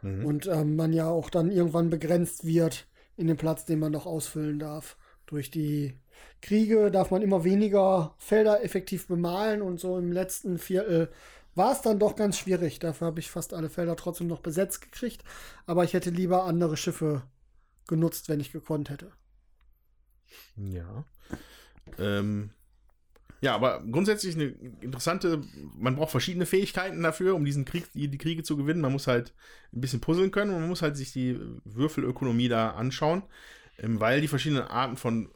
Mhm. Und ähm, man ja auch dann irgendwann begrenzt wird in dem Platz, den man noch ausfüllen darf. Durch die Kriege darf man immer weniger Felder effektiv bemalen und so im letzten Viertel war es dann doch ganz schwierig. Dafür habe ich fast alle Felder trotzdem noch besetzt gekriegt. Aber ich hätte lieber andere Schiffe genutzt, wenn ich gekonnt hätte. Ja. Ähm, ja, aber grundsätzlich eine interessante, man braucht verschiedene Fähigkeiten dafür, um diesen Krieg, die, die Kriege zu gewinnen. Man muss halt ein bisschen puzzeln können und man muss halt sich die Würfelökonomie da anschauen, ähm, weil die verschiedenen Arten von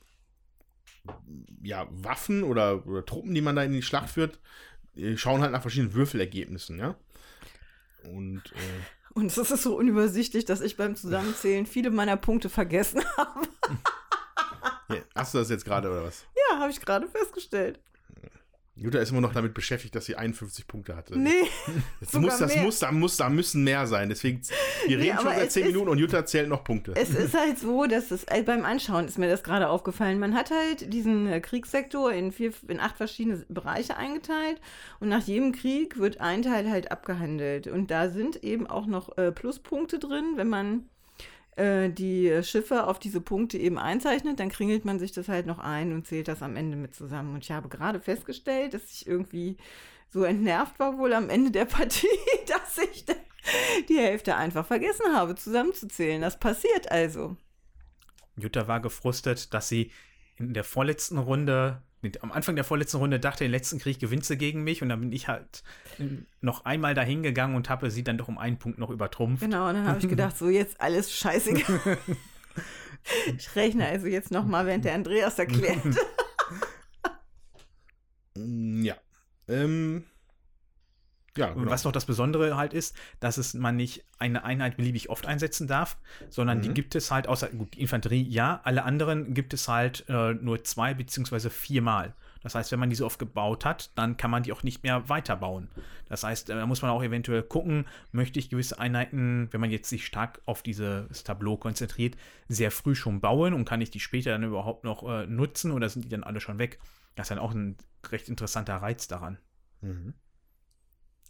ja, Waffen oder, oder Truppen, die man da in die Schlacht führt, äh, schauen halt nach verschiedenen Würfelergebnissen, ja. Und äh, und es ist so unübersichtlich, dass ich beim Zusammenzählen viele meiner Punkte vergessen habe. Hast du das jetzt gerade oder was? Ja, habe ich gerade festgestellt. Jutta ist immer noch damit beschäftigt, dass sie 51 Punkte hatte. Nee, das, muss, das mehr. muss, da, muss, da müssen mehr sein. Deswegen, wir Nee, reden schon aber seit es 10 ist- Minuten und Jutta zählt noch Punkte. es ist halt so, dass es äh, beim Anschauen ist mir das gerade aufgefallen. Man hat halt diesen äh, Kriegssektor in vier, in acht verschiedene Bereiche eingeteilt und nach jedem Krieg wird ein Teil halt abgehandelt. Und da sind eben auch noch äh, Pluspunkte drin, wenn man äh, die Schiffe auf diese Punkte eben einzeichnet, dann kringelt man sich das halt noch ein und zählt das am Ende mit zusammen. Und ich habe gerade festgestellt, dass ich irgendwie so entnervt war wohl am Ende der Partie, dass ich die Hälfte einfach vergessen habe zusammenzuzählen. Das passiert also. Jutta war gefrustet, dass sie in der vorletzten Runde, am Anfang der vorletzten Runde dachte, den letzten Krieg gewinnt sie gegen mich und dann bin ich halt noch einmal dahin gegangen und habe sie dann doch um einen Punkt noch übertrumpft. Genau, und dann habe ich gedacht, so jetzt alles scheißegal. Ich rechne also jetzt nochmal, während der Andreas erklärt. Ja. Ähm, ja, Und genau. was noch das Besondere halt ist, dass es man nicht eine Einheit beliebig oft einsetzen darf, sondern die Mhm. gibt es halt, außer gut, die Infanterie, ja, alle anderen gibt es halt äh, nur zwei beziehungsweise viermal. Das heißt, wenn man die so oft gebaut hat, dann kann man die auch nicht mehr weiterbauen. Das heißt, äh, da muss man auch eventuell gucken, möchte ich gewisse Einheiten, wenn man jetzt sich stark auf dieses Tableau konzentriert, sehr früh schon bauen und kann ich die später dann überhaupt noch äh, nutzen oder sind die dann alle schon weg? Das ist dann auch ein recht interessanter Reiz daran. Mhm.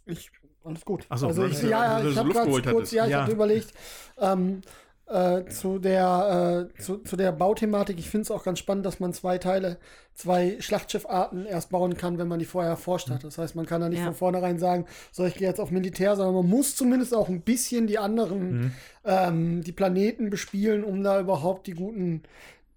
Ich, alles gut. So, also ich, ja, ich habe gerade kurz, ja, ich Ja. hatte überlegt, ähm, äh, zu der, äh, zu, zu der Bauthematik, ich finde es auch ganz spannend, dass man zwei Teile, zwei Schlachtschiffarten erst bauen kann, wenn man die vorher erforscht Mhm. hat. Das heißt, man kann da nicht Ja. von vornherein sagen, so ich gehe jetzt auf Militär, sondern man muss zumindest auch ein bisschen die anderen, Mhm. ähm, die Planeten bespielen, um da überhaupt die guten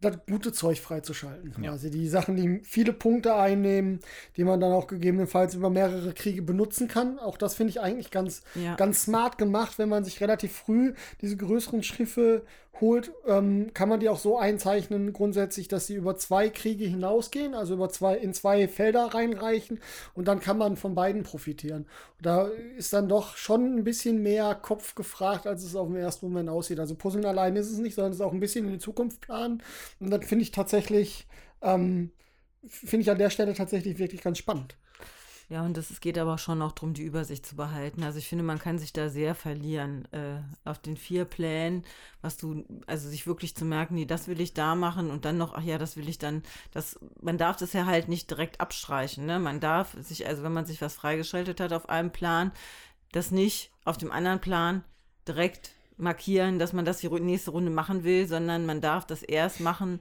das gute Zeug freizuschalten. Ja. Quasi die Sachen, die viele Punkte einnehmen, die man dann auch gegebenenfalls über mehrere Kriege benutzen kann. Auch das finde ich eigentlich ganz, Ja. ganz smart gemacht, wenn man sich relativ früh diese größeren Schiffe holt, ähm, kann man die auch so einzeichnen, grundsätzlich, dass sie über zwei Kriege hinausgehen, also über zwei, in zwei Felder reinreichen und dann kann man von beiden profitieren. Da ist dann doch schon ein bisschen mehr Kopf gefragt, als es auf den ersten Moment aussieht. Also Puzzeln allein ist es nicht, sondern es ist auch ein bisschen in die Zukunft planen. Und das finde ich tatsächlich, ähm, finde ich an der Stelle tatsächlich wirklich ganz spannend. Ja, und es geht aber schon noch darum, die Übersicht zu behalten. Also ich finde, man kann sich da sehr verlieren äh, auf den vier Plänen, was du, also sich wirklich zu merken, nee, das will ich da machen und dann noch, ach ja, das will ich dann, das, man darf das ja halt nicht direkt abstreichen, ne? Man darf sich, also wenn man sich was freigeschaltet hat auf einem Plan, das nicht auf dem anderen Plan direkt markieren, dass man das die nächste Runde machen will, sondern man darf das erst machen,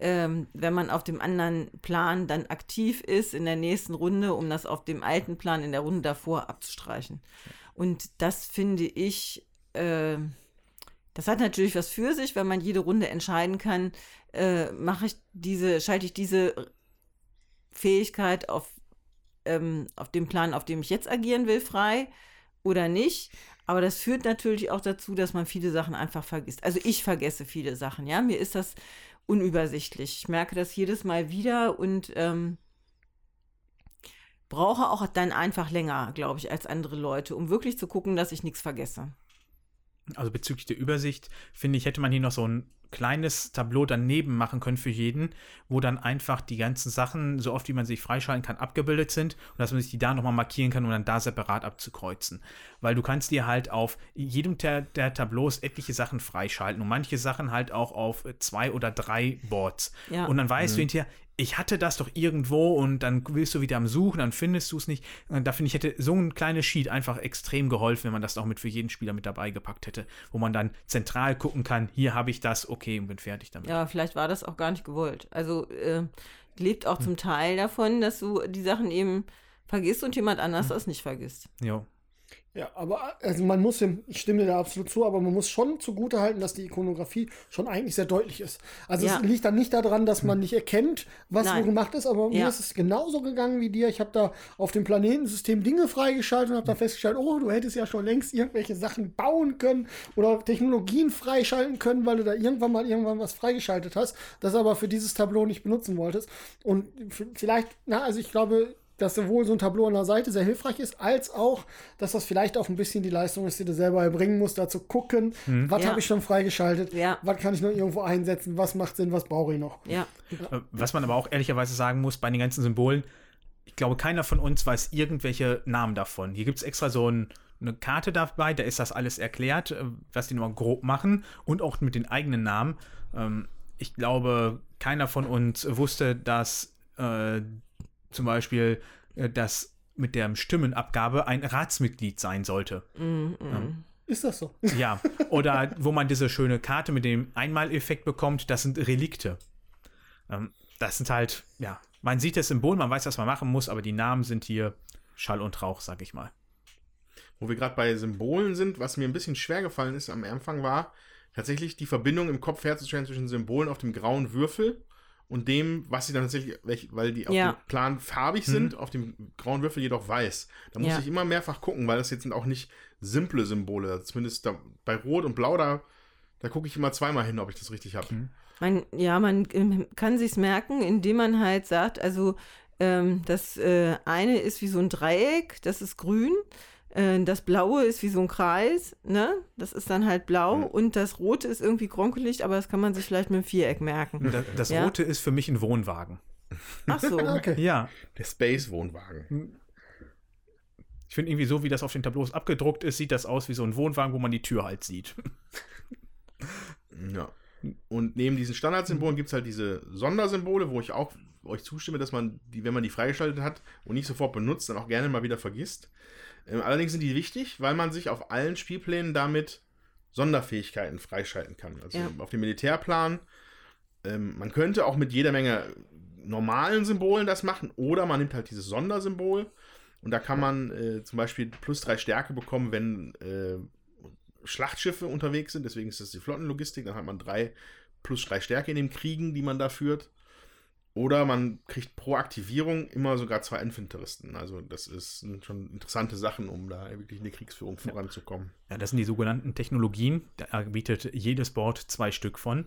ähm, wenn man auf dem anderen Plan dann aktiv ist in der nächsten Runde, um das auf dem alten Plan in der Runde davor abzustreichen. Und das finde ich, äh, das hat natürlich was für sich, wenn man jede Runde entscheiden kann, äh, mache ich diese, schalte ich diese Fähigkeit auf, ähm, auf dem Plan, auf dem ich jetzt agieren will, frei oder nicht. Aber das führt natürlich auch dazu, dass man viele Sachen einfach vergisst. Also ich vergesse viele Sachen, ja. Mir ist das unübersichtlich. Ich merke das jedes Mal wieder und ähm, brauche auch dann einfach länger, glaube ich, als andere Leute, um wirklich zu gucken, dass ich nichts vergesse. Also bezüglich der Übersicht, finde ich, hätte man hier noch so ein kleines Tableau daneben machen können für jeden, wo dann einfach die ganzen Sachen, so oft wie man sich freischalten kann, abgebildet sind und dass man sich die da nochmal markieren kann, um dann da separat abzukreuzen. Weil du kannst dir halt auf jedem der, der Tableaus etliche Sachen freischalten und manche Sachen halt auch auf zwei oder drei Boards. Ja. Und dann weißt du hinterher, ich hatte das doch irgendwo und dann willst du wieder am Suchen, dann findest du es nicht. Und da finde ich, hätte so ein kleines Sheet einfach extrem geholfen, wenn man das auch mit für jeden Spieler mit dabei gepackt hätte, wo man dann zentral gucken kann, hier habe ich das, okay, und bin fertig damit. Ja, vielleicht war das auch gar nicht gewollt. Also äh, lebt auch zum Teil davon, dass du die Sachen eben vergisst und jemand anders das nicht vergisst. Jo. Ja, aber also man muss dem, ich stimme dir da absolut zu, aber man muss schon zugute halten, dass die Ikonografie schon eigentlich sehr deutlich ist. Also Ja. es liegt dann nicht daran, dass man nicht erkennt, was Nein. wo gemacht ist, aber mir Ja. ist es genauso gegangen wie dir. Ich habe da auf dem Planetensystem Dinge freigeschaltet und habe da festgestellt, oh, du hättest ja schon längst irgendwelche Sachen bauen können oder Technologien freischalten können, weil du da irgendwann mal irgendwann was freigeschaltet hast, das aber für dieses Tableau nicht benutzen wolltest. Und vielleicht, na, also ich glaube, dass sowohl so ein Tableau an der Seite sehr hilfreich ist, als auch, dass das vielleicht auch ein bisschen die Leistung ist, die du selber erbringen musst, da zu gucken, was Ja. habe ich schon freigeschaltet, Ja. was kann ich noch irgendwo einsetzen, was macht Sinn, was brauche ich noch. Ja. Äh, Was man aber auch ehrlicherweise sagen muss, bei den ganzen Symbolen, ich glaube, keiner von uns weiß irgendwelche Namen davon. Hier gibt es extra so ein, eine Karte dabei, da ist das alles erklärt, äh, was die nur grob machen und auch mit den eigenen Namen. Ähm, Ich glaube, keiner von uns wusste, dass äh, zum Beispiel äh, das mit der Stimmenabgabe ein Ratsmitglied sein sollte. Ist das so? Ja, oder wo man diese schöne Karte mit dem Einmaleffekt bekommt, das sind Relikte. Ähm, das sind halt, ja, man sieht das Symbol, man weiß, was man machen muss, aber die Namen sind hier Schall und Rauch, sag ich mal. Wo wir gerade bei Symbolen sind, was mir ein bisschen schwer gefallen ist am Anfang war, tatsächlich die Verbindung im Kopf herzustellen zwischen Symbolen auf dem grauen Würfel und dem, was sie dann tatsächlich, weil die auf Ja. dem Plan farbig sind, auf dem grauen Würfel jedoch weiß. Da muss Ja. ich immer mehrfach gucken, weil das jetzt sind auch nicht simple Symbole. Zumindest da, bei Rot und Blau, da, da gucke ich immer zweimal hin, ob ich das richtig habe. Man, ja, man ähm, kann sich's merken, indem man halt sagt, also ähm, das äh, eine ist wie so ein Dreieck, das ist grün. Äh, Das blaue ist wie so ein Kreis, ne? Das ist dann halt blau. Und das rote ist irgendwie kronkelig, aber das kann man sich vielleicht mit dem Viereck merken. Das, das Ja. Rote ist für mich ein Wohnwagen. Ach so. Okay. Ja, Der Space-Wohnwagen. ich finde irgendwie so, wie das auf den Tableaus abgedruckt ist, sieht das aus wie so ein Wohnwagen, wo man die Tür halt sieht. Ja. Und neben diesen Standardsymbolen gibt es halt diese Sondersymbole, wo ich auch euch zustimme, dass man die, wenn man die freigeschaltet hat und nicht sofort benutzt, dann auch gerne mal wieder vergisst. Ähm, allerdings sind die wichtig, weil man sich auf allen Spielplänen damit Sonderfähigkeiten freischalten kann. Also Ja. auf dem Militärplan. Ähm, man könnte auch mit jeder Menge normalen Symbolen das machen oder man nimmt halt dieses Sondersymbol und da kann man äh, zum Beispiel plus drei Stärke bekommen, wenn äh, Schlachtschiffe unterwegs sind, deswegen ist das die Flottenlogistik, dann hat man drei plus drei Stärke in den Kriegen, die man da führt. Oder man kriegt pro Aktivierung immer sogar zwei Infanteristen. Also das ist, sind schon interessante Sachen, um da wirklich in der Kriegsführung voranzukommen. Ja, das sind die sogenannten Technologien. Da bietet jedes Board zwei Stück von.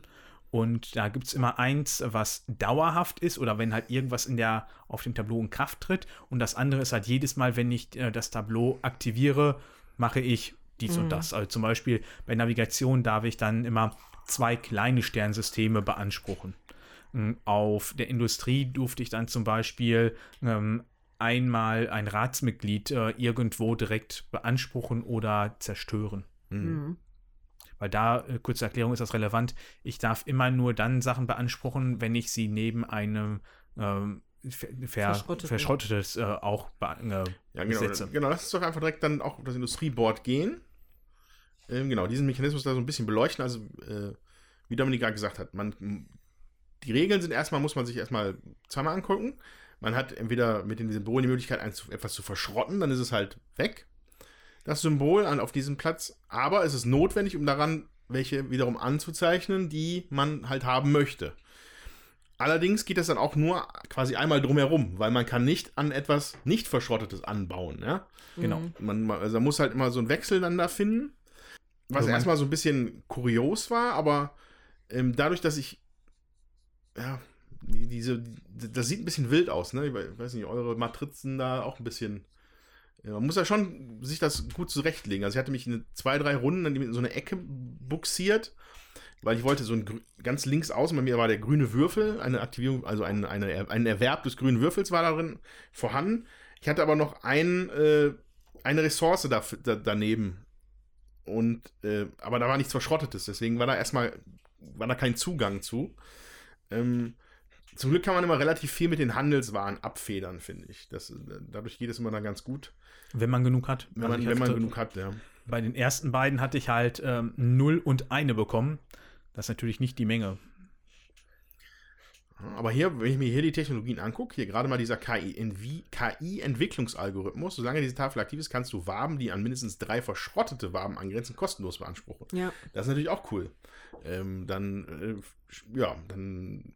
Und da gibt es immer eins, was dauerhaft ist oder wenn halt irgendwas in der, auf dem Tableau in Kraft tritt. Und das andere ist halt jedes Mal, wenn ich äh, das Tableau aktiviere, mache ich dies und das. Also zum Beispiel bei Navigation darf ich dann immer zwei kleine Sternsysteme beanspruchen. Ähm, Auf der Industrie durfte ich dann zum Beispiel ähm, einmal ein Ratsmitglied äh, irgendwo direkt beanspruchen oder zerstören. Mhm. Weil da, äh, kurze Erklärung, ist das relevant. Ich darf immer nur dann Sachen beanspruchen, wenn ich sie neben einem ähm, ver verschrottetes äh, auch äh, Ja, genau. setze. Genau, lass uns doch einfach direkt dann auch auf das Industrieboard gehen. Ähm, genau, diesen Mechanismus da so ein bisschen beleuchten. Also, äh, wie Dominik gerade gesagt hat, man, die Regeln sind erstmal, muss man sich erstmal zweimal angucken. Man hat entweder mit den Symbolen die Möglichkeit, etwas zu verschrotten, dann ist es halt weg. Das Symbol an, auf diesem Platz. Aber es ist notwendig, um daran welche wiederum anzuzeichnen, die man halt haben möchte. Allerdings geht das dann auch nur quasi einmal drumherum, weil man kann nicht an etwas nicht verschrottetes anbauen. Ja? Genau. Man, man- also man muss halt immer so einen Wechsel dann da finden. Was Also erstmal so ein bisschen kurios war, aber ähm, dadurch, dass ich ja, die- diese, das sieht ein bisschen wild aus, ne? Ich we- weiß nicht, eure Matrizen da auch ein bisschen. Man muss ja schon sich das gut zurechtlegen. Also ich hatte mich in zwei, drei Runden in so eine Ecke buxiert, weil ich wollte so ein ganz links außen, bei mir war der grüne Würfel, eine Aktivierung, also ein, eine, ein Erwerb des grünen Würfels war darin vorhanden. Ich hatte aber noch ein, äh, eine Ressource da, da, daneben. Und, äh, aber da war nichts Verschrottetes, deswegen war da erstmal, war da kein Zugang zu. Ähm, zum Glück kann man immer relativ viel mit den Handelswaren abfedern, finde ich. Das, äh, dadurch geht es immer dann ganz gut, Wenn man genug hat. wenn Also man, ich wenn man genug hat, ja. Bei den ersten beiden hatte ich halt ähm, 0 und eine bekommen. Das ist natürlich nicht die Menge. Aber hier, wenn ich mir hier die Technologien angucke, hier gerade mal dieser KI-Entwicklungsalgorithmus, solange diese Tafel aktiv ist, kannst du Waben, die an mindestens drei verschrottete Waben angrenzen, kostenlos beanspruchen. Ja. Das ist natürlich auch cool. Ähm, dann, äh, ja, dann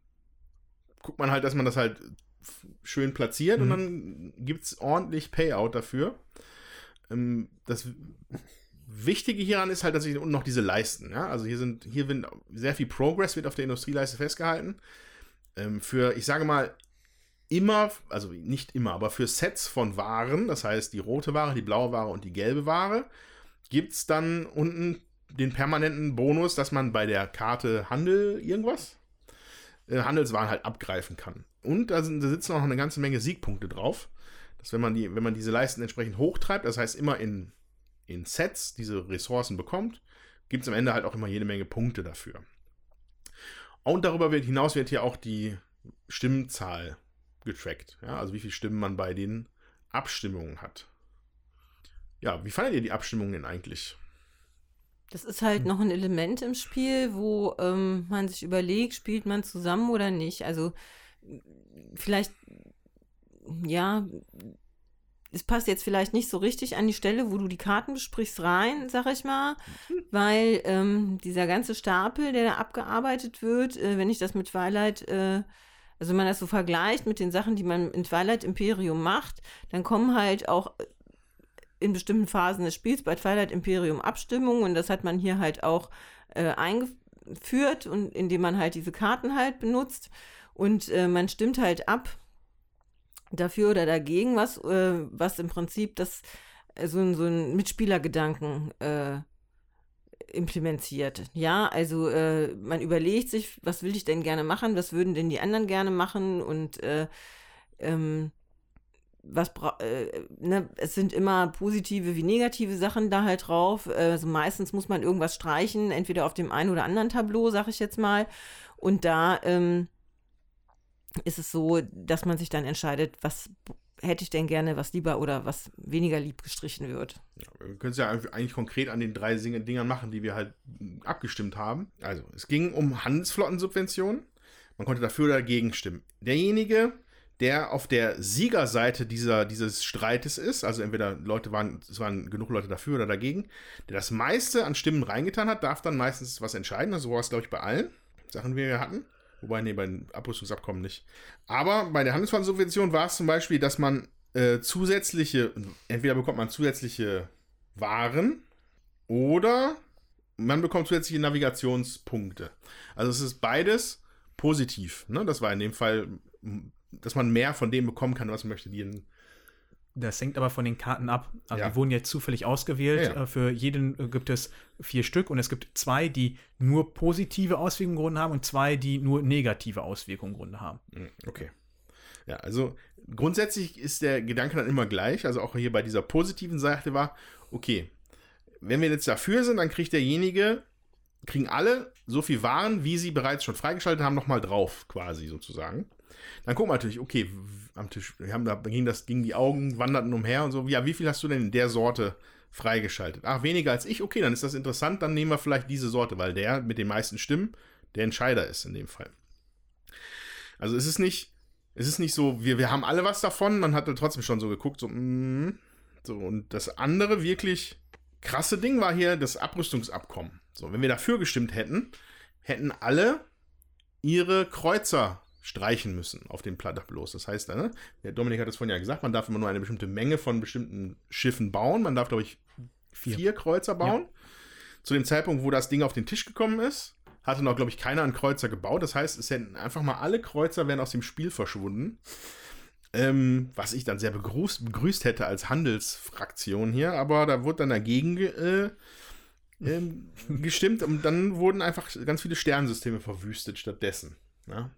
guckt man halt, dass man das halt schön platziert und Mhm. dann gibt es ordentlich Payout dafür. Ähm, das Wichtige hieran ist halt, dass ich unten noch diese Leisten, ja, also hier sind, hier wird sehr viel Progress wird auf der Industrieleiste festgehalten. Ähm, für, ich sage mal, immer, also nicht immer, aber für Sets von Waren, das heißt die rote Ware, die blaue Ware und die gelbe Ware, gibt es dann unten den permanenten Bonus, dass man bei der Karte Handel irgendwas, äh, Handelswaren halt abgreifen kann. Und da, sind, da sitzen auch noch eine ganze Menge Siegpunkte drauf. Dass wenn man, die, wenn man diese Leisten entsprechend hochtreibt, das heißt immer in, in Sets diese Ressourcen bekommt, gibt es am Ende halt auch immer jede Menge Punkte dafür. Und darüber hinaus wird hier auch die Stimmzahl getrackt. Ja, also wie viele Stimmen man bei den Abstimmungen hat. Ja, wie fandet ihr die Abstimmungen denn eigentlich? Das ist halt noch ein Element im Spiel, wo ähm, man sich überlegt, spielt man zusammen oder nicht. Also vielleicht, ja, es passt jetzt vielleicht nicht so richtig an die Stelle, wo du die Karten besprichst, rein, sag ich mal, weil ähm, dieser ganze Stapel, der da abgearbeitet wird, äh, wenn ich das mit Twilight, äh, also wenn man das so vergleicht mit den Sachen, die man in Twilight Imperium macht, dann kommen halt auch in bestimmten Phasen des Spiels bei Twilight Imperium Abstimmungen und das hat man hier halt auch äh, eingeführt und indem man halt diese Karten halt benutzt und äh, man stimmt halt ab dafür oder dagegen, was, äh, was im Prinzip das äh, so, so ein Mitspielergedanken äh, implementiert. Ja, also äh, man überlegt sich, was will ich denn gerne machen, was würden denn die anderen gerne machen und ähm, was äh, ne, es sind immer positive wie negative Sachen da halt drauf. Also meistens muss man irgendwas streichen, entweder auf dem einen oder anderen Tableau, sag ich jetzt mal. Und da ähm, ist es so, dass man sich dann entscheidet, was hätte ich denn gerne, was lieber oder was weniger lieb gestrichen wird. Ja, wir können es ja eigentlich konkret an den drei Dingern machen, die wir halt abgestimmt haben. Also, es ging um Handelsflottensubventionen. Man konnte dafür oder dagegen stimmen. Derjenige, der auf der Siegerseite dieser, dieses Streites ist, also entweder Leute waren, es waren genug Leute dafür oder dagegen, der das meiste an Stimmen reingetan hat, darf dann meistens was entscheiden. Also war es, glaube ich, bei allen Sachen, die wir hatten. Wobei, nee, bei den Abrüstungsabkommen nicht. Aber bei der Handelsfondssubvention war es zum Beispiel, dass man äh, zusätzliche, entweder bekommt man zusätzliche Waren oder man bekommt zusätzliche Navigationspunkte. Also es ist beides positiv. Ne? Das war in dem Fall dass man mehr von dem bekommen kann, was man möchte. Die das hängt aber von den Karten ab. Also ja. die wurden jetzt zufällig ausgewählt. Ja, ja. Äh, für jeden äh, gibt es vier Stück und es gibt zwei, die nur positive Auswirkungen im Grunde haben und zwei, die nur negative Auswirkungen im Grunde haben. Hm, okay. Ja, also grundsätzlich ist der Gedanke dann immer gleich. Also auch hier bei dieser positiven Seite war, okay, wenn wir jetzt dafür sind, dann kriegt derjenige, kriegen alle so viel Waren, wie sie bereits schon freigeschaltet haben, nochmal drauf, quasi sozusagen. Dann gucken wir natürlich, okay, am Tisch, wir haben da ging das, ging die Augen, wanderten umher und so. Ja, wie viel hast du denn in der Sorte freigeschaltet? Ach, weniger als ich? Okay, dann ist das interessant, dann nehmen wir vielleicht diese Sorte, weil der mit den meisten Stimmen der Entscheider ist in dem Fall. Also es ist nicht, es ist nicht so, wir, wir haben alle was davon, man hat trotzdem schon so geguckt, so, mm, so, und das andere wirklich krasse Ding war hier das Abrüstungsabkommen. So, wenn wir dafür gestimmt hätten, hätten alle ihre Kreuzer streichen müssen auf den bloß. Das heißt, ne, der Dominik hat es vorhin ja gesagt, man darf immer nur eine bestimmte Menge von bestimmten Schiffen bauen. Man darf, glaube ich, vier, vier Kreuzer bauen. Ja. Zu dem Zeitpunkt, wo das Ding auf den Tisch gekommen ist, hatte noch, glaube ich, keiner einen Kreuzer gebaut. Das heißt, es hätten einfach mal alle Kreuzer wären aus dem Spiel verschwunden. Ähm, was ich dann sehr begrüßt, begrüßt hätte als Handelsfraktion hier, aber da wurde dann dagegen äh, äh, gestimmt und dann wurden einfach ganz viele Sternsysteme verwüstet stattdessen. Ja?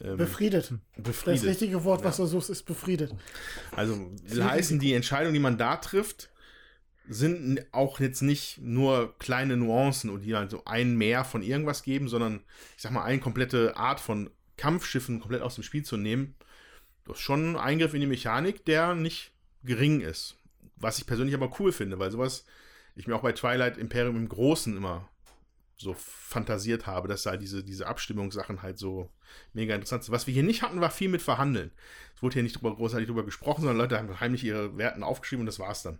Ähm, befriedet. befriedet. Das richtige Wort, was ja. du suchst, ist befriedet. Also will heißen, die Entscheidungen, die man da trifft, sind auch jetzt nicht nur kleine Nuancen und die halt so ein mehr von irgendwas geben, sondern ich sag mal, eine komplette Art von Kampfschiffen komplett aus dem Spiel zu nehmen. Das ist schon ein Eingriff in die Mechanik, der nicht gering ist. Was ich persönlich aber cool finde, weil sowas ich mir auch bei Twilight Imperium im Großen immer so fantasiert habe, dass da diese, diese Abstimmungssachen halt so mega interessant sind. Was wir hier nicht hatten, war viel mit Verhandeln. Es wurde hier nicht drüber, großartig drüber gesprochen, sondern Leute haben heimlich ihre Werten aufgeschrieben und das war's dann.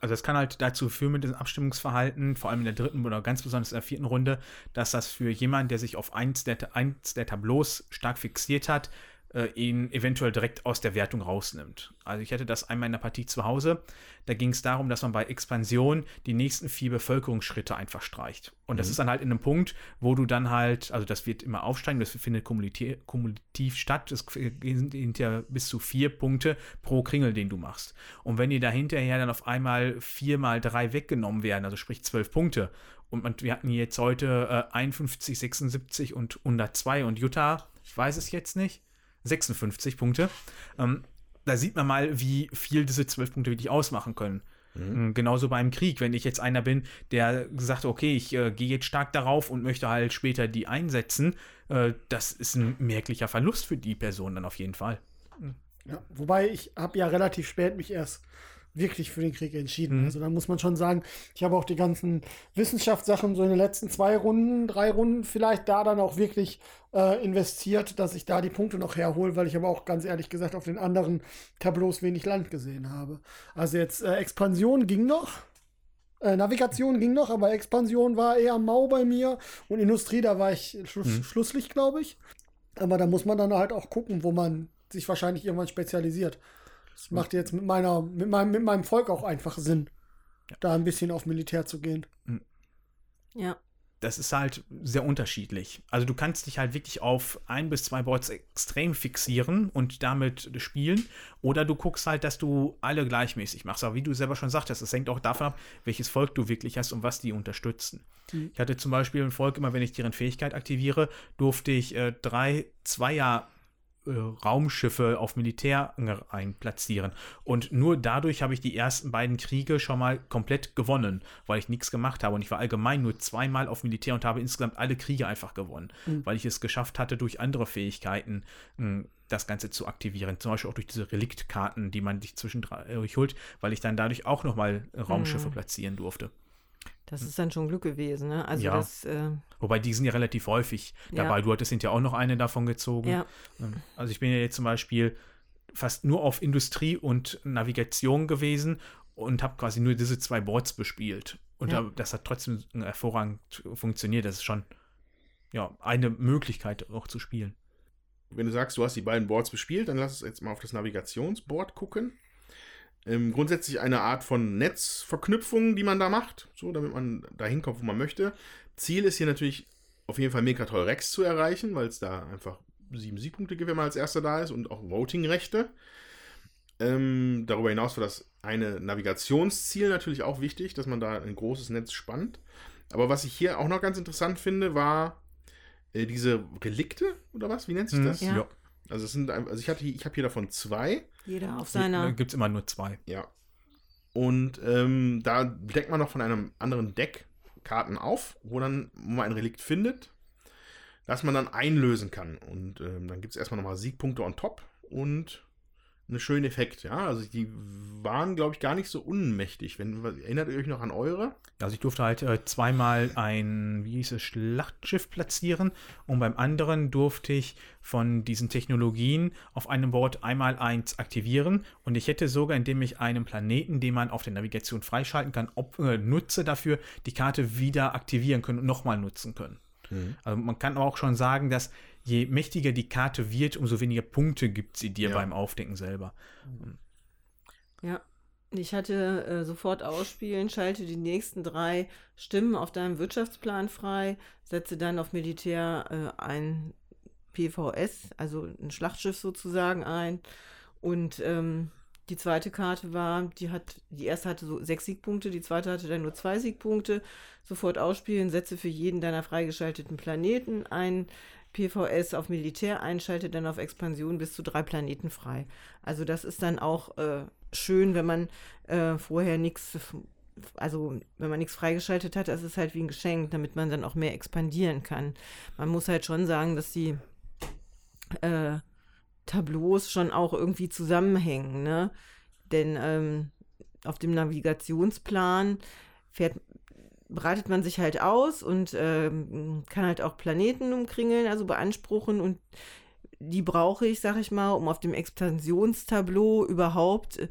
Also es kann halt dazu führen mit dem Abstimmungsverhalten, vor allem in der dritten oder ganz besonders in der vierten Runde, dass das für jemanden, der sich auf eins der, eins der Tableaus stark fixiert hat, äh, ihn eventuell direkt aus der Wertung rausnimmt. Also ich hatte das einmal in der Partie zu Hause. Da ging es darum, dass man bei Expansion die nächsten vier Bevölkerungsschritte einfach streicht. Und das Mhm. ist dann halt in einem Punkt, wo du dann halt, also das wird immer aufsteigen, das findet kumulativ, kumulativ statt. Es sind hinterher bis zu vier Punkte pro Kringel, den du machst. Und wenn die da hinterher dann auf einmal vier mal drei weggenommen werden, also sprich zwölf Punkte, und man, wir hatten jetzt heute äh, 51, 76 und 102 und Utah, ich weiß es jetzt nicht, 56 Punkte. Ähm, da sieht man mal, wie viel diese 12 Punkte wirklich ausmachen können. Mhm. Genauso beim Krieg, wenn ich jetzt einer bin, der sagt, okay, ich äh, gehe jetzt stark darauf und möchte halt später die einsetzen, äh, das ist ein merklicher Verlust für die Person dann auf jeden Fall. Ja, wobei ich habe ja relativ spät mich erst wirklich für den Krieg entschieden. Mhm. Also da muss man schon sagen, ich habe auch die ganzen Wissenschaftssachen so in den letzten zwei Runden, drei Runden vielleicht da dann auch wirklich äh, investiert, dass ich da die Punkte noch herhole, weil ich aber auch ganz ehrlich gesagt auf den anderen Tableaus wenig Land gesehen habe. Also jetzt äh, Expansion ging noch. Äh, Navigation ging noch, aber Expansion war eher mau bei mir und Industrie, da war ich Schluss, Mhm. Schlusslicht, glaube ich. Aber da muss man dann halt auch gucken, wo man sich wahrscheinlich irgendwann spezialisiert. Das macht jetzt mit meiner, mit meinem, mit meinem Volk auch einfach Sinn, da ein bisschen auf Militär zu gehen. Ja. das ist halt sehr unterschiedlich. Also du kannst dich halt wirklich auf ein bis zwei Boards extrem fixieren und damit spielen. Oder du guckst halt, dass du alle gleichmäßig machst. Aber wie du selber schon sagtest, es hängt auch davon ab, welches Volk du wirklich hast und was die unterstützen. Mhm. Ich hatte zum Beispiel ein Volk, immer wenn ich deren Fähigkeit aktiviere, durfte ich äh, drei Zweier äh, Raumschiffe auf Militär einplatzieren. Und nur dadurch habe ich die ersten beiden Kriege schon mal komplett gewonnen, weil ich nichts gemacht habe. Und ich war allgemein nur zweimal auf Militär und habe insgesamt alle Kriege einfach gewonnen, weil ich es geschafft hatte, durch andere Fähigkeiten mh, das Ganze zu aktivieren. Zum Beispiel auch durch diese Reliktkarten, die man sich zwischendurch holt, weil ich dann dadurch auch nochmal Raumschiffe platzieren durfte. Das ist dann schon Glück gewesen, ne? Also Ja. das, äh, Wobei die sind ja relativ häufig Ja. dabei. Du hattest hinterher auch noch eine davon gezogen. ja. Ähm, Also ich bin ja jetzt zum Beispiel fast nur auf Industrie und Navigation gewesen und habe quasi nur diese zwei Boards bespielt. Und Ja. da, das hat trotzdem hervorragend funktioniert. Das ist schon ja, eine Möglichkeit auch zu spielen. Wenn du sagst, du hast die beiden Boards bespielt, dann lass uns jetzt mal auf das Navigationsboard gucken. Ähm, grundsätzlich eine Art von Netzverknüpfung, die man da macht, so damit man da hinkommt, wo man möchte. Ziel ist hier natürlich auf jeden Fall Mekatol Rex zu erreichen, weil es da einfach sieben Siegpunkte gibt, wenn man als erster da ist und auch Voting-Rechte. Ähm, darüber hinaus war das eine Navigationsziel natürlich auch wichtig, dass man da ein großes Netz spannt. Aber was ich hier auch noch ganz interessant finde, war äh, diese Relikte oder was? Wie nennt sich Hm, das? Ja. Also es sind also ich hatte ich habe hier davon zwei, Jeder auf Da seiner. gibt es immer nur zwei. ja. Und ähm, da deckt man noch von einem anderen Deck Karten auf, wo dann man ein Relikt findet, das man dann einlösen kann. Und ähm, dann gibt es erstmal nochmal Siegpunkte on top und einen schönen Effekt, ja. Also die waren, glaube ich, gar nicht so unmächtig. Wenn, erinnert ihr euch noch an eure? Also ich durfte halt äh, zweimal ein, wie hieß es, Schlachtschiff platzieren und beim anderen durfte ich von diesen Technologien auf einem Board einmal eins aktivieren und ich hätte sogar, indem ich einen Planeten, den man auf der Navigation freischalten kann, ob, äh, nutze dafür, die Karte wieder aktivieren können und nochmal nutzen können. Also man kann auch schon sagen, dass je mächtiger die Karte wird, umso weniger Punkte gibt sie dir Ja. beim Aufdecken selber. Ja. Ich hatte äh, sofort ausspielen, schalte die nächsten drei Stimmen auf deinem Wirtschaftsplan frei, setze dann auf Militär äh, ein PVS, also ein Schlachtschiff sozusagen ein. Und ähm, die zweite Karte war, die hat, die erste hatte so sechs Siegpunkte, die zweite hatte dann nur zwei Siegpunkte. Sofort ausspielen, setze für jeden deiner freigeschalteten Planeten ein PVS auf Militär einschalte, dann auf Expansion bis zu drei Planeten frei. Also das ist dann auch äh, schön, wenn man äh, vorher nichts, also wenn man nichts freigeschaltet hat, das ist halt wie ein Geschenk, damit man dann auch mehr expandieren kann. Man muss halt schon sagen, dass die äh, Tableaus schon auch irgendwie zusammenhängen, ne? Denn ähm, auf dem Navigationsplan fährt, breitet man sich halt aus und ähm, kann halt auch Planeten umkringeln, also beanspruchen und die brauche ich, sag ich mal, um auf dem Expansionstableau überhaupt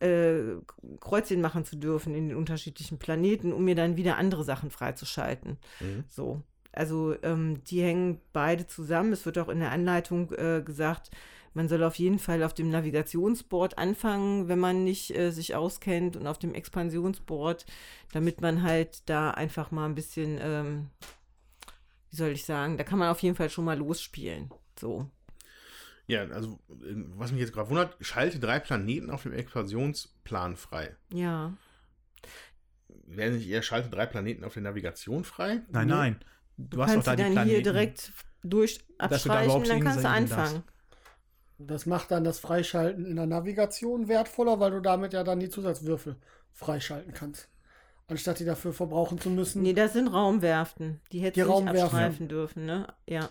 äh, Kreuzchen machen zu dürfen in den unterschiedlichen Planeten, um mir dann wieder andere Sachen freizuschalten. Mhm. So. Also ähm, die hängen beide zusammen. Es wird auch in der Anleitung äh, gesagt, man soll auf jeden Fall auf dem Navigationsboard anfangen, wenn man nicht äh, sich auskennt und auf dem Expansionsboard, damit man halt da einfach mal ein bisschen, ähm, wie soll ich sagen, da kann man auf jeden Fall schon mal losspielen. So. Ja, also äh, was mich jetzt gerade wundert, schalte drei Planeten auf dem Expansionsplan frei. Ja. Wäre nicht eher schalte drei Planeten auf der Navigation frei? Nein, Nee. nein. Du, Du hast doch kannst da sie die dann Planeten. hier direkt durch Dass du da abstreichen, überhaupt dann kannst du anfangen. Das macht dann das Freischalten in der Navigation wertvoller, weil du damit ja dann die Zusatzwürfel freischalten kannst. Anstatt die dafür verbrauchen zu müssen. Nee, das sind Raumwerften. Die hättest Die du nicht abstreifen dürfen, ne? Ja.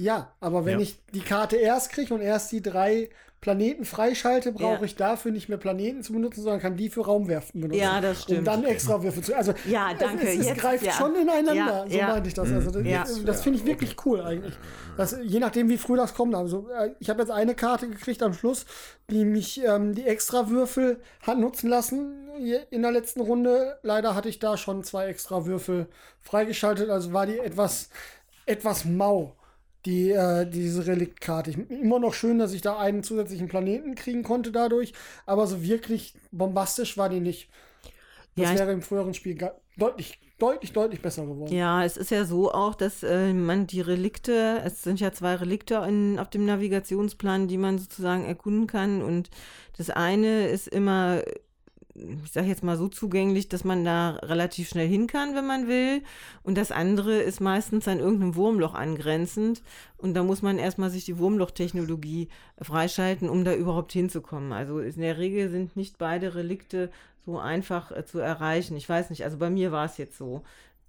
Ja, aber wenn Ja. ich die Karte erst kriege und erst die drei Planeten freischalte, brauche Ja. ich dafür nicht mehr Planeten zu benutzen, sondern kann die für Raumwerften benutzen. Ja, das Um stimmt. dann extra Würfel zu. Also Ja, danke. Es, es, es Jetzt, greift ja. schon ineinander. Ja, so ja. meinte ich das. Also das, Ja. das finde ich wirklich cool eigentlich. Das, je nachdem, wie früh das kommt. Also, äh, ich habe jetzt eine Karte gekriegt am Schluss, die mich ähm, die extra Würfel hat nutzen lassen in der letzten Runde. Leider hatte ich da schon zwei extra Würfel freigeschaltet. Also war die etwas, etwas mau. Die, äh, diese Reliktkarte. Immer noch schön, dass ich da einen zusätzlichen Planeten kriegen konnte dadurch, aber so wirklich bombastisch war die nicht. Das Ja, wäre im früheren Spiel deutlich, deutlich, deutlich besser geworden. Ja, es ist ja so auch, dass äh, man die Relikte, es sind ja zwei Relikte in, auf dem Navigationsplan, die man sozusagen erkunden kann. Und das eine ist immer, ich sage jetzt mal so zugänglich, dass man da relativ schnell hin kann, wenn man will. Und das andere ist meistens an irgendeinem Wurmloch angrenzend. Und da muss man erstmal sich die Wurmlochtechnologie freischalten, um da überhaupt hinzukommen. Also in der Regel sind nicht beide Relikte so einfach äh, zu erreichen. Ich weiß nicht, also bei mir war es jetzt so.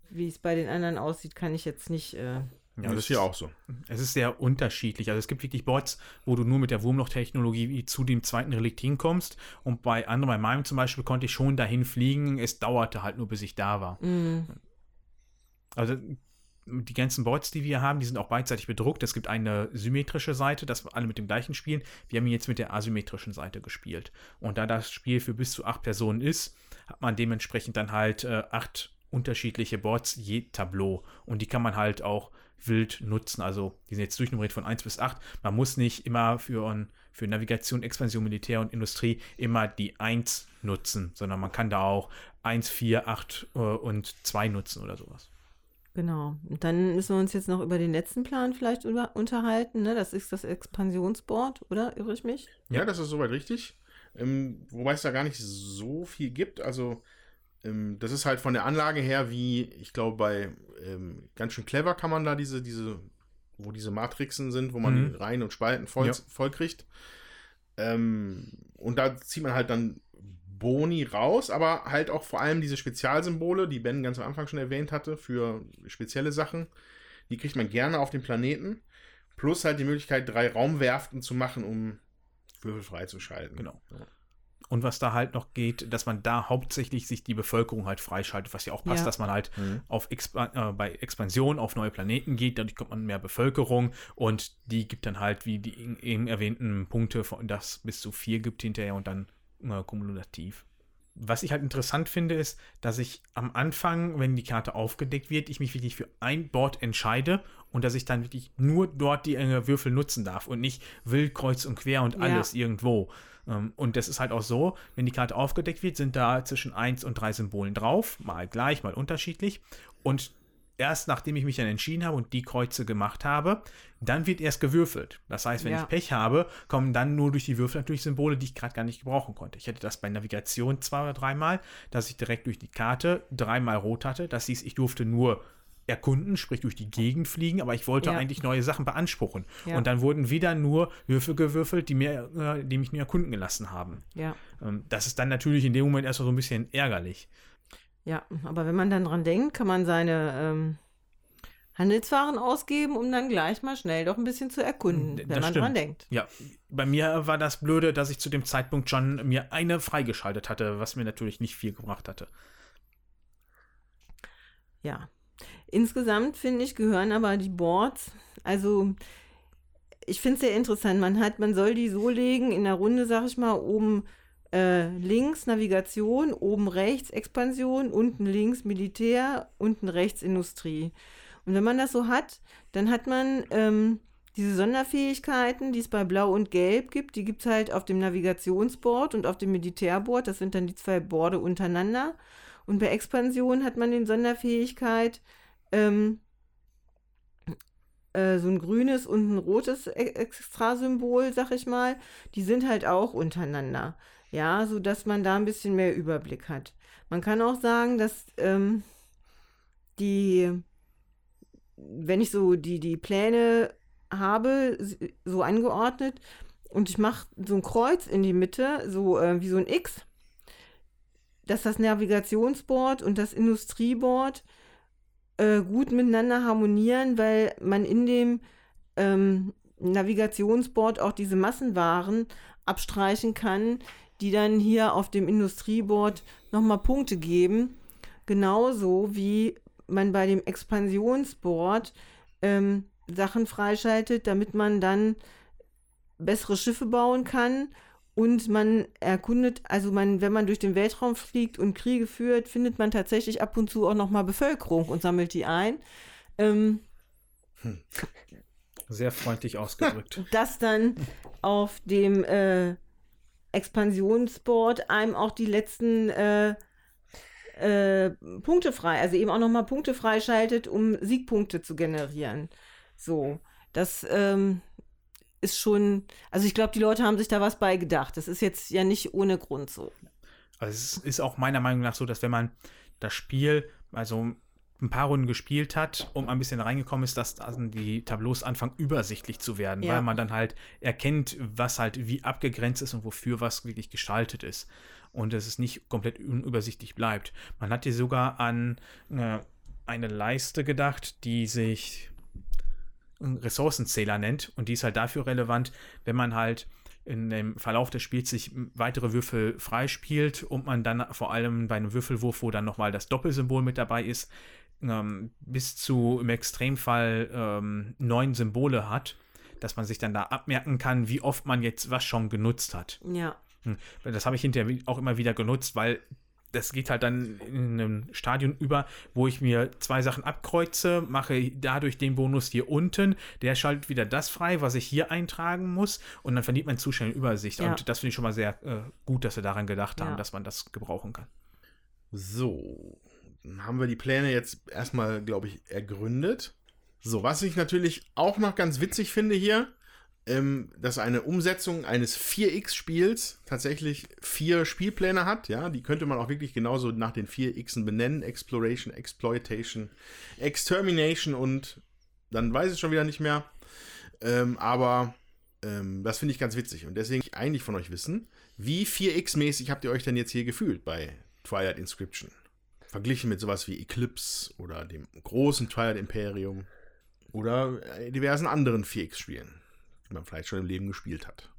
Wie es bei den anderen aussieht, kann ich jetzt nicht. Äh, Ja, das ist hier auch so. Es ist sehr unterschiedlich. Also es gibt wirklich Bots, wo du nur mit der Wurmlochtechnologie zu dem zweiten Relikt hinkommst. Und bei anderen, bei meinem zum Beispiel, konnte ich schon dahin fliegen. Es dauerte halt nur, bis ich da war. mh, Also die ganzen Bots, die wir haben, die sind auch beidseitig bedruckt. Es gibt eine symmetrische Seite, dass wir alle mit dem gleichen spielen. Wir haben jetzt mit der asymmetrischen Seite gespielt. Und da das Spiel für bis zu acht Personen ist, hat man dementsprechend dann halt äh, acht unterschiedliche Bots je Tableau. Und die kann man halt auch wild nutzen. Also die sind jetzt durchnummeriert von 1 bis 8. Man muss nicht immer für, ein- für Navigation, Expansion, Militär und Industrie immer die 1 nutzen, sondern man kann da auch 1, 4, 8 äh, und 2 nutzen oder sowas. genau. Und dann müssen wir uns jetzt noch über den letzten Plan vielleicht über, unterhalten. Ne? Das ist das Expansionsboard, oder? Irre ich mich? Ja, das ist soweit richtig. Ähm, wobei es da gar nicht so viel gibt. Also, ähm, das ist halt von der Anlage her wie, ich glaube, bei ähm, ganz schön clever kann man da diese, diese, wo diese Matrixen sind, wo man Mhm. die Reihen und Spalten voll, Ja. voll kriegt. Ähm, und da zieht man halt dann Boni raus, aber halt auch vor allem diese Spezialsymbole, die Ben ganz am Anfang schon erwähnt hatte, für spezielle Sachen. Die kriegt man gerne auf dem Planeten. Plus halt die Möglichkeit, drei Raumwerften zu machen, um Würfel freizuschalten. Genau. Und was da halt noch geht, dass man da hauptsächlich sich die Bevölkerung halt freischaltet, was ja auch passt, Ja. dass man halt Mhm. auf Expa äh, bei Expansion auf neue Planeten geht, dadurch kommt man mehr Bevölkerung und die gibt dann halt, wie die eben erwähnten Punkte, von das bis zu vier gibt hinterher und dann äh, kumulativ. Was ich halt interessant finde, ist, dass ich am Anfang, wenn die Karte aufgedeckt wird, ich mich wirklich für ein Board entscheide und dass ich dann wirklich nur dort die äh, Würfel nutzen darf und nicht wild kreuz und quer und Ja. alles irgendwo. Ähm, und das ist halt auch so, wenn die Karte aufgedeckt wird, sind da zwischen 1 und 3 Symbolen drauf, mal gleich, mal unterschiedlich. Und erst nachdem ich mich dann entschieden habe und die Kreuze gemacht habe, dann wird erst gewürfelt. Das heißt, wenn Ja. ich Pech habe, kommen dann nur durch die Würfel natürlich Symbole, die ich gerade gar nicht gebrauchen konnte. Ich hatte das bei Navigation zwei oder dreimal, dass ich direkt durch die Karte dreimal rot hatte. Das hieß, ich durfte nur erkunden, sprich durch die Gegend fliegen, aber ich wollte Ja. eigentlich neue Sachen beanspruchen. Ja. Und dann wurden wieder nur Würfel gewürfelt, die, mir, äh, die mich nur erkunden gelassen haben. Ja. Ähm, das ist dann natürlich in dem Moment erstmal so ein bisschen ärgerlich. Ja, aber wenn man dann dran denkt, kann man seine ähm, Handelswaren ausgeben, um dann gleich mal schnell doch ein bisschen zu erkunden, D- wenn das man stimmt. dran denkt. Ja, bei mir war das Blöde, dass ich zu dem Zeitpunkt schon mir eine freigeschaltet hatte, was mir natürlich nicht viel gebracht hatte. Ja. Insgesamt finde ich, gehören aber die Boards, also ich finde es sehr interessant. Man hat, man soll die so legen in der Runde, sag ich mal, oben äh, links Navigation, oben rechts Expansion, unten links Militär, unten rechts Industrie. Und wenn man das so hat, dann hat man ähm, diese Sonderfähigkeiten, die es bei Blau und Gelb gibt, die gibt es halt auf dem Navigationsboard und auf dem Militärboard. Das sind dann die zwei Borde untereinander. Und bei Expansion hat man den Sonderfähigkeit, ähm, äh, so ein grünes und ein rotes e-, Extrasymbol, sag ich mal. Die sind halt auch untereinander. Ja, so dass man da ein bisschen mehr Überblick hat. Man kann auch sagen, dass ähm, die, wenn ich so die, die Pläne habe, so angeordnet und ich mache so ein Kreuz in die Mitte, so äh, wie so ein X, dass das Navigationsboard und das Industrieboard äh, gut miteinander harmonieren, weil man in dem ähm, Navigationsboard auch diese Massenwaren abstreichen kann, die dann hier auf dem Industrieboard nochmal Punkte geben. Genauso wie man bei dem Expansionsboard ähm, Sachen freischaltet, damit man dann bessere Schiffe bauen kann und man erkundet, also man, wenn man durch den Weltraum fliegt und Kriege führt, findet man tatsächlich ab und zu auch nochmal Bevölkerung und sammelt die ein. Ähm, hm. Sehr freundlich ausgedrückt. Das dann auf dem äh, Expansionsboard einem auch die letzten äh, äh, Punkte frei, also eben auch nochmal Punkte freischaltet, um Siegpunkte zu generieren. So, das ähm, ist schon, also ich glaube, die Leute haben sich da was bei gedacht. Das ist jetzt ja nicht ohne Grund so. Also es ist auch meiner Meinung nach so, dass wenn man das Spiel, also ein paar Runden gespielt hat und ein bisschen reingekommen ist, dass dann die Tableaus anfangen übersichtlich zu werden, ja. weil man dann halt erkennt, was halt wie abgegrenzt ist und wofür was wirklich gestaltet ist. Und dass es nicht komplett unübersichtlich bleibt. Man hat hier sogar an äh, eine Leiste gedacht, die sich Ressourcenzähler nennt. Und die ist halt dafür relevant, wenn man halt in dem Verlauf des Spiels sich weitere Würfel freispielt und man dann vor allem bei einem Würfelwurf, wo dann nochmal das Doppelsymbol mit dabei ist, ähm, bis zu im Extremfall ähm, neun Symbole hat, dass man sich dann da abmerken kann, wie oft man jetzt was schon genutzt hat. Ja. Hm. Das habe ich hinterher auch immer wieder genutzt, weil das geht halt dann in einem Stadion über, wo ich mir zwei Sachen abkreuze, mache dadurch den Bonus hier unten, der schaltet wieder das frei, was ich hier eintragen muss und dann verliert man zu schnell Übersicht. Ja. Und das finde ich schon mal sehr äh, gut, dass wir daran gedacht ja. haben, dass man das gebrauchen kann. So, dann haben wir die Pläne jetzt erstmal, glaube ich, ergründet. So, was ich natürlich auch noch ganz witzig finde hier, ähm, dass eine Umsetzung eines 4X-Spiels tatsächlich vier Spielpläne hat. Ja, die könnte man auch wirklich genauso nach den vier Xen benennen: Exploration, Exploitation, Extermination und dann weiß ich schon wieder nicht mehr. Ähm, aber ähm, das finde ich ganz witzig und deswegen eigentlich von euch wissen, wie 4X-mäßig habt ihr euch denn jetzt hier gefühlt bei Twilight Inscription? Verglichen mit sowas wie Eclipse oder dem großen Twilight Imperium oder äh, diversen anderen 4X-Spielen die man vielleicht schon im Leben gespielt hat.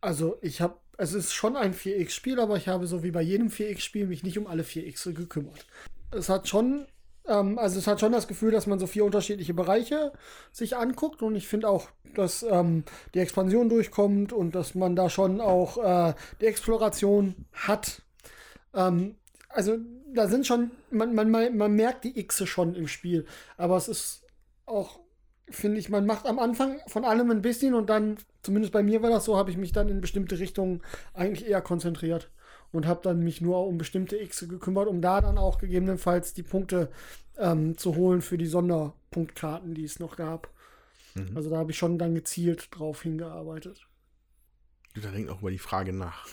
Also ich habe, es ist schon ein 4X-Spiel, aber ich habe so wie bei jedem 4X-Spiel mich nicht um alle 4X gekümmert. Es hat schon, ähm, also es hat schon das Gefühl, dass man so vier unterschiedliche Bereiche sich anguckt und ich finde auch, dass ähm, die Expansion durchkommt und dass man da schon auch äh, die Exploration hat. Ähm, also da sind schon, man, man, man merkt die Xe schon im Spiel, aber es ist auch finde ich, man macht am Anfang von allem ein bisschen und dann, zumindest bei mir war das so, habe ich mich dann in bestimmte Richtungen eigentlich eher konzentriert und habe dann mich nur um bestimmte X gekümmert, um da dann auch gegebenenfalls die Punkte ähm, zu holen für die Sonderpunktkarten, die es noch gab. Mhm. Also da habe ich schon dann gezielt drauf hingearbeitet. Du da denkt auch über die Frage nach.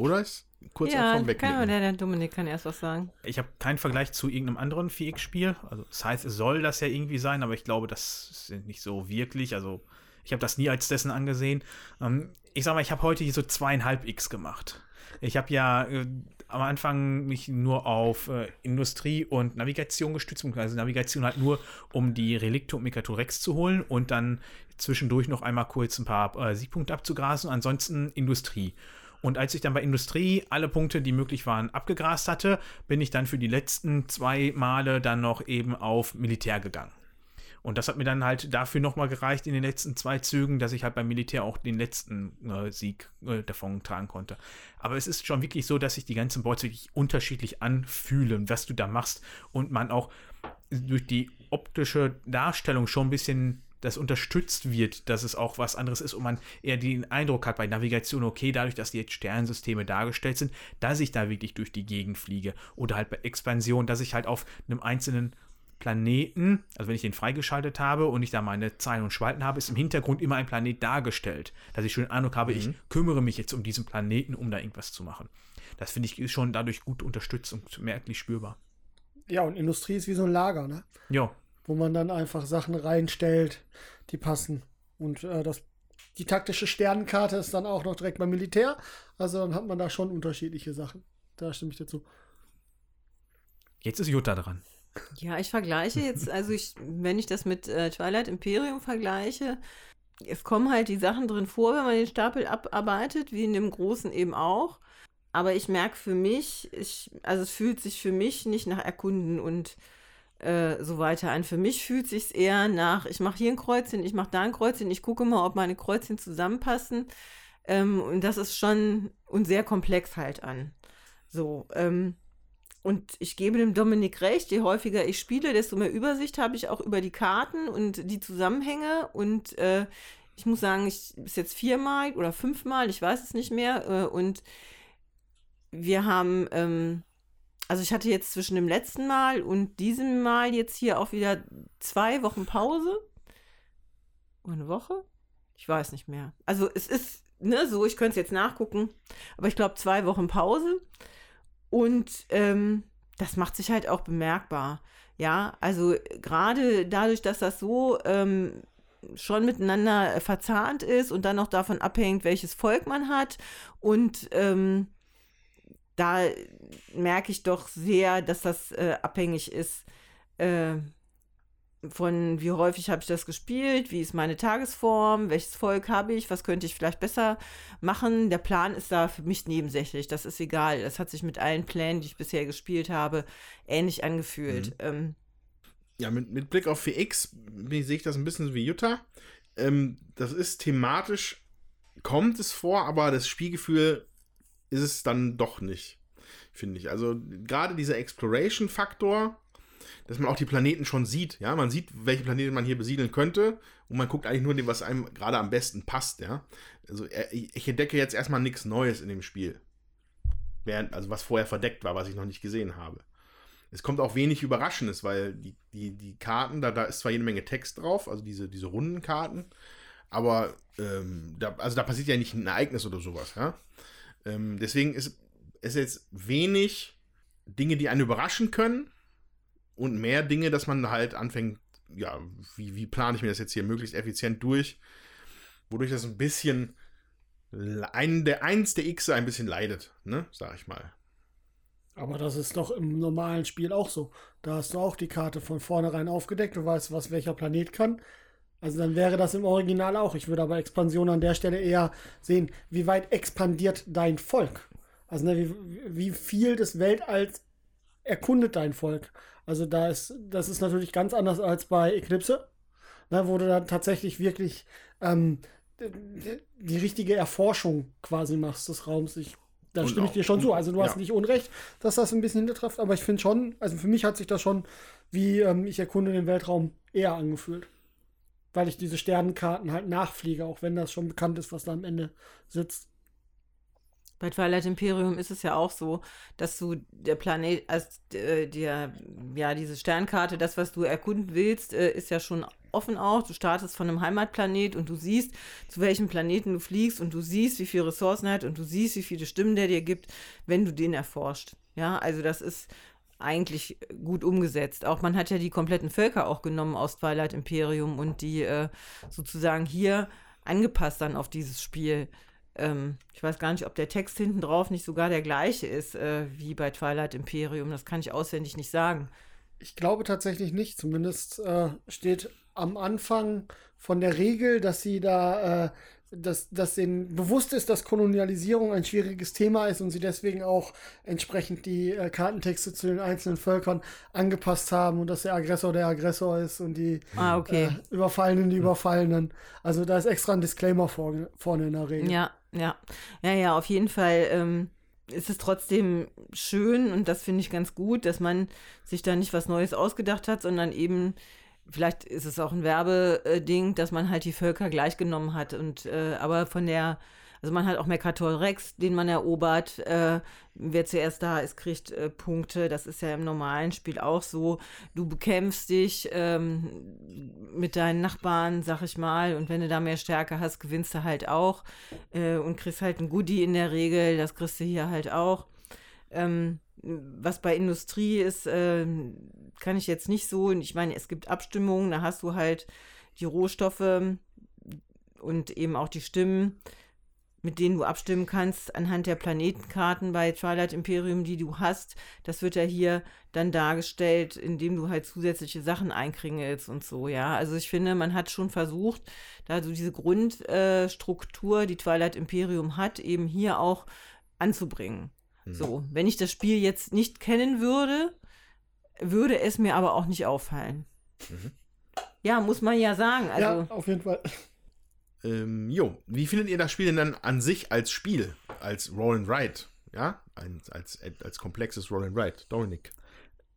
Oder ist kurz ja, vom kann, der, der Dominik kann erst was sagen. Ich habe keinen Vergleich zu irgendeinem anderen 4X-Spiel. Also das heißt, es soll das ja irgendwie sein, aber ich glaube, das ist nicht so wirklich. Also ich habe das nie als dessen angesehen. Ähm, ich sag mal, ich habe heute hier so zweieinhalb X gemacht. Ich habe ja äh, am Anfang mich nur auf äh, Industrie und Navigation gestützt, also Navigation halt nur, um die Relikte und Mekatorex zu holen und dann zwischendurch noch einmal kurz ein paar äh, Siegpunkte abzugrasen. Ansonsten Industrie. Und als ich dann bei Industrie alle Punkte, die möglich waren, abgegrast hatte, bin ich dann für die letzten zwei Male dann noch eben auf Militär gegangen. Und das hat mir dann halt dafür nochmal gereicht in den letzten zwei Zügen, dass ich halt beim Militär auch den letzten äh, Sieg äh, davon tragen konnte. Aber es ist schon wirklich so, dass sich die ganzen Boards wirklich unterschiedlich anfühlen, was du da machst. Und man auch durch die optische Darstellung schon ein bisschen das unterstützt wird, dass es auch was anderes ist und man eher den Eindruck hat bei Navigation, okay, dadurch, dass die jetzt Sternensysteme dargestellt sind, dass ich da wirklich durch die Gegend fliege. Oder halt bei Expansion, dass ich halt auf einem einzelnen Planeten, also wenn ich den freigeschaltet habe und ich da meine Zeilen und Spalten habe, ist im Hintergrund immer ein Planet dargestellt. Dass ich schon den Eindruck habe, mhm. ich kümmere mich jetzt um diesen Planeten, um da irgendwas zu machen. Das finde ich schon dadurch gut unterstützt und merklich spürbar. Ja, und Industrie ist wie so ein Lager, ne? Ja. Wo man dann einfach Sachen reinstellt, die passen. Und äh, das, die taktische Sternenkarte ist dann auch noch direkt beim Militär. Also dann hat man da schon unterschiedliche Sachen. Da stimme ich dazu. Jetzt ist Jutta dran. Ja, ich vergleiche jetzt, also ich, wenn ich das mit äh, Twilight Imperium vergleiche, es kommen halt die Sachen drin vor, wenn man den Stapel abarbeitet, wie in dem großen eben auch. Aber ich merke für mich, ich, also es fühlt sich für mich nicht nach Erkunden und äh, so weiter an. Für mich fühlt sich eher nach, ich mache hier ein Kreuzchen, ich mache da ein Kreuzchen, ich gucke mal, ob meine Kreuzchen zusammenpassen. Ähm, und das ist schon und sehr komplex halt an. So, ähm, und ich gebe dem Dominik recht, je häufiger ich spiele, desto mehr Übersicht habe ich auch über die Karten und die Zusammenhänge. Und äh, ich muss sagen, ich bis jetzt viermal oder fünfmal, ich weiß es nicht mehr. Äh, und wir haben, ähm, also ich hatte jetzt zwischen dem letzten Mal und diesem Mal jetzt hier auch wieder zwei Wochen Pause. eine Woche? Ich weiß nicht mehr. Also es ist, ne, so, ich könnte es jetzt nachgucken, aber ich glaube zwei Wochen Pause. Und ähm, das macht sich halt auch bemerkbar. Ja, also gerade dadurch, dass das so ähm, schon miteinander verzahnt ist und dann noch davon abhängt, welches Volk man hat. Und ähm, da merke ich doch sehr, dass das äh, abhängig ist äh, von wie häufig habe ich das gespielt, wie ist meine Tagesform, welches Volk habe ich, was könnte ich vielleicht besser machen. Der Plan ist da für mich nebensächlich, das ist egal. Das hat sich mit allen Plänen, die ich bisher gespielt habe, ähnlich angefühlt. Mhm. Ähm, ja, mit, mit Blick auf VX sehe ich das ein bisschen wie Jutta. Ähm, das ist thematisch, kommt es vor, aber das Spielgefühl ist es dann doch nicht, finde ich. Also gerade dieser Exploration-Faktor, dass man auch die Planeten schon sieht. Ja, man sieht, welche Planeten man hier besiedeln könnte und man guckt eigentlich nur dem, was einem gerade am besten passt. Ja, also ich entdecke jetzt erstmal nichts Neues in dem Spiel. Während, also was vorher verdeckt war, was ich noch nicht gesehen habe. Es kommt auch wenig Überraschendes, weil die, die, die Karten, da, da ist zwar jede Menge Text drauf, also diese, diese runden Karten, aber ähm, da, also da passiert ja nicht ein Ereignis oder sowas. Ja? Ähm, deswegen ist es jetzt wenig Dinge, die einen überraschen können, und mehr Dinge, dass man halt anfängt, ja, wie, wie plane ich mir das jetzt hier möglichst effizient durch, wodurch das ein bisschen ein, der eins der X ein bisschen leidet, ne, sag ich mal. Aber das ist doch im normalen Spiel auch so. Da hast du auch die Karte von vornherein aufgedeckt, du weißt, was welcher Planet kann. Also dann wäre das im Original auch. Ich würde aber Expansion an der Stelle eher sehen, wie weit expandiert dein Volk. Also ne, wie, wie viel des Weltalls erkundet dein Volk. Also da ist, das ist natürlich ganz anders als bei Eclipse, ne, wo du dann tatsächlich wirklich ähm, die richtige Erforschung quasi machst des Raums. Ich, da stimme ich dir schon zu. Also du hast ja. nicht Unrecht, dass das ein bisschen hintertrifft, aber ich finde schon, also für mich hat sich das schon wie ähm, ich erkunde den Weltraum eher angefühlt. Weil ich diese Sternenkarten halt nachfliege, auch wenn das schon bekannt ist, was da am Ende sitzt. Bei Twilight Imperium ist es ja auch so, dass du der Planet, also äh, der, ja, diese Sternkarte, das, was du erkunden willst, äh, ist ja schon offen auch. Du startest von einem Heimatplanet und du siehst, zu welchem Planeten du fliegst und du siehst, wie viele Ressourcen er hat und du siehst, wie viele Stimmen der dir gibt, wenn du den erforscht. Ja, also das ist eigentlich gut umgesetzt. Auch man hat ja die kompletten Völker auch genommen aus Twilight Imperium und die äh, sozusagen hier angepasst dann auf dieses Spiel ähm, ich weiß gar nicht, ob der Text hinten drauf nicht sogar der gleiche ist äh, wie bei Twilight Imperium. Das kann ich auswendig nicht sagen. Ich glaube tatsächlich nicht. Zumindest äh, steht am Anfang von der Regel, dass sie da äh, dass, dass denen bewusst ist, dass Kolonialisierung ein schwieriges Thema ist und sie deswegen auch entsprechend die äh, Kartentexte zu den einzelnen Völkern angepasst haben und dass der Aggressor der Aggressor ist und die ah, okay. äh, Überfallenen die Überfallenen. Also da ist extra ein Disclaimer vor, vorne in der Regel. Ja, ja. Ja, ja, auf jeden Fall. Ähm ist es trotzdem schön und das finde ich ganz gut, dass man sich da nicht was Neues ausgedacht hat, sondern eben, vielleicht ist es auch ein Werbeding, dass man halt die Völker gleichgenommen hat. Und äh, aber von der, also man hat auch Mercator Rex, den man erobert. Äh, wer zuerst da ist, kriegt äh, Punkte. Das ist ja im normalen Spiel auch so. Du bekämpfst dich ähm, mit deinen Nachbarn, sag ich mal, und wenn du da mehr Stärke hast, gewinnst du halt auch äh, und kriegst halt ein Goodie in der Regel. Das kriegst du hier halt auch. Ähm, was bei Industrie ist, äh, kann ich jetzt nicht so. Ich meine, es gibt Abstimmungen, da hast du halt die Rohstoffe und eben auch die Stimmen mit denen du abstimmen kannst anhand der Planetenkarten bei Twilight Imperium, die du hast. Das wird ja hier dann dargestellt, indem du halt zusätzliche Sachen einkringelst und so, ja. Also ich finde, man hat schon versucht, da so diese Grundstruktur, äh, die Twilight Imperium hat, eben hier auch anzubringen. Mhm. So, wenn ich das Spiel jetzt nicht kennen würde, würde es mir aber auch nicht auffallen. Mhm. Ja, muss man ja sagen. Also, ja, auf jeden Fall. Ähm, jo, wie findet ihr das Spiel denn dann an sich als Spiel, als Roll and Ride? Ja, als, als, als komplexes Roll and Ride. Dominik.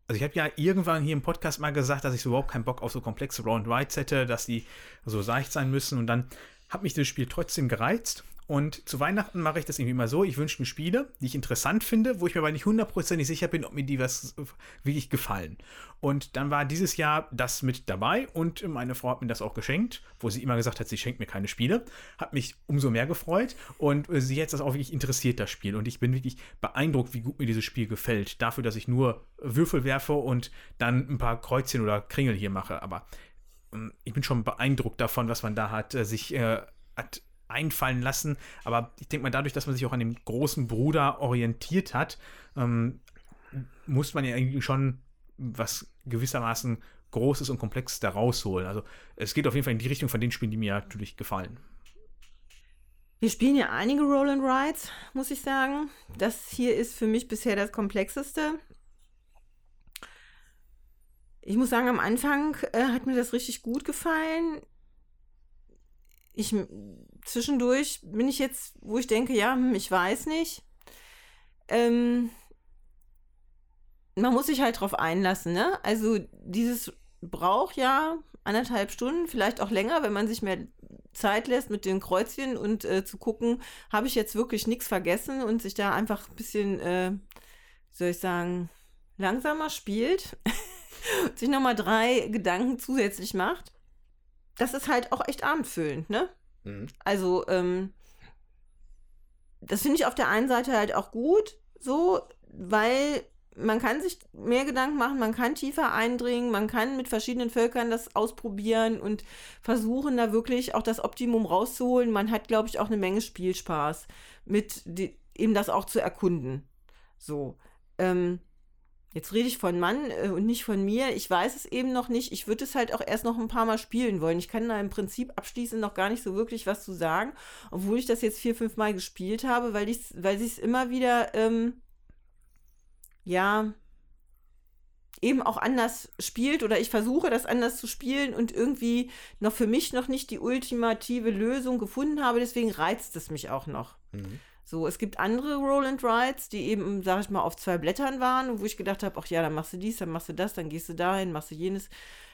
Also ich habe ja irgendwann hier im Podcast mal gesagt, dass ich so überhaupt keinen Bock auf so komplexe Roll and Rides hätte, dass die so seicht sein müssen. Und dann hat mich das Spiel trotzdem gereizt. Und zu Weihnachten mache ich das irgendwie immer so. Ich wünsche mir Spiele, die ich interessant finde, wo ich mir aber nicht hundertprozentig sicher bin, ob mir die was wirklich gefallen. Und dann war dieses Jahr das mit dabei und meine Frau hat mir das auch geschenkt, wo sie immer gesagt hat, sie schenkt mir keine Spiele. Hat mich umso mehr gefreut und sie hat das auch wirklich interessiert, das Spiel. Und ich bin wirklich beeindruckt, wie gut mir dieses Spiel gefällt. Dafür, dass ich nur Würfel werfe und dann ein paar Kreuzchen oder Kringel hier mache. Aber ähm, ich bin schon beeindruckt davon, was man da hat, äh, sich äh, hat einfallen lassen. Aber ich denke mal, dadurch, dass man sich auch an dem großen Bruder orientiert hat, ähm, muss man ja irgendwie schon was gewissermaßen Großes und Komplexes da rausholen. Also es geht auf jeden Fall in die Richtung von den Spielen, die mir natürlich gefallen. Wir spielen ja einige Roll and Rides, muss ich sagen. Das hier ist für mich bisher das komplexeste. Ich muss sagen, am Anfang äh, hat mir das richtig gut gefallen. Ich zwischendurch bin ich jetzt, wo ich denke, ja, hm, ich weiß nicht. Ähm, man muss sich halt drauf einlassen, ne? Also dieses braucht ja anderthalb Stunden, vielleicht auch länger, wenn man sich mehr Zeit lässt mit den Kreuzchen und äh, zu gucken, habe ich jetzt wirklich nichts vergessen und sich da einfach ein bisschen, äh, soll ich sagen, langsamer spielt, sich nochmal drei Gedanken zusätzlich macht. Das ist halt auch echt abendfüllend, ne? Mhm. Also, ähm, das finde ich auf der einen Seite halt auch gut, so, weil man kann sich mehr Gedanken machen, man kann tiefer eindringen, man kann mit verschiedenen Völkern das ausprobieren und versuchen, da wirklich auch das Optimum rauszuholen. Man hat, glaube ich, auch eine Menge Spielspaß mit die, eben das auch zu erkunden. So. Ähm, Jetzt rede ich von Mann äh, und nicht von mir. Ich weiß es eben noch nicht. Ich würde es halt auch erst noch ein paar Mal spielen wollen. Ich kann da im Prinzip abschließend noch gar nicht so wirklich was zu sagen, obwohl ich das jetzt vier, fünf Mal gespielt habe, weil, weil sich es immer wieder, ähm, ja, eben auch anders spielt oder ich versuche das anders zu spielen und irgendwie noch für mich noch nicht die ultimative Lösung gefunden habe. Deswegen reizt es mich auch noch. Mhm. So, es gibt andere Roll and Rides, die eben, sag ich mal, auf zwei Blättern waren, wo ich gedacht habe, ach ja, dann machst du dies, dann machst du das, dann gehst du dahin, machst du jenes.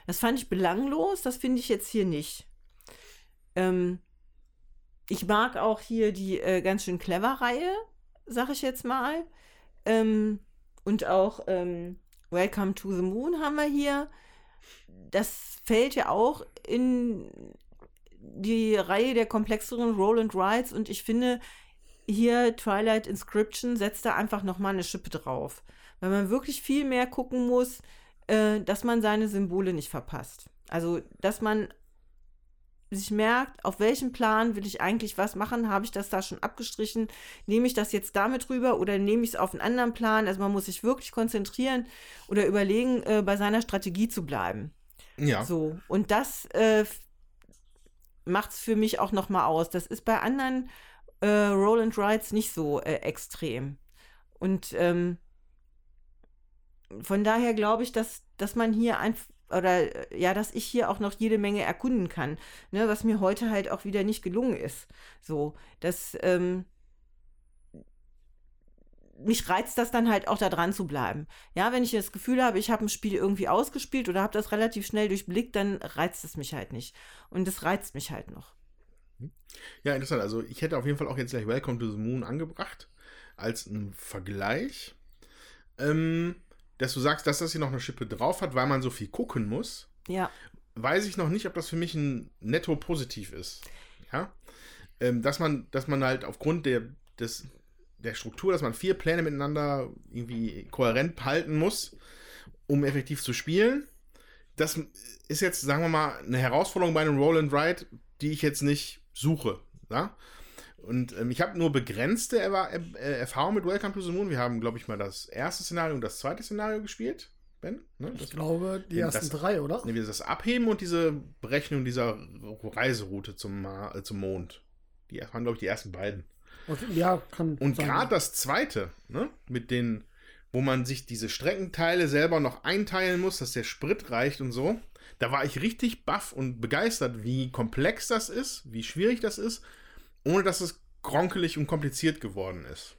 Das fand ich belanglos, das finde ich jetzt hier nicht. Ähm, ich mag auch hier die äh, ganz schön clever Reihe, sag ich jetzt mal. Ähm, und auch ähm, Welcome to the Moon haben wir hier. Das fällt ja auch in die Reihe der komplexeren Roll and Rides und ich finde, hier Twilight Inscription setzt da einfach nochmal eine Schippe drauf. Weil man wirklich viel mehr gucken muss, äh, dass man seine Symbole nicht verpasst. Also, dass man sich merkt, auf welchem Plan will ich eigentlich was machen, habe ich das da schon abgestrichen, nehme ich das jetzt damit rüber oder nehme ich es auf einen anderen Plan. Also man muss sich wirklich konzentrieren oder überlegen, äh, bei seiner Strategie zu bleiben. Ja. So, und das äh, macht es für mich auch nochmal aus. Das ist bei anderen äh, Roll and Rides nicht so äh, extrem. Und ähm, von daher glaube ich, dass, dass man hier einfach oder ja, dass ich hier auch noch jede Menge erkunden kann, ne, was mir heute halt auch wieder nicht gelungen ist. So, dass ähm, mich reizt das dann halt auch da dran zu bleiben. Ja, wenn ich das Gefühl habe, ich habe ein Spiel irgendwie ausgespielt oder habe das relativ schnell durchblickt, dann reizt es mich halt nicht. Und das reizt mich halt noch. Ja, interessant. Also ich hätte auf jeden Fall auch jetzt gleich Welcome to the Moon angebracht als einen Vergleich. Ähm, dass du sagst, dass das hier noch eine Schippe drauf hat, weil man so viel gucken muss. Ja. Weiß ich noch nicht, ob das für mich ein netto positiv ist. Ja. Ähm, dass man, dass man halt aufgrund der, des, der Struktur, dass man vier Pläne miteinander irgendwie kohärent halten muss, um effektiv zu spielen. Das ist jetzt, sagen wir mal, eine Herausforderung bei einem Roll and Ride, die ich jetzt nicht suche. Ja? Und ähm, ich habe nur begrenzte er äh, Erfahrung mit Welcome to the Moon. Wir haben, glaube ich, mal das erste Szenario und das zweite Szenario gespielt. Ben? Ne? Ich glaube, die ersten das, drei, oder? Ne, das Abheben und diese Berechnung dieser Reiseroute zum, äh, zum Mond. Die waren, glaube ich, die ersten beiden. Okay, ja, kann Und gerade das zweite, ne, mit den, wo man sich diese Streckenteile selber noch einteilen muss, dass der Sprit reicht und so, da war ich richtig baff und begeistert, wie komplex das ist, wie schwierig das ist, ohne dass es kronkelig und kompliziert geworden ist.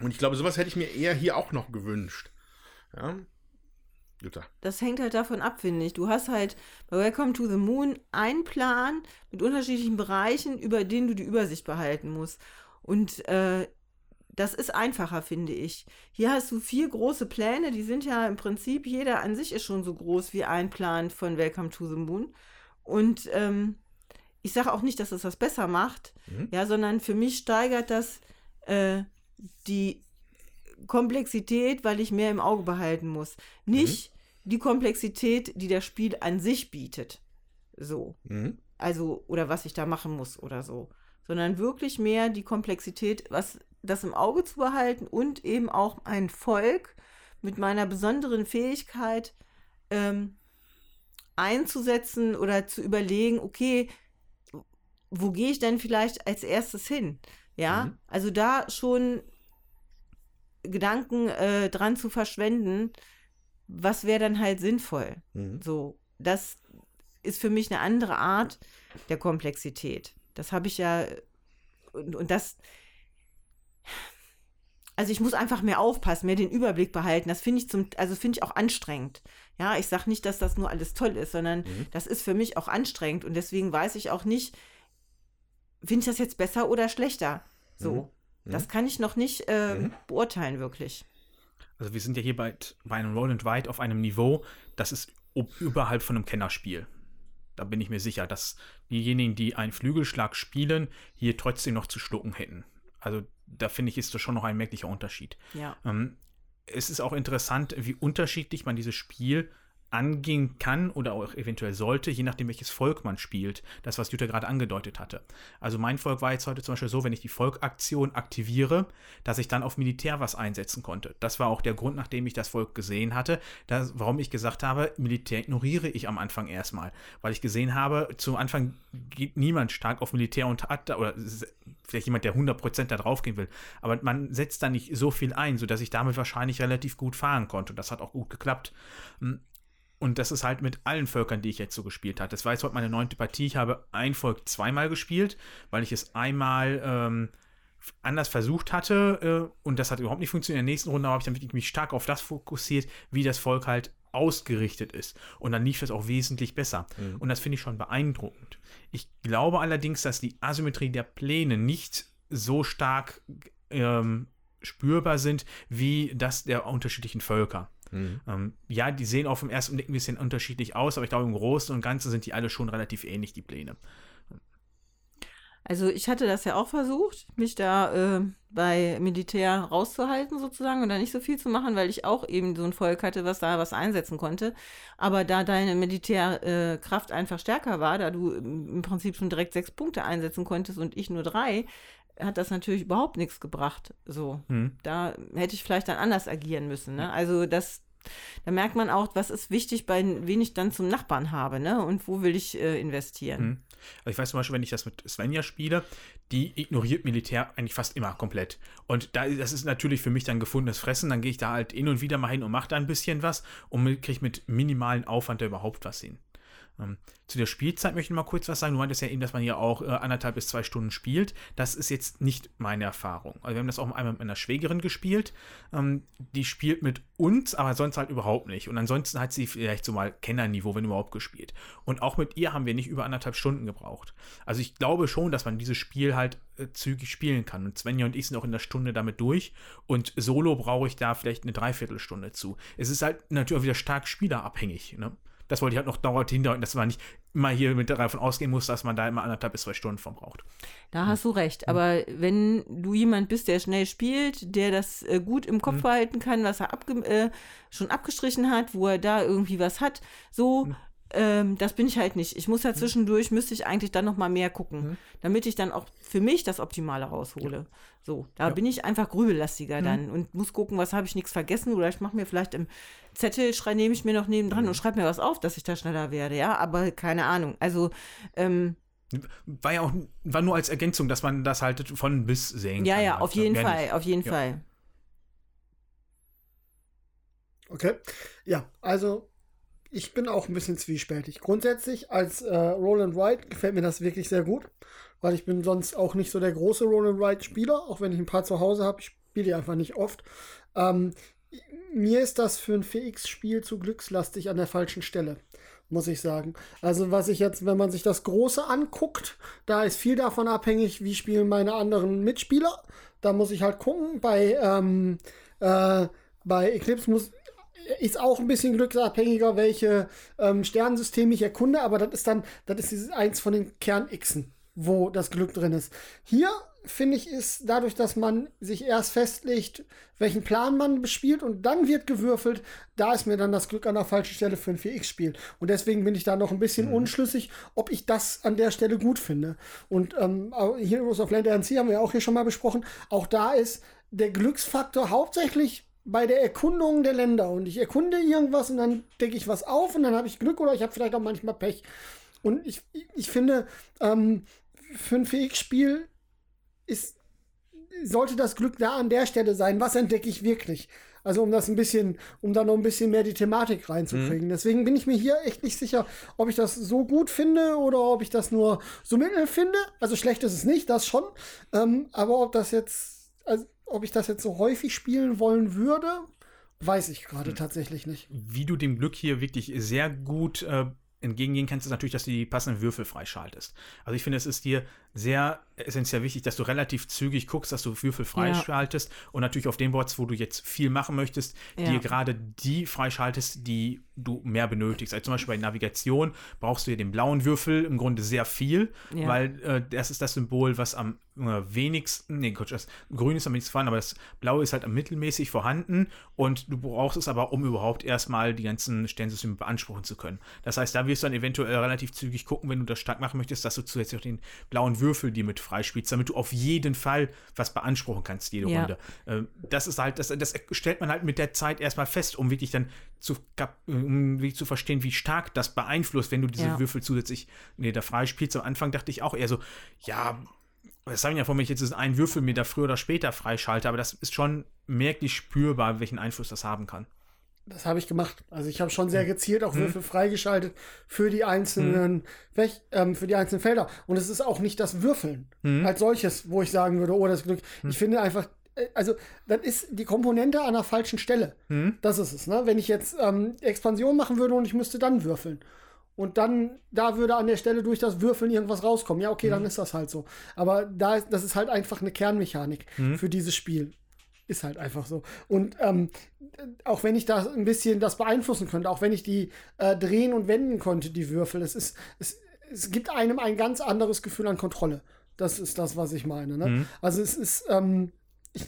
Und ich glaube, sowas hätte ich mir eher hier auch noch gewünscht. Ja. Jutta. Das hängt halt davon ab, finde ich. Du hast halt bei Welcome to the Moon einen Plan mit unterschiedlichen Bereichen, über den du die Übersicht behalten musst. Und äh, das ist einfacher, finde ich. Hier hast du vier große Pläne, die sind ja im Prinzip, jeder an sich ist schon so groß wie ein Plan von Welcome to the Moon. Und ähm, ich sage auch nicht, dass es das besser macht, mhm. ja, sondern für mich steigert das äh, die Komplexität, weil ich mehr im Auge behalten muss. Nicht mhm. die Komplexität, die das Spiel an sich bietet. So. Mhm. Also, oder was ich da machen muss oder so. Sondern wirklich mehr die Komplexität, was das im Auge zu behalten und eben auch ein Volk mit meiner besonderen Fähigkeit ähm, einzusetzen oder zu überlegen, okay, wo gehe ich denn vielleicht als erstes hin? Ja, mhm. also da schon Gedanken äh, dran zu verschwenden, was wäre dann halt sinnvoll. Mhm. So, das ist für mich eine andere Art der Komplexität. Das habe ich ja, und, und das, also ich muss einfach mehr aufpassen, mehr den Überblick behalten. Das finde ich zum, also finde ich auch anstrengend. Ja, ich sage nicht, dass das nur alles toll ist, sondern mhm. das ist für mich auch anstrengend und deswegen weiß ich auch nicht, finde ich das jetzt besser oder schlechter. So. Mhm. Das kann ich noch nicht äh, mhm. beurteilen, wirklich. Also wir sind ja hier bei, bei einem Roll and Ride auf einem Niveau, das ist überhalb von einem Kennerspiel. Da bin ich mir sicher, dass diejenigen, die einen Flügelschlag spielen, hier trotzdem noch zu schlucken hätten. Also da finde ich, ist das schon noch ein merklicher Unterschied. Ja. Ähm, es ist auch interessant, wie unterschiedlich man dieses Spiel angehen kann oder auch eventuell sollte, je nachdem, welches Volk man spielt. Das, was Jutta gerade angedeutet hatte. Also mein Volk war jetzt heute zum Beispiel so, wenn ich die Volkaktion aktiviere, dass ich dann auf Militär was einsetzen konnte. Das war auch der Grund, nachdem ich das Volk gesehen hatte, dass, warum ich gesagt habe, Militär ignoriere ich am Anfang erstmal. Weil ich gesehen habe, zum Anfang geht niemand stark auf Militär und hat, oder vielleicht jemand, der 100% da drauf gehen will. Aber man setzt da nicht so viel ein, sodass ich damit wahrscheinlich relativ gut fahren konnte. Das hat auch gut geklappt. Und das ist halt mit allen Völkern, die ich jetzt so gespielt habe. Das war jetzt heute meine neunte Partie. Ich habe ein Volk zweimal gespielt, weil ich es einmal ähm, anders versucht hatte äh, und das hat überhaupt nicht funktioniert. In der nächsten Runde habe ich dann mich stark auf das fokussiert, wie das Volk halt ausgerichtet ist. Und dann lief das auch wesentlich besser. Mhm. Und das finde ich schon beeindruckend. Ich glaube allerdings, dass die Asymmetrie der Pläne nicht so stark ähm, spürbar sind wie das der unterschiedlichen Völker. Mhm. Ähm, ja, die sehen auf dem ersten Blick ein bisschen unterschiedlich aus, aber ich glaube, im Großen und Ganzen sind die alle schon relativ ähnlich, die Pläne. Also ich hatte das ja auch versucht, mich da äh, bei Militär rauszuhalten sozusagen und da nicht so viel zu machen, weil ich auch eben so ein Volk hatte, was da was einsetzen konnte. Aber da deine Militärkraft äh, einfach stärker war, da du im Prinzip schon direkt sechs Punkte einsetzen konntest und ich nur drei, hat das natürlich überhaupt nichts gebracht. So, hm. da hätte ich vielleicht dann anders agieren müssen. Ne? Also das, da merkt man auch, was ist wichtig, bei wen ich dann zum Nachbarn habe, ne? Und wo will ich äh, investieren. Hm. Also ich weiß zum Beispiel, wenn ich das mit Svenja spiele, die ignoriert Militär eigentlich fast immer komplett. Und da, das ist natürlich für mich dann gefundenes Fressen. Dann gehe ich da halt hin und wieder mal hin und mache da ein bisschen was und kriege mit minimalen Aufwand da überhaupt was hin. Ähm, zu der Spielzeit möchte ich mal kurz was sagen. Du meintest ja eben, dass man hier auch äh, anderthalb bis zwei Stunden spielt. Das ist jetzt nicht meine Erfahrung. Also wir haben das auch einmal mit meiner Schwägerin gespielt. Ähm, die spielt mit uns, aber sonst halt überhaupt nicht. Und ansonsten hat sie vielleicht so mal Kennerniveau, wenn überhaupt, gespielt. Und auch mit ihr haben wir nicht über anderthalb Stunden gebraucht. Also ich glaube schon, dass man dieses Spiel halt äh, zügig spielen kann. Und Svenja und ich sind auch in der Stunde damit durch. Und solo brauche ich da vielleicht eine Dreiviertelstunde zu. Es ist halt natürlich auch wieder stark spielerabhängig. Ne? Das wollte ich halt noch dauernd hindeuten, dass man nicht immer hier mit davon ausgehen muss, dass man da immer anderthalb bis zwei Stunden von braucht. Da hast du recht. Hm. Aber wenn du jemand bist, der schnell spielt, der das äh, gut im Kopf mhm. behalten kann, was er abge äh, schon abgestrichen hat, wo er da irgendwie was hat, so, mhm. Ähm, das bin ich halt nicht. Ich muss ja hm. zwischendurch, müsste ich eigentlich dann noch mal mehr gucken, mhm. damit ich dann auch für mich das Optimale raushole. Ja. So, da ja. bin ich einfach grübellastiger mhm. dann und muss gucken, was habe ich nichts vergessen oder ich mache mir vielleicht im Zettel, schrei, nehme ich mir noch nebendran mhm. und schreibe mir was auf, dass ich da schneller werde, ja, aber keine Ahnung. Also, ähm, war ja auch, war nur als Ergänzung, dass man das halt von bis sehen ja, kann. Ja, ja, auf jeden Fall, nicht. auf jeden ja. Fall. Okay. Ja, also ich bin auch ein bisschen zwiespältig. Grundsätzlich als äh, Roland Wright gefällt mir das wirklich sehr gut, weil ich bin sonst auch nicht so der große Roland Wright Spieler, auch wenn ich ein paar zu Hause habe. Ich spiele die einfach nicht oft. Ähm, mir ist das für ein VX-Spiel zu glückslastig an der falschen Stelle, muss ich sagen. Also was ich jetzt, wenn man sich das Große anguckt, da ist viel davon abhängig, wie spielen meine anderen Mitspieler. Da muss ich halt gucken. Bei, ähm, äh, bei Eclipse muss, ist auch ein bisschen glücksabhängiger, welche ähm, Sternensysteme ich erkunde, aber das ist dann, das ist dieses eins von den Kern-Xen, wo das Glück drin ist. Hier finde ich, ist dadurch, dass man sich erst festlegt, welchen Plan man bespielt und dann wird gewürfelt, da ist mir dann das Glück an der falschen Stelle für ein 4X-Spiel. Und deswegen bin ich da noch ein bisschen mhm. unschlüssig, ob ich das an der Stelle gut finde. Und ähm, Heroes of Land Sea haben wir auch hier schon mal besprochen. Auch da ist der Glücksfaktor hauptsächlich bei der Erkundung der Länder und ich erkunde irgendwas und dann decke ich was auf und dann habe ich Glück oder ich habe vielleicht auch manchmal Pech. Und ich, ich finde, ähm, für ein Fähig-Spiel ist, sollte das Glück da an der Stelle sein. Was entdecke ich wirklich? Also um das ein bisschen, um da noch ein bisschen mehr die Thematik reinzukriegen. Mhm. Deswegen bin ich mir hier echt nicht sicher, ob ich das so gut finde oder ob ich das nur so mittel finde. Also schlecht ist es nicht, das schon. Ähm, aber ob das jetzt, also ob ich das jetzt so häufig spielen wollen würde, weiß ich gerade hm. tatsächlich nicht. Wie du dem Glück hier wirklich sehr gut äh, entgegengehen kannst, ist natürlich, dass du die passenden Würfel freischaltest. Also ich finde, es ist dir sehr essentiell wichtig, dass du relativ zügig guckst, dass du Würfel freischaltest ja. und natürlich auf den Boards, wo du jetzt viel machen möchtest, ja. dir gerade die freischaltest, die du mehr benötigst. Also zum Beispiel bei Navigation brauchst du ja den blauen Würfel im Grunde sehr viel, ja. weil äh, das ist das Symbol, was am äh, wenigsten, nee, Gott, das Grün ist am wenigsten vorhanden, aber das Blaue ist halt am mittelmäßig vorhanden und du brauchst es aber, um überhaupt erstmal die ganzen Sternsysteme beanspruchen zu können. Das heißt, da wirst du dann eventuell relativ zügig gucken, wenn du das stark machen möchtest, dass du zusätzlich auch den blauen Würfel dir mit freispielst, damit du auf jeden Fall was beanspruchen kannst, jede ja. Runde. Äh, das ist halt, das, das stellt man halt mit der Zeit erstmal fest, um wirklich dann zu, um wirklich zu verstehen, wie stark das beeinflusst, wenn du diese ja. Würfel zusätzlich nee, da freispielst. Am Anfang dachte ich auch eher so, ja, das sagen ja vor mir jetzt einen Würfel mir da früher oder später freischalte, aber das ist schon merklich spürbar, welchen Einfluss das haben kann. Das habe ich gemacht. Also ich habe schon sehr hm. gezielt auch. Würfel freigeschaltet für die einzelnen, hm. welch, ähm, für die einzelnen Felder. Und es ist auch nicht das Würfeln hm. als solches, wo ich sagen würde, oh, das Glück. Ich finde einfach, äh, also das ist die Komponente an der falschen Stelle. Hm. Das ist es. Ne? Wenn ich jetzt ähm, Expansion machen würde und ich müsste dann würfeln. Und dann, da würde an der Stelle durch das Würfeln irgendwas rauskommen. Ja, okay, dann ist das halt so. Aber da, das ist halt einfach eine Kernmechanik für dieses Spiel. Ist halt einfach so. Und ähm, auch wenn ich da ein bisschen das beeinflussen könnte, auch wenn ich die äh, drehen und wenden konnte, die Würfel, es ist, es, es gibt einem ein ganz anderes Gefühl an Kontrolle. Das ist das, was ich meine. Ne? Mhm. Also es ist, ähm, ich,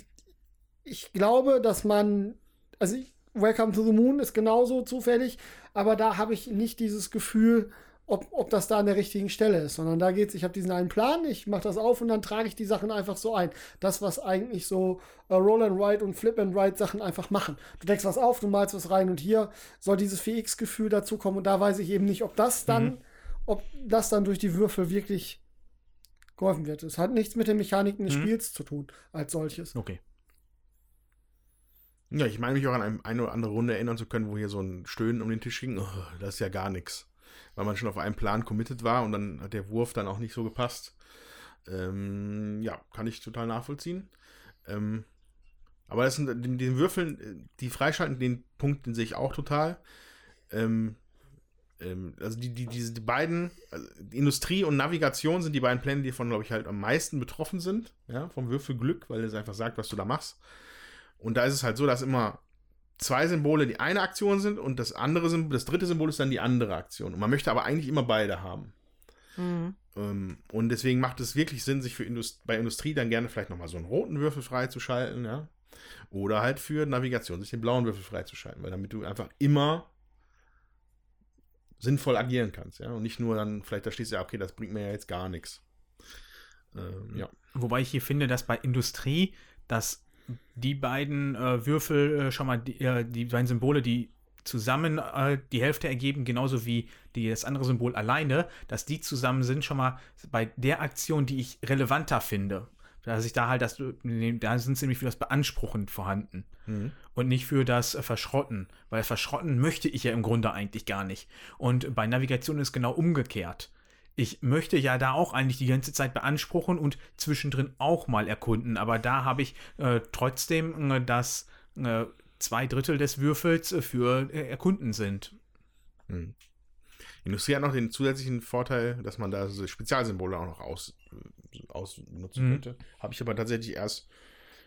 ich glaube, dass man, also Welcome to the Moon ist genauso zufällig, aber da habe ich nicht dieses Gefühl, ob, ob das da an der richtigen Stelle ist, sondern da geht es, ich habe diesen einen Plan, ich mache das auf und dann trage ich die Sachen einfach so ein. Das, was eigentlich so äh, Roll and Ride und Flip and Ride Sachen einfach machen. Du deckst was auf, du malst was rein und hier soll dieses 4X-Gefühl dazu kommen und da weiß ich eben nicht, ob das dann, mhm. ob das dann durch die Würfel wirklich geholfen wird. Es hat nichts mit den Mechaniken des mhm. Spiels zu tun, als solches. Okay. Ja, ich meine mich auch an eine, eine oder andere Runde erinnern zu können, wo hier so ein Stöhnen um den Tisch ging. Oh, das ist ja gar nichts. Weil man schon auf einen Plan committed war und dann hat der Wurf dann auch nicht so gepasst. Ähm, ja, kann ich total nachvollziehen. Ähm, aber das sind den, den Würfeln, die freischalten, den Punkt, den sehe ich auch total. Ähm, ähm, also die, die, diese die beiden, also die Industrie und Navigation sind die beiden Pläne, die von, glaube ich, halt am meisten betroffen sind, ja, vom Würfelglück, weil es einfach sagt, was du da machst. Und da ist es halt so, dass immer zwei Symbole die eine Aktion sind und das andere Symbol, das dritte Symbol ist dann die andere Aktion. Und man möchte aber eigentlich immer beide haben. Mhm. Ähm, und deswegen macht es wirklich Sinn, sich für Indust bei Industrie dann gerne vielleicht nochmal so einen roten Würfel freizuschalten, ja. Oder halt für Navigation sich den blauen Würfel freizuschalten, weil damit du einfach immer sinnvoll agieren kannst, ja. Und nicht nur dann, vielleicht da stehst du ja, okay, das bringt mir ja jetzt gar nichts. Ähm, ja. Wobei ich hier finde, dass bei Industrie, dass die beiden äh, Würfel äh, schon mal, die, äh, die beiden Symbole, die zusammen äh, die Hälfte ergeben, genauso wie die, das andere Symbol alleine, dass die zusammen sind, schon mal bei der Aktion, die ich relevanter finde. Dass ich da halt das, da sind sie nämlich für das Beanspruchen vorhanden Mhm. und nicht für das äh, Verschrotten, weil Verschrotten möchte ich ja im Grunde eigentlich gar nicht. Und bei Navigation ist genau umgekehrt. Ich möchte ja da auch eigentlich die ganze Zeit beanspruchen und zwischendrin auch mal erkunden, aber da habe ich äh, trotzdem, äh, dass äh, zwei Drittel des Würfels äh, für äh, Erkunden sind. Hm. Industrie hat noch den zusätzlichen Vorteil, dass man da so Spezialsymbole auch noch aus, äh, ausnutzen Mhm. könnte. Habe ich aber tatsächlich erst,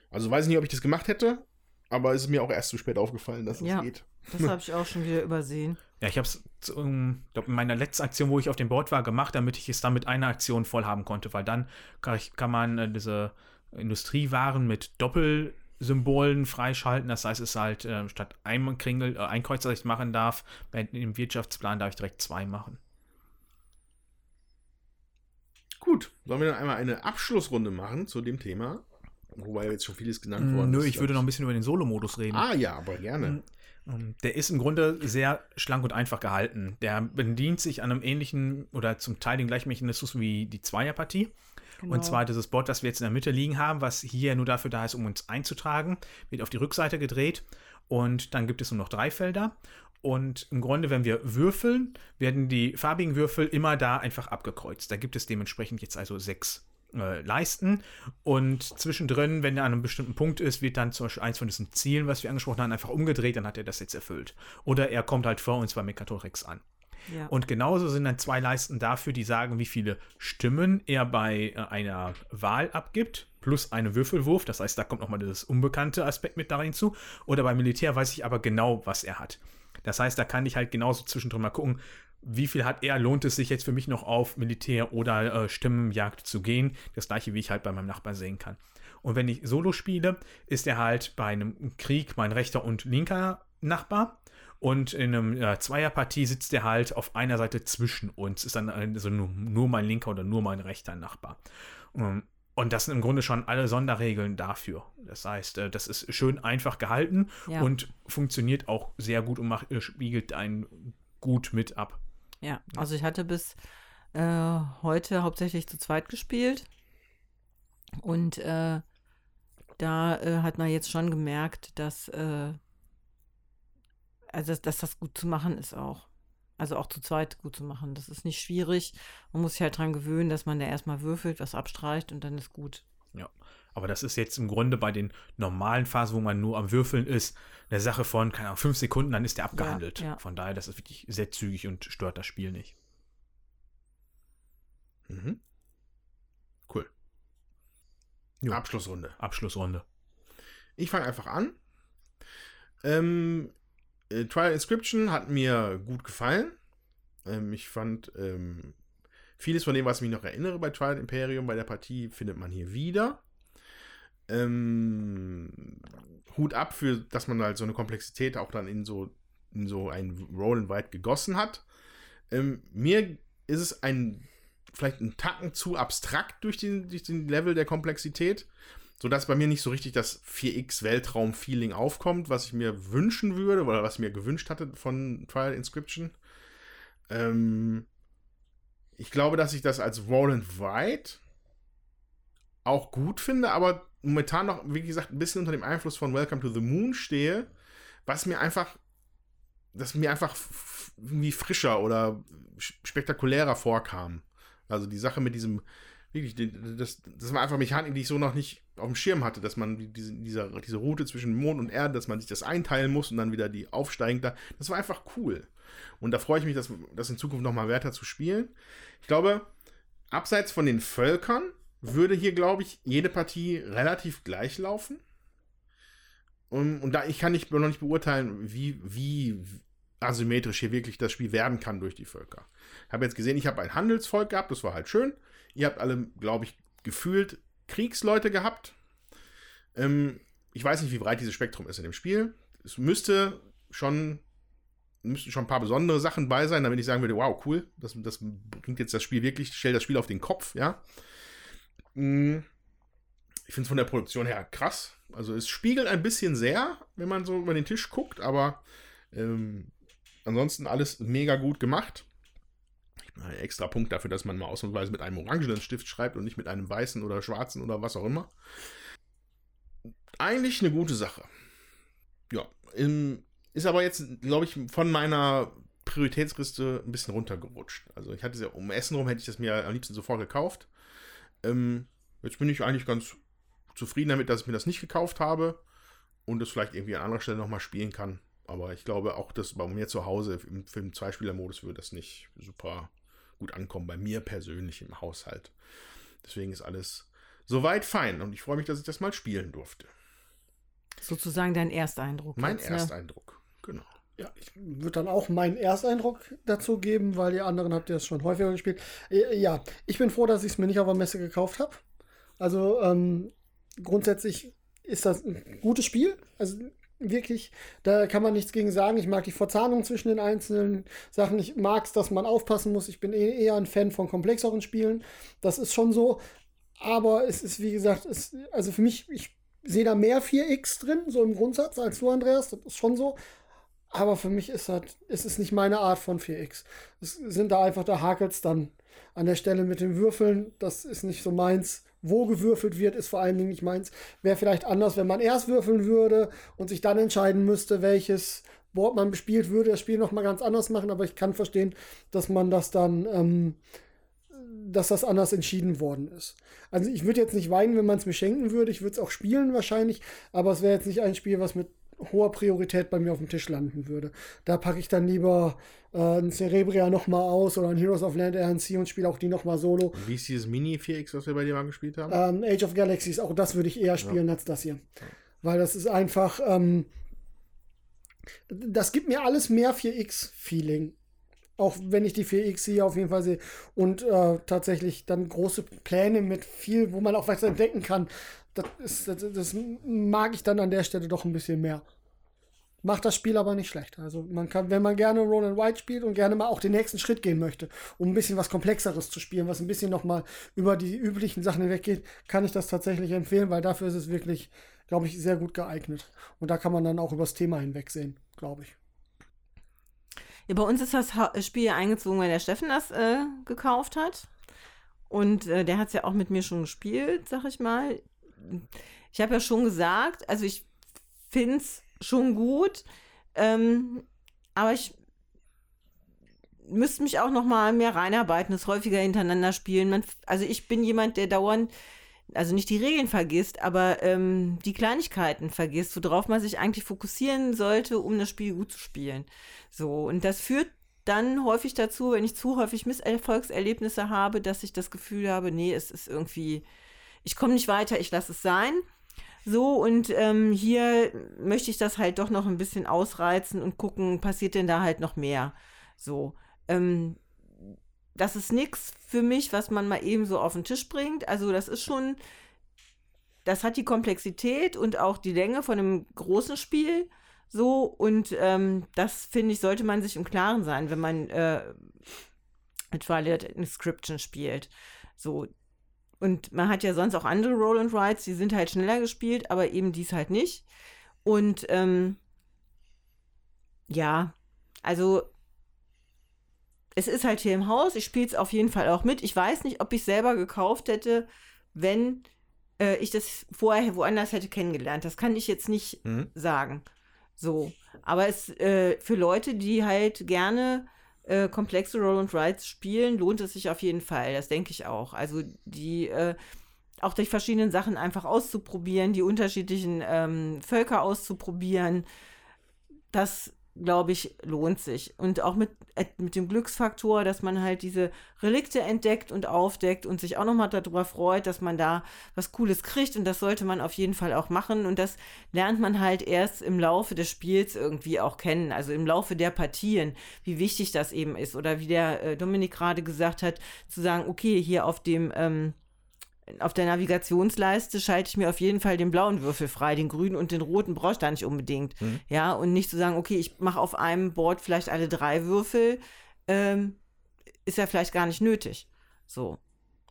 also weiß nicht, ob ich das gemacht hätte, aber es ist mir auch erst zu spät aufgefallen, dass es Ja. geht. Das habe ich auch schon wieder übersehen. Ja, ich habe es ähm, glaub, in meiner letzten Aktion, wo ich auf dem Board war, gemacht, damit ich es dann mit einer Aktion voll haben konnte, weil dann kann, ich, kann man äh, diese Industriewaren mit Doppelsymbolen freischalten. Das heißt, es ist halt äh, statt einem Kringel, äh, ein Kreuz, das ich machen darf, dem Wirtschaftsplan darf ich direkt zwei machen. Gut, sollen wir dann einmal eine Abschlussrunde machen zu dem Thema? Wobei jetzt schon vieles genannt worden Nö, ist, ich würde noch ein bisschen über den Solo-Modus reden. Ah ja, aber gerne. Ähm, Der ist im Grunde sehr schlank und einfach gehalten. Der bedient sich an einem ähnlichen oder zum Teil den gleichen Mechanismus wie die Zweierpartie. Genau. Und zwar dieses Board, das wir jetzt in der Mitte liegen haben, was hier nur dafür da ist, um uns einzutragen, wird auf die Rückseite gedreht. Und dann gibt es nur noch drei Felder. Und im Grunde, wenn wir würfeln, werden die farbigen Würfel immer da einfach abgekreuzt. Da gibt es dementsprechend jetzt also sechs äh, Leisten. Und zwischendrin, wenn er an einem bestimmten Punkt ist, wird dann zum Beispiel eins von diesen Zielen, was wir angesprochen haben, einfach umgedreht, dann hat er das jetzt erfüllt. Oder er kommt halt vor uns bei Mekatorex an. ja. Und genauso sind dann zwei Leisten dafür, die sagen, wie viele Stimmen er bei äh, einer Wahl abgibt, plus einen Würfelwurf. Das heißt, da kommt nochmal dieses unbekannte Aspekt mit da hinzu. Oder beim Militär weiß ich aber genau, was er hat. Das heißt, da kann ich halt genauso zwischendrin mal gucken, wie viel hat er, lohnt es sich jetzt für mich noch auf Militär oder äh, Stimmenjagd zu gehen. Das gleiche, wie ich halt bei meinem Nachbarn sehen kann. Und wenn ich Solo spiele, ist er halt bei einem Krieg mein rechter und linker Nachbar. Und in einem äh, Zweierpartie sitzt er halt auf einer Seite zwischen uns. Ist dann also nur, nur mein linker oder nur mein rechter Nachbar. Ähm, und das sind im Grunde schon alle Sonderregeln dafür. Das heißt, äh, das ist schön einfach gehalten Ja. und funktioniert auch sehr gut und macht, äh, spiegelt einen gut mit ab. Ja, also ich hatte bis äh, heute hauptsächlich zu zweit gespielt. Und äh, da äh, hat man jetzt schon gemerkt, dass, äh, also dass, dass das gut zu machen ist auch. Also auch zu zweit gut zu machen. Das ist nicht schwierig. Man muss sich halt dran gewöhnen, dass man da erstmal würfelt, was abstreicht und dann ist gut. Ja. Aber das ist jetzt im Grunde bei den normalen Phasen, wo man nur am Würfeln ist, eine Sache von, keine Ahnung, fünf Sekunden, dann ist der abgehandelt. ja. Von daher, das ist wirklich sehr zügig und stört das Spiel nicht. Mhm. Cool. Jo. Abschlussrunde. Abschlussrunde. Ich fange einfach an. Ähm, äh, Trial Inscription hat mir gut gefallen. Ähm, ich fand ähm, vieles von dem, was ich mich noch erinnere bei Trial Imperium, bei der Partie, findet man hier wieder. Ähm, Hut ab für, dass man halt so eine Komplexität auch dann in so, in so ein Roll and Wide gegossen hat. Ähm, mir ist es ein vielleicht ein Tacken zu abstrakt durch den, durch den Level der Komplexität sodass bei mir nicht so richtig das 4X-Weltraum-Feeling aufkommt, was ich mir wünschen würde oder was ich mir gewünscht hatte von Trial Inscription. Ähm, ich glaube, dass ich das als Roll and Wide auch gut finde, aber momentan noch, wie gesagt, ein bisschen unter dem Einfluss von Welcome to the Moon stehe, was mir einfach das mir einfach irgendwie frischer oder spektakulärer vorkam. Also die Sache mit diesem, wirklich, das, das war einfach Mechanik, die ich so noch nicht auf dem Schirm hatte, dass man diese, diese, diese Route zwischen Mond und Erde, dass man sich das einteilen muss und dann wieder die aufsteigend da. Das war einfach cool. Und da freue ich mich, das, das in Zukunft nochmal weiter zu spielen. Ich glaube, abseits von den Völkern würde hier, glaube ich, jede Partie relativ gleich laufen. Und, und da ich kann nicht, noch nicht beurteilen, wie, wie asymmetrisch hier wirklich das Spiel werden kann durch die Völker. Ich habe jetzt gesehen, ich habe ein Handelsvolk gehabt, das war halt schön. Ihr habt alle, glaube ich, gefühlt Kriegsleute gehabt. Ähm, ich weiß nicht, wie breit dieses Spektrum ist in dem Spiel. Es müsste schon, müssten schon ein paar besondere Sachen bei sein, damit ich sagen würde, wow, cool, das, das bringt jetzt das Spiel wirklich, stellt das Spiel auf den Kopf, ja. Hm, ich finde es von der Produktion her krass. Also es spiegelt ein bisschen sehr, wenn man so über den Tisch guckt, aber ähm, ansonsten alles mega gut gemacht. Ein extra Punkt dafür, dass man mal ausnahmsweise mit einem orangenen Stift schreibt und nicht mit einem weißen oder schwarzen oder was auch immer. Eigentlich eine gute Sache. Ja, ist aber jetzt, glaube ich, von meiner Prioritätsliste ein bisschen runtergerutscht. Also ich hatte ja um Essen rum, hätte ich das mir am liebsten sofort gekauft. Ähm, jetzt bin ich eigentlich ganz zufrieden damit, dass ich mir das nicht gekauft habe und es vielleicht irgendwie an anderer Stelle nochmal spielen kann. Aber ich glaube auch, dass bei mir zu Hause im, im Zweispieler-Modus würde das nicht super gut ankommen, bei mir persönlich im Haushalt. Deswegen ist alles soweit fein und ich freue mich, dass ich das mal spielen durfte. Sozusagen dein Ersteindruck. Mein jetzt, Ersteindruck, ne? genau. Ja, ich würde dann auch meinen Ersteindruck dazu geben, weil die anderen habt ihr es schon häufiger gespielt. Äh, ja, ich bin froh, dass ich es mir nicht auf der Messe gekauft habe. Also ähm, grundsätzlich ist das ein gutes Spiel. Also wirklich, da kann man nichts gegen sagen. Ich mag die Verzahnung zwischen den einzelnen Sachen. Ich mag es, dass man aufpassen muss. Ich bin eh eher ein Fan von komplexeren Spielen. Das ist schon so. Aber es ist, wie gesagt, es, also für mich, ich sehe da mehr 4X drin, so im Grundsatz, als du, Andreas. Das ist schon so. Aber für mich ist das, es ist nicht meine Art von 4X. Es sind da einfach, da hakelt es dann an der Stelle mit den Würfeln. Das ist nicht so meins wo gewürfelt wird, ist vor allen Dingen nicht meins. Wäre vielleicht anders, wenn man erst würfeln würde und sich dann entscheiden müsste, welches Board man bespielt, würde das Spiel nochmal ganz anders machen, aber ich kann verstehen, dass man das dann, ähm, dass das anders entschieden worden ist. Also ich würde jetzt nicht weinen, wenn man es mir schenken würde, ich würde es auch spielen wahrscheinlich, aber es wäre jetzt nicht ein Spiel, was mit hoher Priorität bei mir auf dem Tisch landen würde. Da packe ich dann lieber äh, ein Cerebria nochmal aus oder ein Heroes of Land RNC und spiele auch die nochmal solo. Wie ist dieses Mini 4X, was wir bei dir mal gespielt haben? Ähm, Age of Galaxies, auch das würde ich eher spielen ja. als das hier. Weil das ist einfach, ähm, das gibt mir alles mehr 4X-Feeling. Auch wenn ich die 4X hier auf jeden Fall sehe. Und äh, tatsächlich dann große Pläne mit viel, wo man auch was entdecken kann. Das, ist, das, das mag ich dann an der Stelle doch ein bisschen mehr. Macht das Spiel aber nicht schlecht. Also man kann, wenn man gerne Roll and White spielt und gerne mal auch den nächsten Schritt gehen möchte, um ein bisschen was Komplexeres zu spielen, was ein bisschen nochmal über die üblichen Sachen hinweggeht, kann ich das tatsächlich empfehlen, weil dafür ist es wirklich, glaube ich, sehr gut geeignet. Und da kann man dann auch übers Thema hinwegsehen, glaube ich. Ja, bei uns ist das Spiel eingezogen, weil der Steffen das äh, gekauft hat. Und äh, der hat es ja auch mit mir schon gespielt, sag ich mal. Ich habe ja schon gesagt, also ich finde es schon gut. Ähm, aber ich müsste mich auch noch mal mehr reinarbeiten, das häufiger hintereinander spielen. Man, also ich bin jemand, der dauernd, also nicht die Regeln vergisst, aber ähm, die Kleinigkeiten vergisst, worauf man sich eigentlich fokussieren sollte, um das Spiel gut zu spielen. So, und das führt dann häufig dazu, wenn ich zu häufig Misserfolgserlebnisse habe, dass ich das Gefühl habe, nee, es ist irgendwie, ich komme nicht weiter, ich lasse es sein. So, und ähm, hier möchte ich das halt doch noch ein bisschen ausreizen und gucken, passiert denn da halt noch mehr. So, ähm, das ist nichts für mich, was man mal eben so auf den Tisch bringt. Also, das ist schon, das hat die Komplexität und auch die Länge von einem großen Spiel. So, und ähm, das finde ich, sollte man sich im Klaren sein, wenn man äh, Twilight Inscription spielt. So, und man hat ja sonst auch andere Roll and Rides, die sind halt schneller gespielt, aber eben dies halt nicht. Und ähm, ja, also es ist halt hier im Haus. Ich spiele es auf jeden Fall auch mit. Ich weiß nicht, ob ich selber gekauft hätte, wenn äh, ich das vorher woanders hätte kennengelernt. Das kann ich jetzt nicht mhm. sagen. So. Aber es äh, für Leute, die halt gerne äh, komplexe Roll and Rides spielen, lohnt es sich auf jeden Fall. Das denke ich auch. Also die äh, auch durch verschiedene Sachen einfach auszuprobieren, die unterschiedlichen ähm, Völker auszuprobieren, das glaube ich, lohnt sich. Und auch mit, äh, mit dem Glücksfaktor, dass man halt diese Relikte entdeckt und aufdeckt und sich auch nochmal darüber freut, dass man da was Cooles kriegt. Und das sollte man auf jeden Fall auch machen. Und das lernt man halt erst im Laufe des Spiels irgendwie auch kennen. Also im Laufe der Partien, wie wichtig das eben ist. Oder wie der äh, Dominik gerade gesagt hat, zu sagen, okay, hier auf dem ähm, auf der Navigationsleiste schalte ich mir auf jeden Fall den blauen Würfel frei, den grünen und den roten brauche ich da nicht unbedingt. Mhm. Ja, und nicht zu sagen, okay, ich mache auf einem Board vielleicht alle drei Würfel, ähm, ist ja vielleicht gar nicht nötig. So.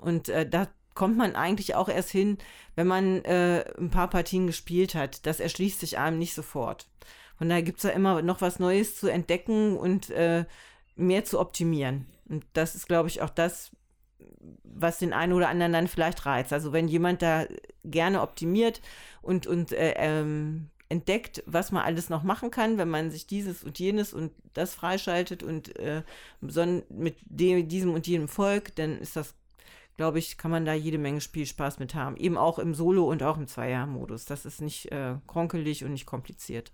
Und äh, da kommt man eigentlich auch erst hin, wenn man äh, ein paar Partien gespielt hat. Das erschließt sich einem nicht sofort. Von daher gibt es ja immer noch was Neues zu entdecken und äh, mehr zu optimieren. Und das ist, glaube ich, auch das, was den einen oder anderen dann vielleicht reizt. Also wenn jemand da gerne optimiert und, und äh, ähm, entdeckt, was man alles noch machen kann, wenn man sich dieses und jenes und das freischaltet und äh, mit dem, diesem und jenem Volk, dann ist das, glaube ich, kann man da jede Menge Spielspaß mit haben. Eben auch im Solo- und auch im Zweier-Modus. Das ist nicht äh, kronkelig und nicht kompliziert.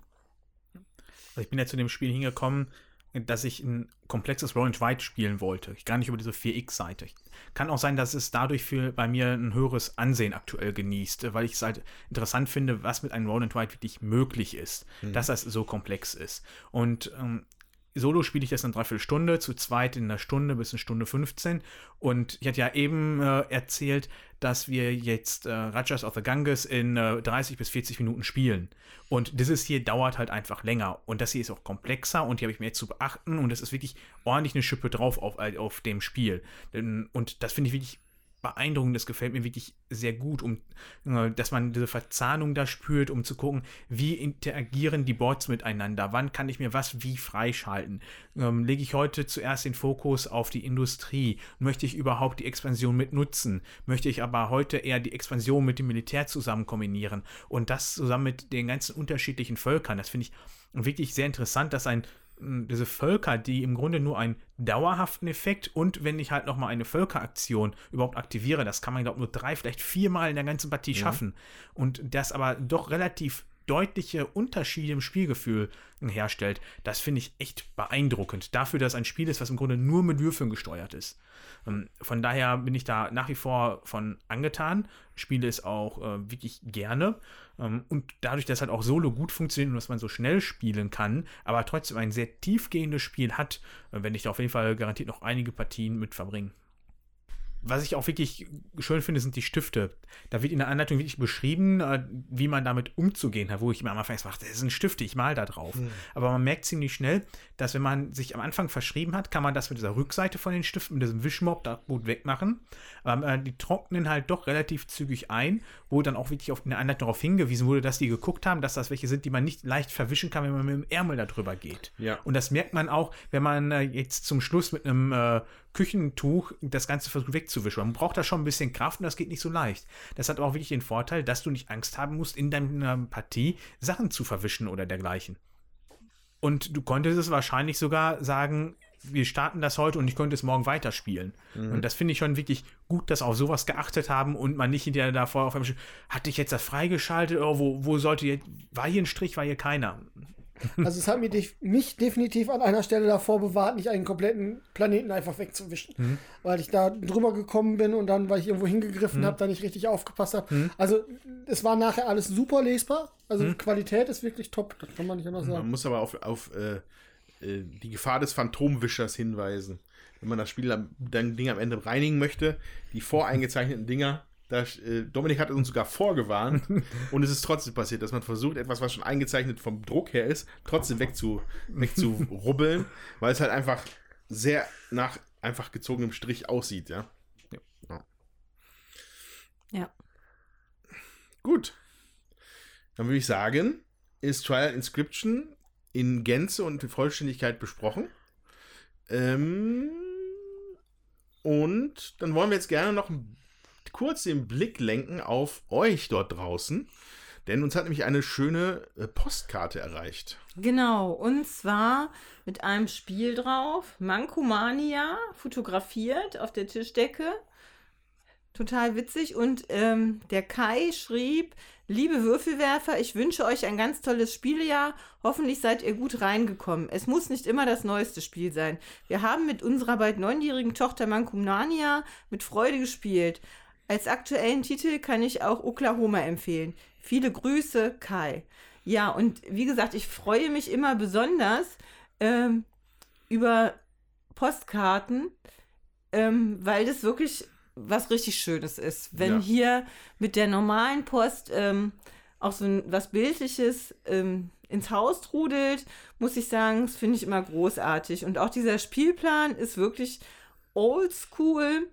Also ich bin ja zu dem Spiel hingekommen, dass ich ein komplexes Roll and Write spielen wollte. Ich gar nicht über diese 4X-Seite. Kann auch sein, dass es dadurch für bei mir ein höheres Ansehen aktuell genießt, weil ich es halt interessant finde, was mit einem Roll and Write wirklich möglich ist, mhm. dass das so komplex ist. Und ähm, Solo spiele ich das in dreiviertel Stunde, zu zweit in einer Stunde bis eine Stunde 15. Und ich hatte ja eben äh, erzählt, dass wir jetzt äh, Rajas of the Ganges in äh, 30 bis 40 Minuten spielen. Und dieses hier dauert halt einfach länger. Und das hier ist auch komplexer und hier habe ich jetzt zu beachten. Und es ist wirklich ordentlich eine Schippe drauf auf, auf dem Spiel. Und das finde ich wirklich beeindruckend. Das gefällt mir wirklich sehr gut, um, äh, dass man diese Verzahnung da spürt, um zu gucken, wie interagieren die Boards miteinander, wann kann ich mir was wie freischalten. Ähm, lege ich heute zuerst den Fokus auf die Industrie? Möchte ich überhaupt die Expansion mit nutzen? Möchte ich aber heute eher die Expansion mit dem Militär zusammen kombinieren? Und das zusammen mit den ganzen unterschiedlichen Völkern, das finde ich wirklich sehr interessant, dass ein diese Völker, die im Grunde nur einen dauerhaften Effekt und wenn ich halt nochmal eine Völkeraktion überhaupt aktiviere, das kann man, glaube ich, nur drei, vielleicht viermal in der ganzen Partie ja. schaffen. Und das aber doch relativ deutliche Unterschiede im Spielgefühl herstellt, das finde ich echt beeindruckend. Dafür, dass ein Spiel ist, was im Grunde nur mit Würfeln gesteuert ist. Ähm, von daher bin ich da nach wie vor von angetan, spiele es auch äh, wirklich gerne. Ähm, und dadurch, dass halt auch Solo gut funktioniert und dass man so schnell spielen kann, aber trotzdem ein sehr tiefgehendes Spiel hat, äh, werde ich da auf jeden Fall garantiert noch einige Partien mit verbringen was ich auch wirklich schön finde, sind die Stifte. Da wird in der Anleitung wirklich beschrieben, äh, wie man damit umzugehen hat, wo ich mir am Anfang sage, das sind Stifte, ich mal da drauf. Mhm. Aber man merkt ziemlich schnell, dass wenn man sich am Anfang verschrieben hat, kann man das mit dieser Rückseite von den Stiften, mit diesem Wischmob da gut wegmachen. Aber äh, die trocknen halt doch relativ zügig ein, wo dann auch wirklich auf in der Anleitung darauf hingewiesen wurde, dass die geguckt haben, dass das welche sind, die man nicht leicht verwischen kann, wenn man mit dem Ärmel da drüber geht. Ja. Und das merkt man auch, wenn man äh, jetzt zum Schluss mit einem äh, Küchentuch das Ganze versucht wegzuwischen. Man braucht da schon ein bisschen Kraft und das geht nicht so leicht. Das hat aber auch wirklich den Vorteil, dass du nicht Angst haben musst, in deiner Partie Sachen zu verwischen oder dergleichen. Und du konntest es wahrscheinlich sogar sagen, wir starten das heute und ich könnte es morgen weiterspielen. Mhm. Und das finde ich schon wirklich gut, dass auf sowas geachtet haben und man nicht hinterher davor auf einmal, hatte ich jetzt das freigeschaltet, oh, wo, wo sollte jetzt, war hier ein Strich, war hier keiner. Also es hat mich, mich, definitiv an einer Stelle davor bewahrt, nicht einen kompletten Planeten einfach wegzuwischen. Mhm. Weil ich da drüber gekommen bin und dann, weil ich irgendwo hingegriffen mhm. habe, da nicht richtig aufgepasst habe. Mhm. Also es war nachher alles super lesbar. Also mhm. Qualität ist wirklich top, das kann man nicht anders sagen. Man muss aber auf, auf äh, äh, die Gefahr des Phantomwischers hinweisen. Wenn man das Spiel dann Ding am Ende reinigen möchte, die voreingezeichneten Dinger da, äh, Dominik hat uns sogar vorgewarnt und es ist trotzdem passiert, dass man versucht, etwas, was schon eingezeichnet vom Druck her ist, trotzdem wegzu, wegzurubbeln, weil es halt einfach sehr nach einfach gezogenem Strich aussieht, ja. Ja. ja. Gut. Dann würde ich sagen, ist Trial Inscription in Gänze und in Vollständigkeit besprochen. Ähm, und dann wollen wir jetzt gerne noch ein kurz den Blick lenken auf euch dort draußen. Denn uns hat nämlich eine schöne äh, Postkarte erreicht. Genau, und zwar mit einem Spiel drauf, Mankomania, fotografiert auf der Tischdecke. Total witzig. Und ähm, der Kai schrieb, liebe Würfelwerfer, ich wünsche euch ein ganz tolles Spielejahr. Hoffentlich seid ihr gut reingekommen. Es muss nicht immer das neueste Spiel sein. Wir haben mit unserer bald neunjährigen Tochter Mankomania mit Freude gespielt. Als aktuellen Titel kann ich auch Oklahoma empfehlen. Viele Grüße, Kai. Ja, und wie gesagt, ich freue mich immer besonders ähm, über Postkarten, ähm, weil das wirklich was richtig Schönes ist. Wenn Ja. hier mit der normalen Post ähm, auch so ein, was Bildliches ähm, ins Haus trudelt, muss ich sagen, das finde ich immer großartig. Und auch dieser Spielplan ist wirklich oldschool.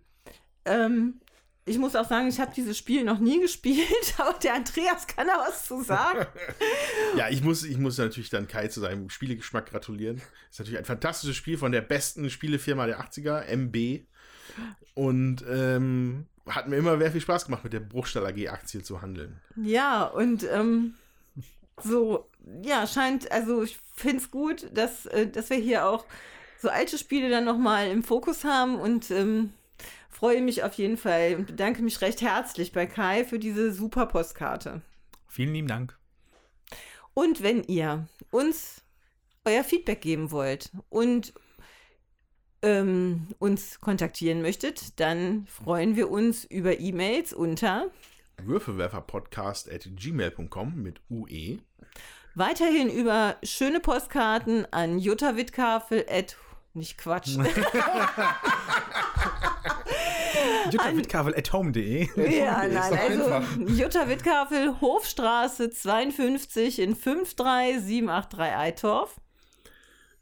Ähm, ich muss auch sagen, ich habe dieses Spiel noch nie gespielt, aber der Andreas kann da was zu sagen. Ja, ich muss, ich muss natürlich dann Kai zu seinem Spielegeschmack gratulieren. Ist natürlich ein fantastisches Spiel von der besten Spielefirma der 80er, MB. Und ähm, hat mir immer sehr viel Spaß gemacht, mit der Bruchstall AG Aktie zu handeln. Ja, und ähm, so, ja, scheint, also ich finde es gut, dass, äh, dass wir hier auch so alte Spiele dann nochmal im Fokus haben und ähm, freue mich auf jeden Fall und bedanke mich recht herzlich bei Kai für diese super Postkarte. Vielen lieben Dank. Und wenn ihr uns euer Feedback geben wollt und ähm, uns kontaktieren möchtet, dann freuen wir uns über E-Mails unter Würfelwerferpodcast at gmail.com mit. UE. Weiterhin über schöne Postkarten an Jutta Wittkafel at nicht Quatsch. Jutta.kavel.home.de ja, nein, also. Jutta Wittkafel, Hofstraße 52 in 53783 Eitorf.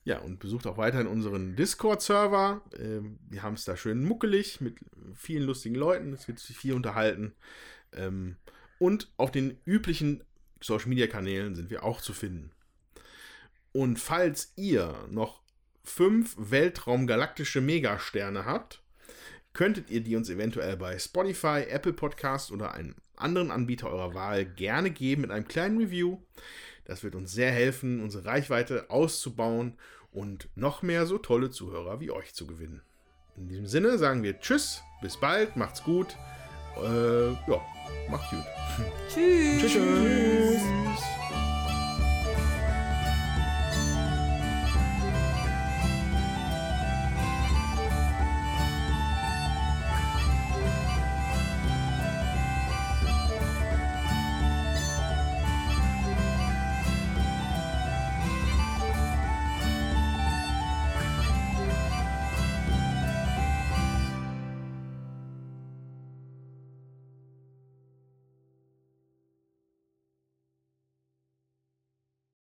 Ja, und besucht auch weiterhin unseren Discord-Server. Ähm, wir haben es da schön muckelig mit vielen lustigen Leuten. Es wird sich viel unterhalten. Ähm, und auf den üblichen Social-Media-Kanälen sind wir auch zu finden. Und falls ihr noch fünf Weltraumgalaktische Megasterne habt, könntet ihr die uns eventuell bei Spotify, Apple Podcast oder einem anderen Anbieter eurer Wahl gerne geben mit einem kleinen Review. Das wird uns sehr helfen, unsere Reichweite auszubauen und noch mehr so tolle Zuhörer wie euch zu gewinnen. In diesem Sinne sagen wir Tschüss, bis bald, macht's gut. Äh, ja, macht's gut. Tschüss. Tschüss.